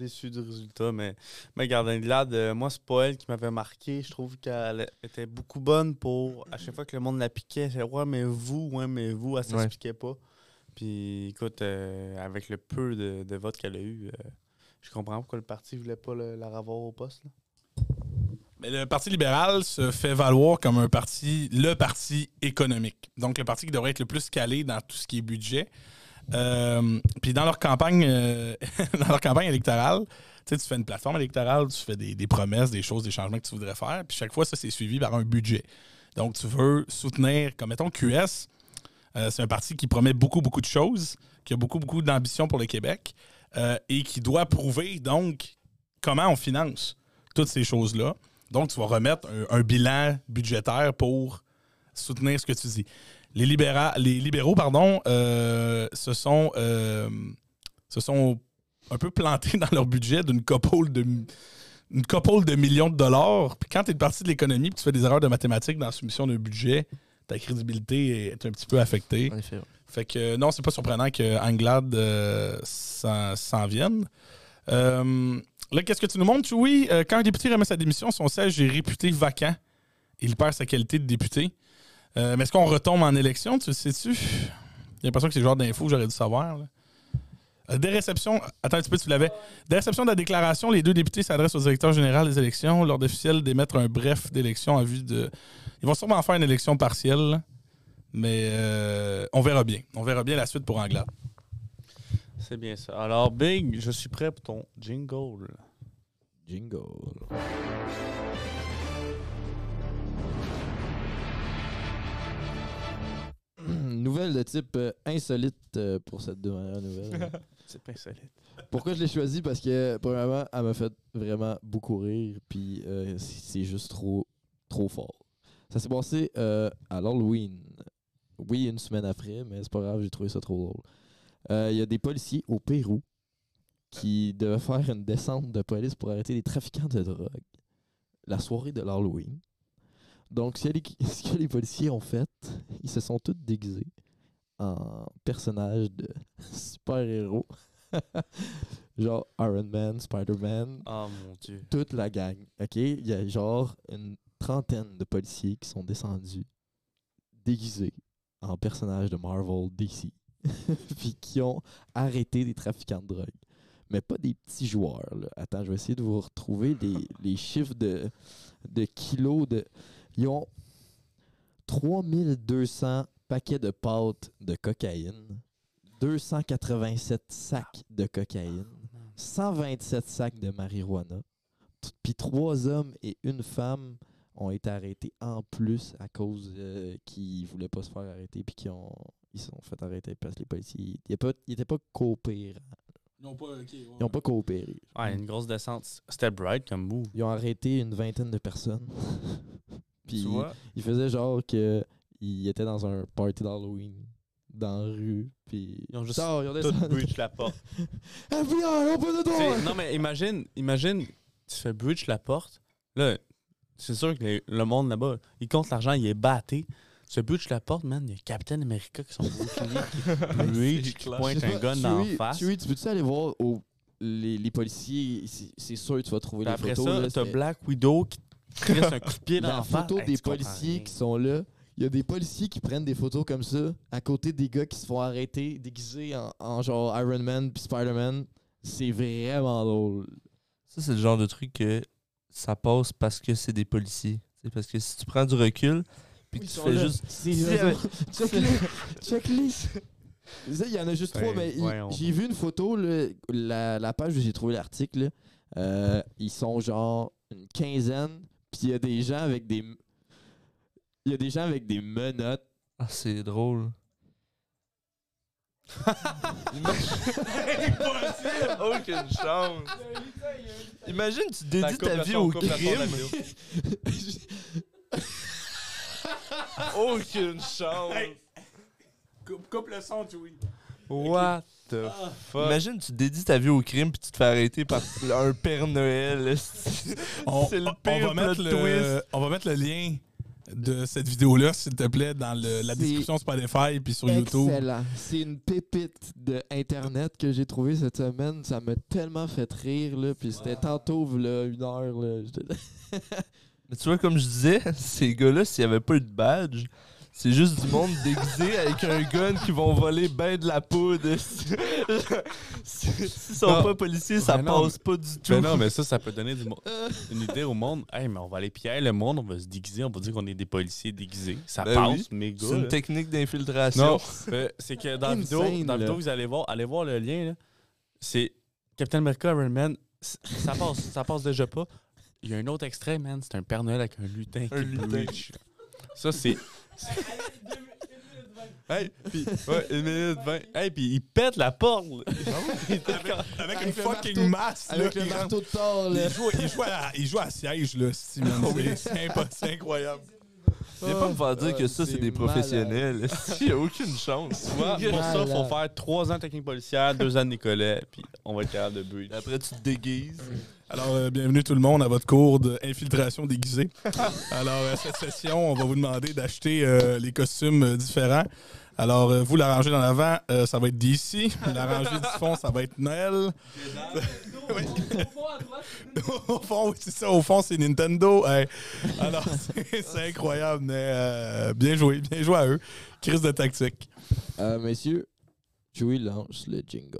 déçu du résultat, mais, mais Gardien Glad, euh, moi, c'est pas elle qui m'avait marqué. Je trouve qu'elle était beaucoup bonne pour. À chaque fois que le monde la piquait, c'est ouais, mais vous, ouais, mais vous, elle Ouais. s'expliquait pas. Puis écoute, euh, avec le peu de, de votes qu'elle a eu, euh, je comprends pourquoi le parti voulait pas le- la revoir au poste. là. Mais le Parti libéral se fait valoir comme un parti, le parti économique. Donc, le parti qui devrait être le plus calé dans tout ce qui est budget. Euh, puis dans leur campagne, euh, dans leur campagne électorale, tu fais une plateforme électorale, tu fais des, promesses, des choses, des changements que tu voudrais faire. Puis chaque fois, ça, c'est suivi par un budget. Donc, tu veux soutenir, comme mettons QS, euh, c'est un parti qui promet beaucoup, beaucoup de choses, qui a beaucoup, beaucoup d'ambition pour le Québec et qui doit prouver, donc, comment on finance toutes ces choses-là. Donc, tu vas remettre un bilan budgétaire pour soutenir ce que tu dis. Les, libéra- les libéraux pardon, euh, se, sont, euh, se sont un peu plantés dans leur budget d'une couple de, une couple de millions de dollars. Puis quand tu es parti de l'économie et tu fais des erreurs de mathématiques dans la soumission d'un budget, ta crédibilité est un petit peu affectée. en effet. Fait que non, c'est pas surprenant que Anglade euh, s'en vienne. Euh, là, qu'est-ce que tu nous montres? Euh, quand un député remet sa démission, son siège est réputé vacant. Il perd sa qualité de député. Euh, mais est-ce qu'on retombe en élection, tu le sais-tu? J'ai l'impression que c'est le genre d'infos que j'aurais dû savoir. là. Euh, Des réceptions, attends un petit peu, tu l'avais. Des réceptions de la déclaration, les deux députés s'adressent au directeur général des élections. L'ordre officiel d'émettre un bref d'élection en vue de. Ils vont sûrement faire une élection partielle. Mais euh, on verra bien. On verra bien la suite pour Anglade. C'est bien ça. Alors, Big, je suis prêt pour ton jingle. Jingle. Nouvelle de type euh, insolite euh, pour cette dernière nouvelle. C'est pas insolite. Pourquoi je l'ai choisi? Parce que, premièrement, elle m'a fait vraiment beaucoup rire, puis euh, c'est juste trop, trop fort. Ça s'est passé à l'Halloween. Oui, une semaine après, mais c'est pas grave, j'ai trouvé ça trop drôle. Il y a des policiers au Pérou qui devaient faire une descente de police pour arrêter les trafiquants de drogue la soirée de l'Halloween. Donc, ce que, les, policiers ont fait, ils se sont tous déguisés en personnages de super-héros. genre Iron Man, Spider-Man, Oh mon dieu. toute la gang. OK? Il y a genre une trentaine de policiers qui sont descendus déguisés en personnages de Marvel DC. Puis qui ont arrêté des trafiquants de drogue. Mais pas des petits joueurs. Là. Attends, je vais essayer de vous retrouver les, les chiffres de, de kilos de. Ils ont 3200 paquets de pâtes de cocaïne, 287 sacs de cocaïne, 127 sacs de marijuana. Puis trois hommes et une femme ont été arrêtés en plus à cause euh, qu'ils voulaient pas se faire arrêter puis qui ont ils se sont fait arrêter parce que les policiers ils étaient pas, ils étaient pas coopérants. Ils n'ont pas, Ils ont pas coopéré. Ouais, une grosse descente. C'était bright comme move. Ils ont arrêté une vingtaine de personnes. puis Tu vois? ils faisaient genre que ils étaient dans un party d'Halloween dans la rue puis Ils ont juste Sors, ils ont Tout breach la porte. FBI, open the door! non, mais imagine, imagine, tu fais breach la porte. Là, c'est sûr que les- le monde là-bas, il compte l'argent, il est batté. Tu fais breach la porte, man, il y a Captain America qui sont bouclés, qui pointe un gun dans la face. Chewie, tu peux-tu aller voir au- les, les policiers? C'est- sûr que tu vas trouver les après photos. ça, là, t'as c'est- Black Widow qui un coup de pied dans la photo Hey, des policiers rien. qui sont là. Il y a des policiers qui prennent des photos comme ça à côté des gars qui se font arrêter déguisés en, en genre Iron Man puis Spider-Man. C'est vraiment drôle. Ça, c'est le genre de truc que ça passe parce que c'est des policiers. C'est parce que si tu prends du recul, puis que Ils tu fais là. juste. C'est Si! Ça, Il y en a juste trois, mais j'ai vu une photo, là, la, la page où j'ai trouvé l'article. euh, ils sont genre une quinzaine, puis il y a des gens avec des. Il y a des gens avec des menottes. Ah, c'est drôle. Aucune chance. Imagine, tu dédies coupe ta vie au coupe crime. Aucune chance. Coupe, le son, Chewie. What the fuck? Imagine, tu dédies ta vie au crime puis tu te fais arrêter par un Père Noël. C'est le on- pire on va mettre le, twist. on va mettre le lien de cette vidéo-là, s'il te plaît, dans le- la description Spotify puis sur YouTube. Excellent. C'est une pépite de Internet que j'ai trouvée cette semaine. Ça m'a tellement fait rire. Là, puis c'était tantôt, là, une heure. Là, Mais tu vois, comme je disais, ces gars-là, s'il n'y avait pas eu de badge, c'est juste du monde déguisé avec un gun qui vont voler ben de la poudre. S'ils sont Non. pas policiers, ça Ben non, passe pas du tout. Ben non, mais ça, ça peut donner du une idée au monde. Hey, mais on va aller piéger le monde, on va se déguiser, on va dire qu'on est des policiers déguisés. Ça Ben passe, oui. méga. C'est une là. technique d'infiltration. Non, c'est que dans la vidéo, dans vidéo, vous allez voir, allez voir le lien. là. C'est Captain America, Iron Man. Ça passe, ça passe déjà pas. Il y a un autre extrait, man. C'est un Père Noël avec un lutin Un qui lutin. Ça, c'est. Hey, puis, ouais, une minute vingt. Hey, puis il pète la porte. là. Il était comme- Avec, une fucking marteau- masse. là, Avec le qui marteau de Thor. Là. Il joue, il, joue à, il joue à siège, là, si, man. C'est- C'est impo- c'est incroyable. Viens pas me faire dire que ça, c'est des professionnels. Il n'y a aucune chance? Pour ça, il faut faire trois ans de technique policière, deux ans de Nicolet, puis on va être capable de breach. Après, tu te déguises. Alors, euh, bienvenue tout le monde à votre cours d'infiltration déguisée. Alors, euh, cette session, on va vous demander d'acheter euh, les costumes différents. Alors, euh, vous, la rangée dans l'avant, euh, ça va être DC. La rangée du fond, ça va être Noël. Oui. au fond, oui, c'est ça. Au fond, c'est Nintendo. Hey. Alors, c'est incroyable, mais euh, bien joué. Bien joué à eux. Crise de tactique. Euh, messieurs, Chewie lance le jingle.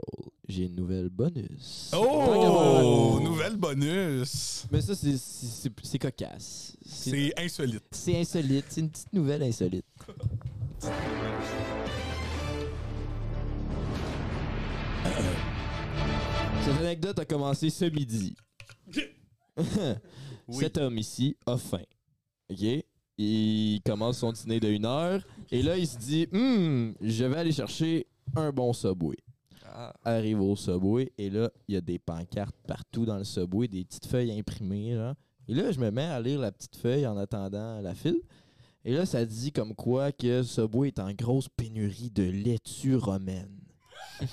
J'ai une nouvelle bonus. Oh! Nouvelle bonus. Mais ça, c'est- cocasse. C'est C'est insolite. c'est insolite. C'est une petite nouvelle insolite. Cette anecdote a commencé ce midi. Cet homme ici a faim. OK? Il commence son dîner de une heure. Et là, il se dit Hum, je vais aller chercher un bon Subway. Ah. Arrive au Subway. Et là, il y a des pancartes partout dans le Subway, des petites feuilles imprimées. genre. Et là, je me mets à lire la petite feuille en attendant la file. Et là, ça dit comme quoi que Subway est en grosse pénurie de laitue romaine.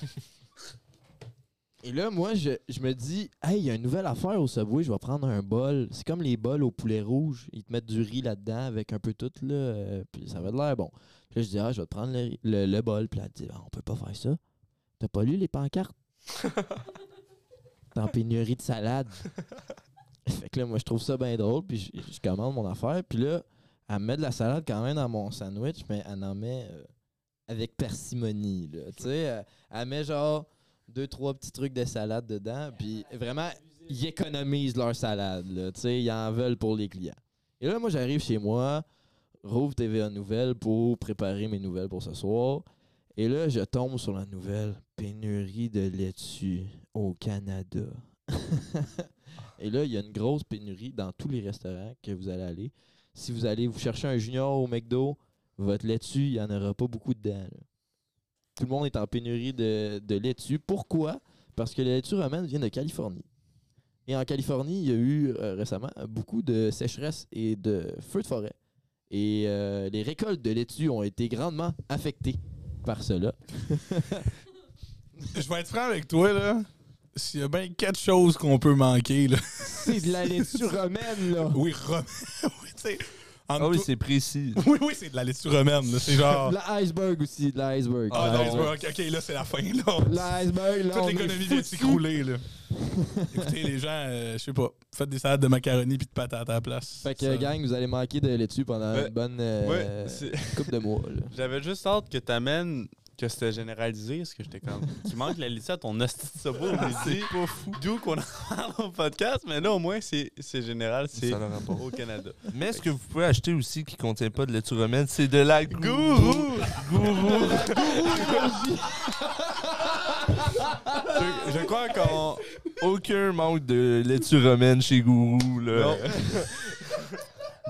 Et là, moi, je, je me dis, hey, il y a une nouvelle affaire au Subway, je vais prendre un bol. C'est comme les bols au poulet rouge. Ils te mettent du riz là-dedans avec un peu tout, là. euh, puis ça va de l'air bon. Puis là, je dis, ah, je vais te prendre le, le- le bol. Puis là, elle dit, Ah, on peut pas faire ça. T'as pas lu les pancartes? T'es en pénurie de salade. fait que là, moi, je trouve ça bien drôle. Puis je, je commande mon affaire. Puis là, elle me met de la salade quand même dans mon sandwich, mais elle en met euh, avec parcimonie, là. Tu sais, elle, elle met genre deux, trois petits trucs de salade dedans. Puis vraiment, ils économisent leur salade, ils en veulent pour les clients. Et là, moi, j'arrive chez moi, rouvre TVA Nouvelles pour préparer mes nouvelles pour ce soir. Et là, je tombe sur la nouvelle pénurie de laitue au Canada. Et là, il y a une grosse pénurie dans tous les restaurants que vous allez aller. Si vous allez vous chercher un junior au McDo, votre laitue, il n'y en aura pas beaucoup dedans. Tout le monde est en pénurie de, de laitue. Pourquoi? Parce que la laitue romaine vient de Californie. Et en Californie, il y a eu euh, récemment beaucoup de sécheresse et de feux de forêt. Et euh, les récoltes de laitue ont été grandement affectées par cela. Je vais être franc avec toi, là. S'il y a bien quatre choses qu'on peut manquer, là. C'est de la laitue romaine, là. Oui, romaine. oui, tu sais. En Ah oui, c'est précis. oui, oui, c'est de la laitue romaine. C'est genre. De l'iceberg aussi, de l'iceberg. Ah, De l'iceberg. Ok, ok, là, c'est la fin, là. L'iceberg, là, Toute l'économie vient de s'écrouler, là. Écoutez, les gens, euh, je sais pas, faites des salades de macaroni puis de patates à la place. Fait que, Ça- gang, vous allez manquer de laitue pendant une bonne euh, Ouais, couple de mois. là. J'avais juste hâte que t'amènes que c'était généralisé, parce que j'étais comme. Tu manques la laitue à ton hostie de sabot, on dit. pas fou. D'où qu'on en parle au podcast, mais là, au moins, c'est c'est général, c'est au Canada. Mais ce que vous pouvez acheter aussi qui contient pas de laitue romaine, c'est de la gourou. Gourou. je, je crois qu'on. Aucun manque de laitue romaine chez Gourou. Là.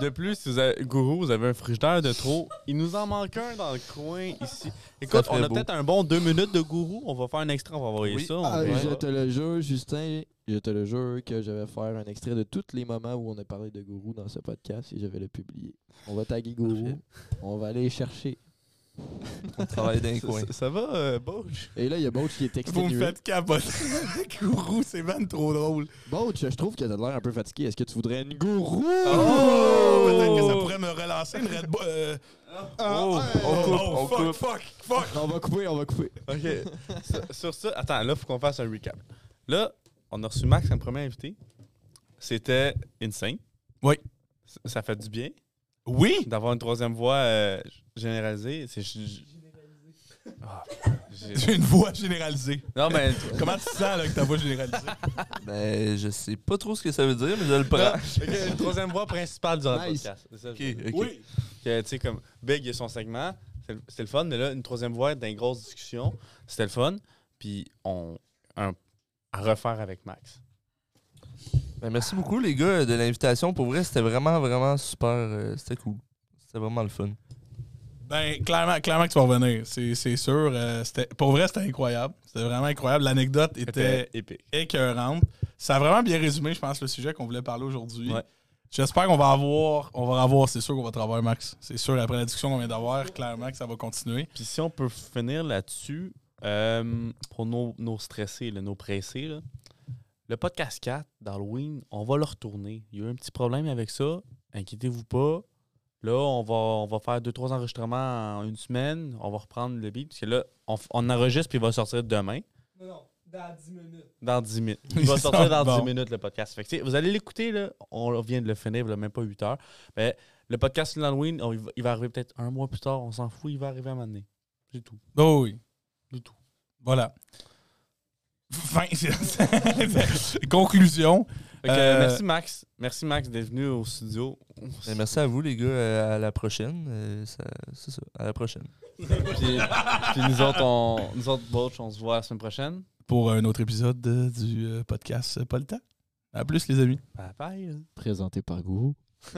De plus, si vous avez, Gourou, vous avez un frigidaire de trop. Il nous en manque un dans le coin ici. Écoute, on a peut-être un bon deux minutes de Gourou. On va faire un extrait, on va envoyer Oui. ça. Ah, va- je te le jure, Justin, je te le jure que je vais faire un extrait de tous les moments où on a parlé de Gourou dans ce podcast et je vais le publier. On va taguer Gourou, on va aller chercher. On travaille dans les Ça, coins. ça- ça va, euh, Bauche? Et là, il y a Boach qui est Vous me exténué. faites capoter. Gourou, c'est même trop drôle. Boach, je trouve que t'as l'air un peu fatigué. Est-ce que tu voudrais une Gourou? Oh! Peut-être que ça pourrait me relancer une Red Bull. euh, Oh, oh, on coupe, oh, on fuck, coupe. fuck, fuck. On va couper, on va couper. OK. sur, sur ça, attends, là, il faut qu'on fasse un recap. Là, on a reçu Max, un premier invité. C'était insane. Oui. Ça, ça fait du bien Oui! d'avoir une troisième voix euh, généralisée. C'est. Ah, j'ai- une voix généralisée. non, mais. Comment tu te sens là, que ta voix généralisée? Ben, je sais pas trop ce que ça veut dire, mais je le prends. Une troisième voix principale le Nice. podcast. C'est ça. Oui! Tu sais, comme Big, il a son segment. C'est le- C'est le fun, mais là, une troisième voix dans une grosse discussion. C'était le fun. Puis, on. Un, à refaire avec Max. Ben, merci beaucoup, les gars, de l'invitation. Pour vrai, c'était vraiment, vraiment super. euh, c'était cool. C'était vraiment le fun. Ben, clairement, clairement que tu vas revenir. C'est sûr. euh, pour vrai, c'était incroyable. C'était vraiment incroyable. L'anecdote était épique. écœurante. Ça a vraiment bien résumé, je pense, le sujet qu'on voulait parler aujourd'hui. Ouais. J'espère qu'on va avoir, on va avoir, c'est sûr qu'on va travailler, Max. C'est sûr, après la discussion qu'on vient d'avoir, clairement que ça va continuer. Puis si on peut finir là-dessus, euh, pour nos, nos stressés, là, nos pressés, là, le podcast 4 d'Halloween, on va le retourner. Il y a eu un petit problème avec ça. Inquiétez-vous pas. Là, on va, on va faire deux, trois enregistrements en une semaine. On va reprendre le beat. Parce que là, on, on enregistre puis il va sortir demain. Non, non, dans 10 minutes. Dans 10 minutes. Il va sortir sort dans bon. 10 minutes le podcast. Fait que, vous allez l'écouter, là. On vient de le finir, il a même pas 8 heures. Mais le podcast de l'Halloween, on- il va- il va arriver peut-être un mois plus tard. On s'en fout, il va arriver à un moment donné. C'est tout. Oh oui. C'est tout. Voilà. Fin. Conclusion. Euh, Merci Max. Merci Max d'être venu au studio. Ben, merci à vous, les gars. euh, À la prochaine. Euh, C'est ça. À la prochaine. puis, puis nous autres, on, nous autres, Butch, on se voit la semaine prochaine. Pour un autre épisode du podcast Pas le temps. À plus, les amis. Bye bye. Présenté par Gourou.